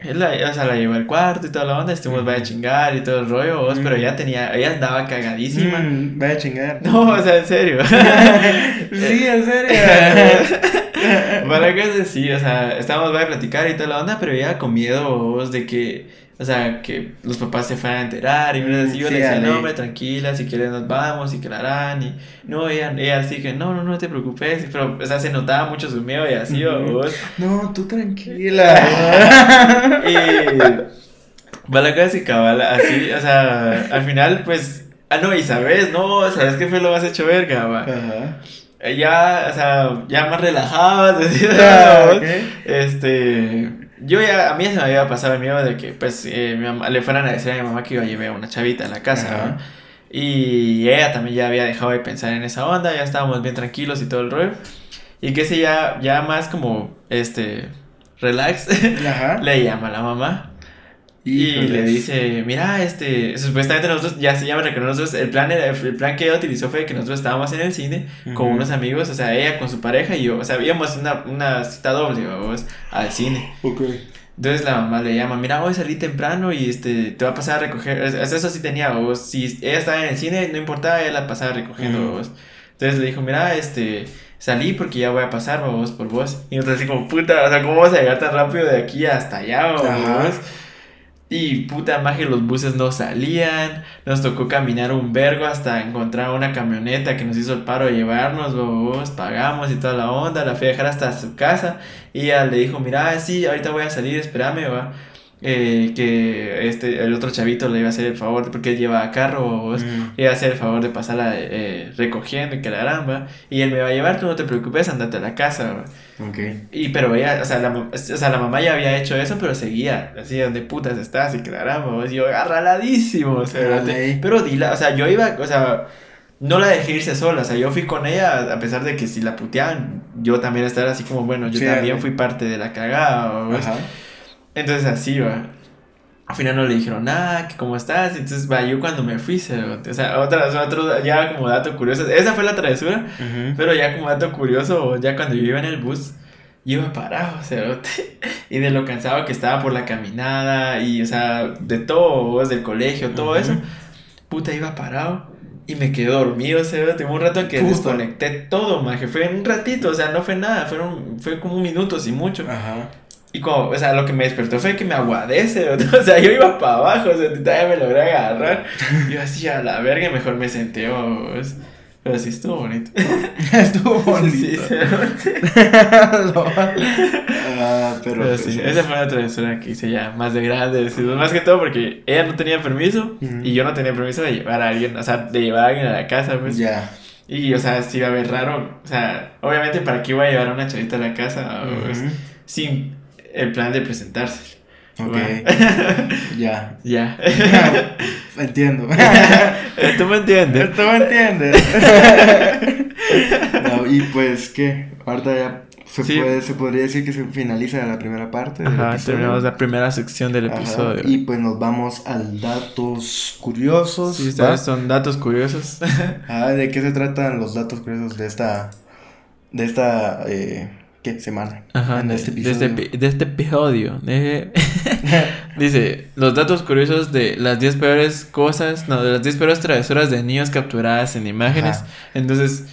él la, o sea, la llevó al cuarto y toda la onda, estuvimos vaya a chingar y todo el rollo, ¿ves? pero ella tenía, ella andaba cagadísima. Mm, vaya a chingar. No, o sea, en serio. sí, en serio. Para que sí, o sea, estábamos vaya a platicar y toda la onda, pero ella con miedo ¿vos? de que, o sea, que los papás se fueran a enterar y mira, así yo Sí, le decía, no, hombre, tranquila, si quieres nos vamos y que la harán y no, ella, ella así que, no, no, no te preocupes, pero, o sea, se notaba mucho su miedo y así, Ujú. ¿vos? No, tú tranquila. Y va la y cabal, así, o sea, al final, pues, ah, no, y sabes, no, sabes qué fue lo más hecho verga, va. Ajá. Ya, o sea, ya más relajados, así, Ah. Este, yo ya, a mí ya se me había pasado el miedo de que, pues, eh, mi mamá, le fueran a decir a mi mamá que iba a llevar a una chavita a la casa. ¿no? Y ella también ya había dejado de pensar en esa onda, ya estábamos bien tranquilos y todo el rollo. Y que sí, ya, ya más como, este, relax, Ajá. le llama a la mamá. Y le dice, mira, este, supuestamente nosotros, ya se llama que nosotros, el plan, era, el plan que ella utilizó fue que nosotros estábamos en el cine con Ujú. unos amigos, o sea, ella con su pareja y yo, o sea, íbamos una, una cita doble, vamos, al cine. Ok. Entonces la mamá le llama, mira, hoy salí temprano y este, te va a pasar a recoger, es- es- eso sí tenía, vos, si ella estaba en el cine, no importaba, ella la pasaba recogiendo, Ujú. vos. Entonces le dijo, mira, este, salí porque ya voy a pasar, vos, por vos. Y nosotros así como, puta, o sea, ¿cómo vas a llegar tan rápido de aquí hasta allá, vos? Y puta magia, los buses no salían. Nos tocó caminar un vergo hasta encontrar una camioneta que nos hizo el paro de llevarnos, vos, pagamos y toda la onda. La fui a dejar hasta su casa. Y ella le dijo, mira, sí, ahorita voy a salir, espérame, va. Eh, que este, el otro chavito le iba a hacer el favor, porque él lleva carro. Mm. Le iba a hacer el favor de pasarla eh, recogiendo y que la gran, va. Y él me va a llevar, tú no te preocupes, andate a la casa, va. Ok. Y pero ella, o sea, la, o sea, la mamá ya había hecho eso, pero seguía, así, donde putas estás? Y claramos, y yo agarraladísimo, o sea, pero dila, o sea, yo iba, o sea, no la dejé irse sola, o sea, yo fui con ella, a pesar de que si la puteaban, yo también estaba así como, bueno, yo Sí, también fui parte de la cagada. Entonces así, va. Al final no le dijeron nada, que cómo estás. Entonces, va, yo cuando me fui, se- o sea, otra, otro, ya como dato curioso, esa fue la travesura, Ujú. pero ya como dato curioso, ya cuando yo iba en el bus, yo iba parado, sea, y de lo cansado que estaba por la caminada, y, o sea, de todo, desde el colegio, todo Ujú. eso, puta, iba parado. Y me quedé dormido, o sea, tuve un rato en que Puta. desconecté todo, maje. Fue un ratito, o sea, no fue nada, fueron, fue como un minuto, sin mucho. Ajá. Y como, o sea, lo que me despertó fue que me aguadece, o sea, yo iba para abajo, o sea, todavía me logré agarrar. Yo así a la verga, mejor me senté, vamos. Pero sí estuvo bonito. Estuvo bonito. Sí, sí. ah, pero, Pero pues, sí, esa fue una travesura que hice ya más de grande. sí, Más que todo porque ella no tenía permiso Ujú. y yo no tenía permiso de llevar a alguien, o sea, de llevar a alguien a la casa, pues. Ya. Y, o sea, sí iba a ver raro. O sea, obviamente, ¿para qué iba a llevar a una chavita a la casa? pues, Ujú. sin el plan de presentarse. Ok. ya. Ya. Entiendo. ¿Tú me entiendes? ¿Tú me entiendes? no, y pues, ¿qué? Ahorita ya se, Sí. puede, se podría decir que se finaliza la primera parte del Ajá, episodio. terminamos la primera sección del Ajá, episodio. Y pues nos vamos al datos curiosos. Sí, son datos curiosos. Ah, ¿de qué se tratan los datos curiosos de esta, de esta, eh, ¿qué? Semana. Ajá, en este de episodio. este, epi- de este episodio. de- Dice, los datos curiosos de las 10 peores cosas, no, de las 10 peores travesuras de niños capturadas en imágenes. Ajá. Entonces,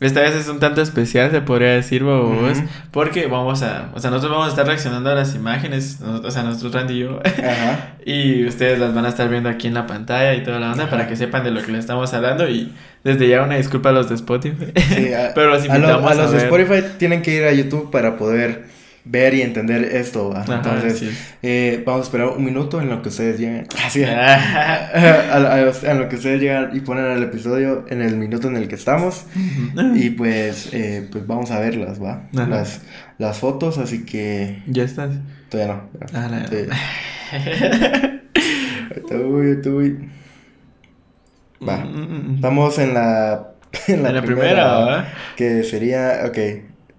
esta vez es un tanto especial, se podría decir, babos, Ujú. porque vamos a, o sea, nosotros vamos a estar reaccionando a las imágenes, o sea, nosotros, Randy y yo, Ajá. y ustedes las van a estar viendo aquí en la pantalla y toda la onda Ajá. para que sepan de lo que les estamos hablando y desde ya una disculpa a los de Spotify. Sí, a, Pero los a lo- invitamos a los a de. Spotify tienen que ir a YouTube para poder ver y entender esto. ¿va? Ajá, Entonces, sí. eh, vamos a esperar un minuto en lo que ustedes lleguen. Así, Ah. a lo que ustedes llegan y ponen el episodio en el minuto en el que estamos. Y pues, eh, pues vamos a verlas, ¿va? Ajá. Las, las fotos, así que Ya estás. todavía no. Ah, voy. Va. Mm, mm, mm. Estamos en la, en la, En la primera, ¿va? Que sería, ok.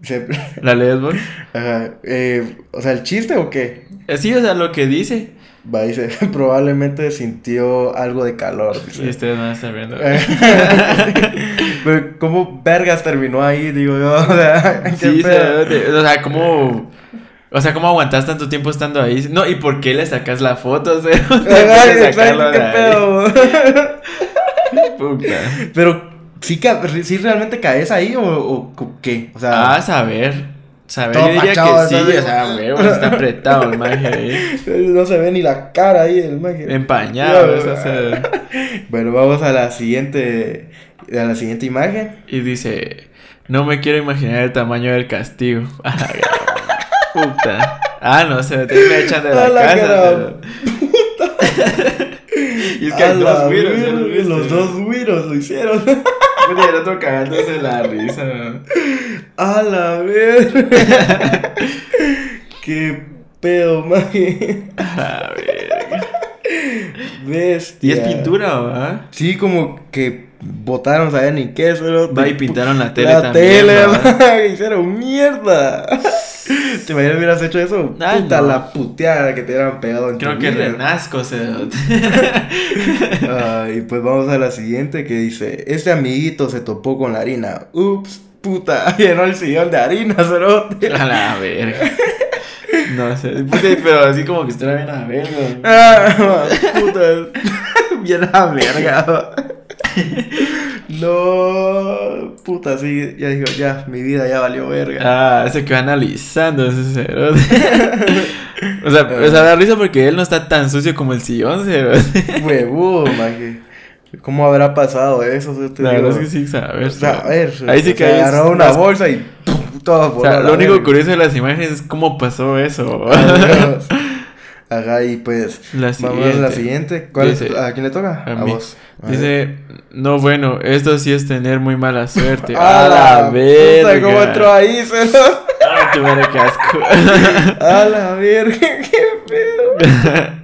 Se- ¿La lees vos? ajá, eh, o sea, ¿el chiste o qué? Eh, Sí, o sea, lo que dice. Va, dice, probablemente sintió algo de calor. dice. Y ustedes van a estar viendo. Pero, ¿cómo vergas terminó ahí? Digo yo, o sea, ¿qué Sí, o sea, ¿cómo, o sea, ¿cómo aguantas tanto tiempo estando ahí? No, ¿y por qué le sacas la foto? O sea, ¿qué pedo? Puta. Pero, ¿sí, sí realmente caes ahí o, o qué? O sea, Ah, saber. Saber, yo diría pachado, que sí, o sea, huevo, está apretado el maje ahí. no se ve ni la cara ahí del magia. Empañado, o sea, Bueno, vamos a la siguiente, a la siguiente imagen. Y dice, no me quiero imaginar el tamaño del castigo. Puta. Ah, no, se me echan de la, la casa. gran pero- y es que hay dos la güiros, ¿ya los verga, dos güiros lo hicieron. Y el otro cagándose la risa. A la ver. Qué pedo, maje. A ver. Bestia. ¿Y es pintura, va? Sí, como que botaron, sabían ni qué, solo. Va y pintaron la tele la también. tele, maje, hicieron mierda. ¿Te imaginas hubieras hecho eso? Ay, Puta, no. la puteada que te hubieran pegado en Creo que vida. renazco, se Ah, y pues vamos a la siguiente que dice, este amiguito se topó con la harina. Ups, puta, llenó el sillón de harina, cerote. A la verga. No sé, puta, pero así como que estuviera bien a verga. Ah, puta, bien a verga. No, puta, sí, ya digo, ya, mi vida ya valió verga. Ah, ese que va analizando ese cerote. o sea, o sea, da risa porque él no está tan sucio como el sillón, cerote. Huevudo, maje. ¿Cómo habrá pasado eso? Te La digo. verdad es que sí, saber. O sea, a ver, Ahí sí que agarró una las- bolsa y ¡pum! todo O sea, lo único verga. curioso de las imágenes es cómo pasó eso. Ajá, y pues La vamos a la siguiente. ¿Cuál es- Dice- ¿A quién le toca? a A, mí. vos. A. Dice, no, bueno, esto sí es tener muy mala suerte. ¡A a la verga. Puta, ¿Cómo entró ahí? Ah, tu madre, qué asco. A la verga, qué pedo.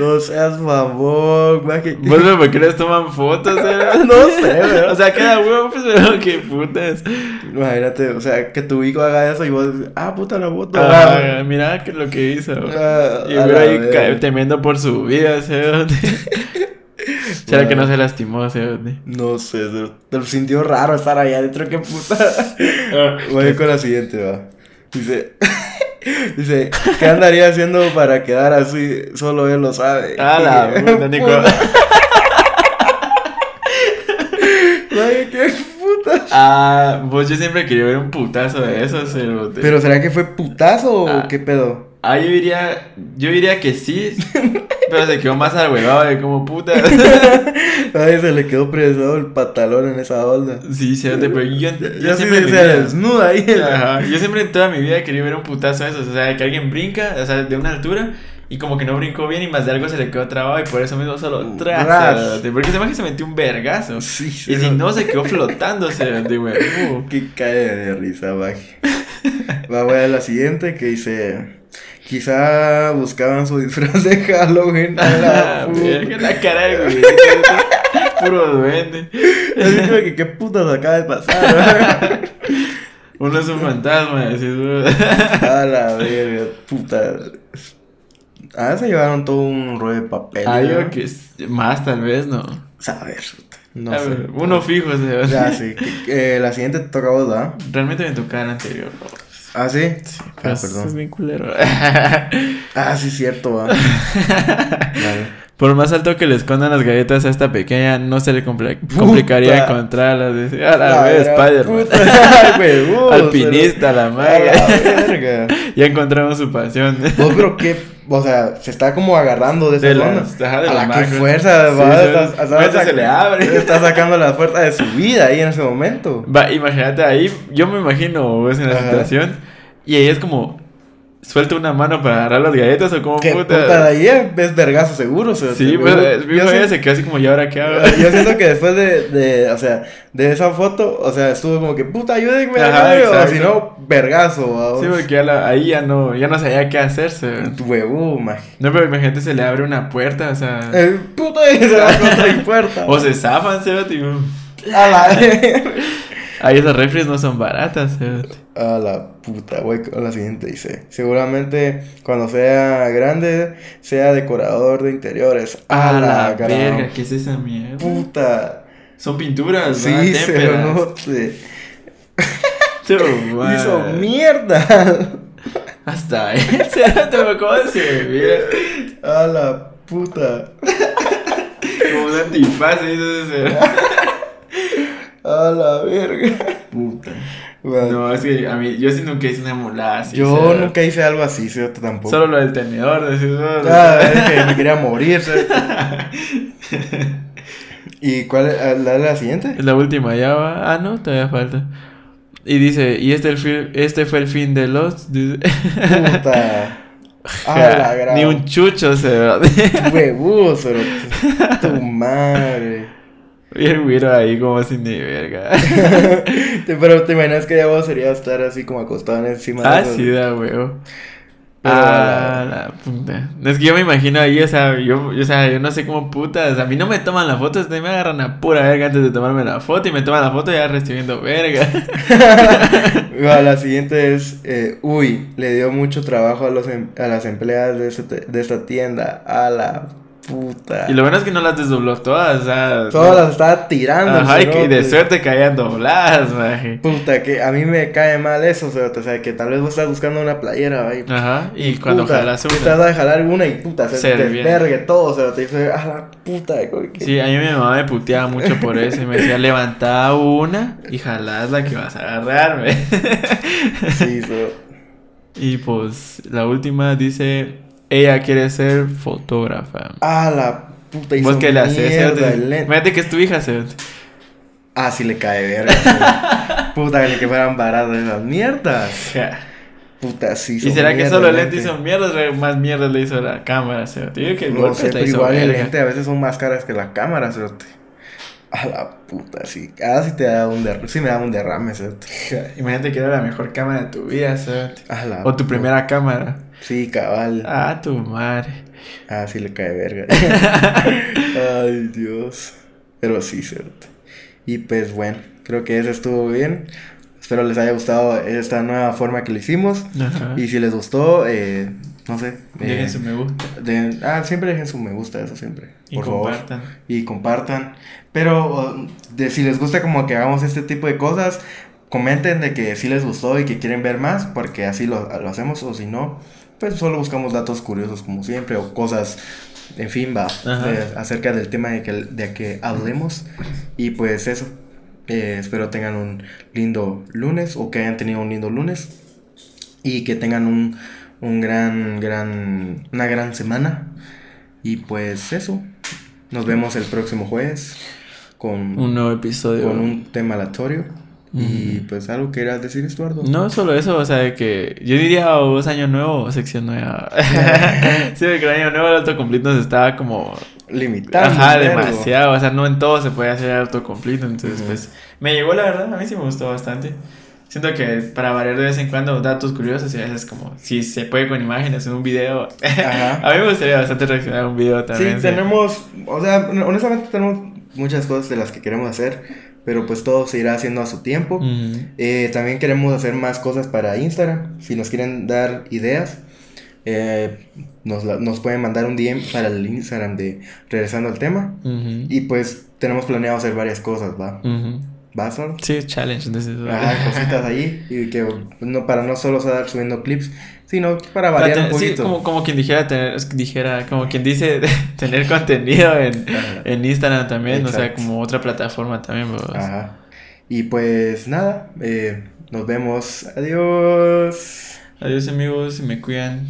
No seas mamón, maje. ¿Vos por qué les toman fotos? eh? No sé, ¿verdad? O sea, queda huevo, pues, pero qué putas. Imagínate, o sea, que tu hijo haga eso y vos, ah, puta la foto. Ah, mira que lo que hizo. Ah, y la ahí verga. ca- temiendo por su vida, ¿sabes? ¿Será que no se lastimó, ¿sabes? No sé, te lo sintió raro estar ahí adentro, qué puta. Voy a ir con la siguiente, va. Dice, dice, ¿qué andaría haciendo para quedar así? Solo él lo sabe. Ah, la puta, Nico. Ay, qué puta. Ah, pues yo siempre quería ver un putazo de eso, cerote. Pero ¿será que fue putazo o Ah. qué pedo? Ah, yo diría, yo diría que sí, pero se quedó más arhuevado de como puta. Ay, se le quedó presado el pantalón en esa onda. Sí, cerote, pero yo, yo Ya sí siempre se, desnuda ahí. Ajá, Yo siempre en toda mi vida quería ver un putazo de esos. O sea, que alguien brinca, o sea, de una altura. Y como que no brincó bien y más de algo se le quedó trabado y por eso mismo solo tras. Ras. cerote, Porque se que se metió un vergazo. Sí, Y si no, se quedó flotando, cerote, güey. Uh. Que cae de risa, maje. Va, voy a la siguiente que dice. Quizá buscaban su disfraz de Halloween. A la. Verga, la cara del güey. Puro duende. Así como que qué putas acaba de pasar. Uno es un fantasma, decís, güey. A la verga, puta. Ah, se llevaron todo un rollo de papel. Ah, ¿no? yo que es- más tal vez, ¿no? Saber, no A sé. ver, uno fijo, se ve. Ya, sí. que- que la siguiente te toca a vos, ¿verdad? Realmente me tocaba el anterior, bro. Ah, sí. Sí, Ah, pero es- perdón. es bien culero. Ah, sí, cierto, va. Vale. Por más alto que le escondan las galletas a esta pequeña, no se le compli- complicaría Puta. encontrarlas. Dice, a la La vez, Spider-Man. huevos, Alpinista, la verga. ya encontramos su pasión. Vos, pero qué, o sea, se está como agarrando de esa De a la que fuerza, Sí, va, Ahorita sac- se le abre. Está sacando la fuerza de su vida ahí en ese momento. Va, imagínate ahí, yo me imagino vos en la Ajá. situación y ahí es como suelta una mano para agarrar las galletas o como puta. puta, de ahí es vergazo seguro. o sea, Sí, te- pues yo- eh, mi se quedó así como, ¿y ahora qué hago? Yo siento que después de, de, o sea, de esa foto, o sea, estuvo como que, puta, ayúdenme, Ajá, ayúdenme", o si no, vergazo, vamos. Sí, porque ya la- ahí ya no, ya no sabía qué hacerse. Tu huevo, maje. No, pero imagínate se le abre una puerta, o sea. Eh, puta, se va contra mi puerta. O se zafan, cerote, y, uh, A la, Ahí esas refries no son baratas, cerote. a la puta, voy con la siguiente, dice. Seguramente cuando sea grande, sea decorador de interiores. A la gran verga, ¿qué es esa mierda? Puta. Son pinturas, Sí, se Témperas. note. Tu Hizo mierda. Hasta ahí, cerote, me acabo de servir. A la puta. Como un antifaz, ese. A la verga. Puta. Bueno, No, es que a mí, yo sí nunca hice una mulada así. yo nunca hice algo así, ¿sí? Tampoco. Solo lo del tenedor, decís, "Oh, Ah, es que me quería morir. ¿Y cuál es la, la siguiente? Es la última, ya va. Ah, no, todavía falta. Y dice, y este, el este fue el fin de los... dice- Puta. A la. Ni un chucho se va. Tu, tu madre. Y el güiro ahí como sin ni verga. Pero te imaginas que ya vos sería estar así como acostado encima ah, esos- sí, da huevo. Pero ah, la puta. Es que yo me imagino ahí, o sea, yo, yo, o sea, yo no sé cómo putas. A mí no me toman la foto, me agarran a pura verga antes de tomarme la foto y me toman la foto ya recibiendo verga. La siguiente es, eh, uy, le dio mucho trabajo a, los em- a las empleadas de, este- de esta tienda. A la puta. Y lo bueno es que no las desdobló todas, o sea. Todas no- las estaba tirando. Ajá, y que de suerte caían dobladas, maje. Puta, que a mí me cae mal eso, cerote, o sea, que tal vez vos estás buscando una playera, ¿va? y Ajá, y cuando jalas Estás una. a jalar una y puta, se, Se te desvergue todo, se te dice, a la puta, güey, que- Sí, a mí mi mamá me puteaba mucho por eso y me decía, levanta una y jalás la que vas a agarrarme. sí, so- y pues la última dice, ella quiere ser fotógrafa. A la puta, hizo ¿Vos qué le haces? el. Imagínate que es tu hija, Cerote. Ah, sí le cae verga. puta, que fueran baratas esas mierdas. Puta, sí. ¿Y hizo será que solo el el lente hizo mierdas? Más mierdas le hizo la cámara, Cerote. Yo que el No sé, pero igual el verga. lente a veces son más caras que la cámara, cerote. A la puta, sí. Ah, sí te da un derrame. Sí me da un derrame. Ja, Imagínate que era la mejor cámara de tu vida, la O tu puta. primera cámara. Sí, cabal. Ah, tu madre. Ah, sí le cae verga. Ay, Dios. Pero sí, cierto. Y pues bueno, creo que eso estuvo bien. Espero les haya gustado esta nueva forma que lo hicimos. Ajá. Y si les gustó, eh, no sé. eh, Dejen su me gusta. de- ah, siempre dejen su me gusta, eso siempre. Y por favor. compartan. Y compartan. Pero de, si les gusta como que hagamos este tipo de cosas, comenten de que sí les gustó y que quieren ver más, porque así lo, lo hacemos. O si no, pues solo buscamos datos curiosos como siempre o cosas, en fin, va, acerca del tema de que, de que hablemos. Y pues eso. Eh, espero tengan un lindo lunes o que hayan tenido un lindo lunes y que tengan un, un gran, gran, una gran semana. Y pues eso. Nos vemos el próximo jueves con, Un nuevo episodio. con un tema aleatorio. Y pues algo que quieras decir, Estuardo. No solo eso, o sea, que yo diría o es año nuevo o sección nueva. sí, porque el año nuevo el autocomplete nos estaba como... Limitando. Ajá, demasiado. O sea, no en todo se puede hacer autocomplete. Entonces, Ujú. pues, me llegó la verdad. A mí sí me gustó bastante. Siento que para variar de vez en cuando datos curiosos y a veces como si se puede con imágenes en un video. a mí me gustaría bastante reaccionar a un video también. Sí, tenemos, o sea, honestamente tenemos muchas cosas de las que queremos hacer, pero pues todo se irá haciendo a su tiempo. Eh, también queremos hacer más cosas para Instagram, si nos quieren dar ideas. Eh, nos, nos, pueden mandar un DM para el Instagram de Regresando al Tema. Y pues tenemos planeado hacer varias cosas, ¿va? ¿Va, Sí, challenge. Ah, cositas ahí. Y que no, para no solo estar subiendo clips, sino para variar un poquito. Sí, como, como quien dijera, tener, dijera, como quien dice, tener contenido en, en Instagram también, o sea, como otra plataforma también. Pues. Ajá. Y pues nada, eh, nos vemos. Adiós. Adiós amigos, me cuidan.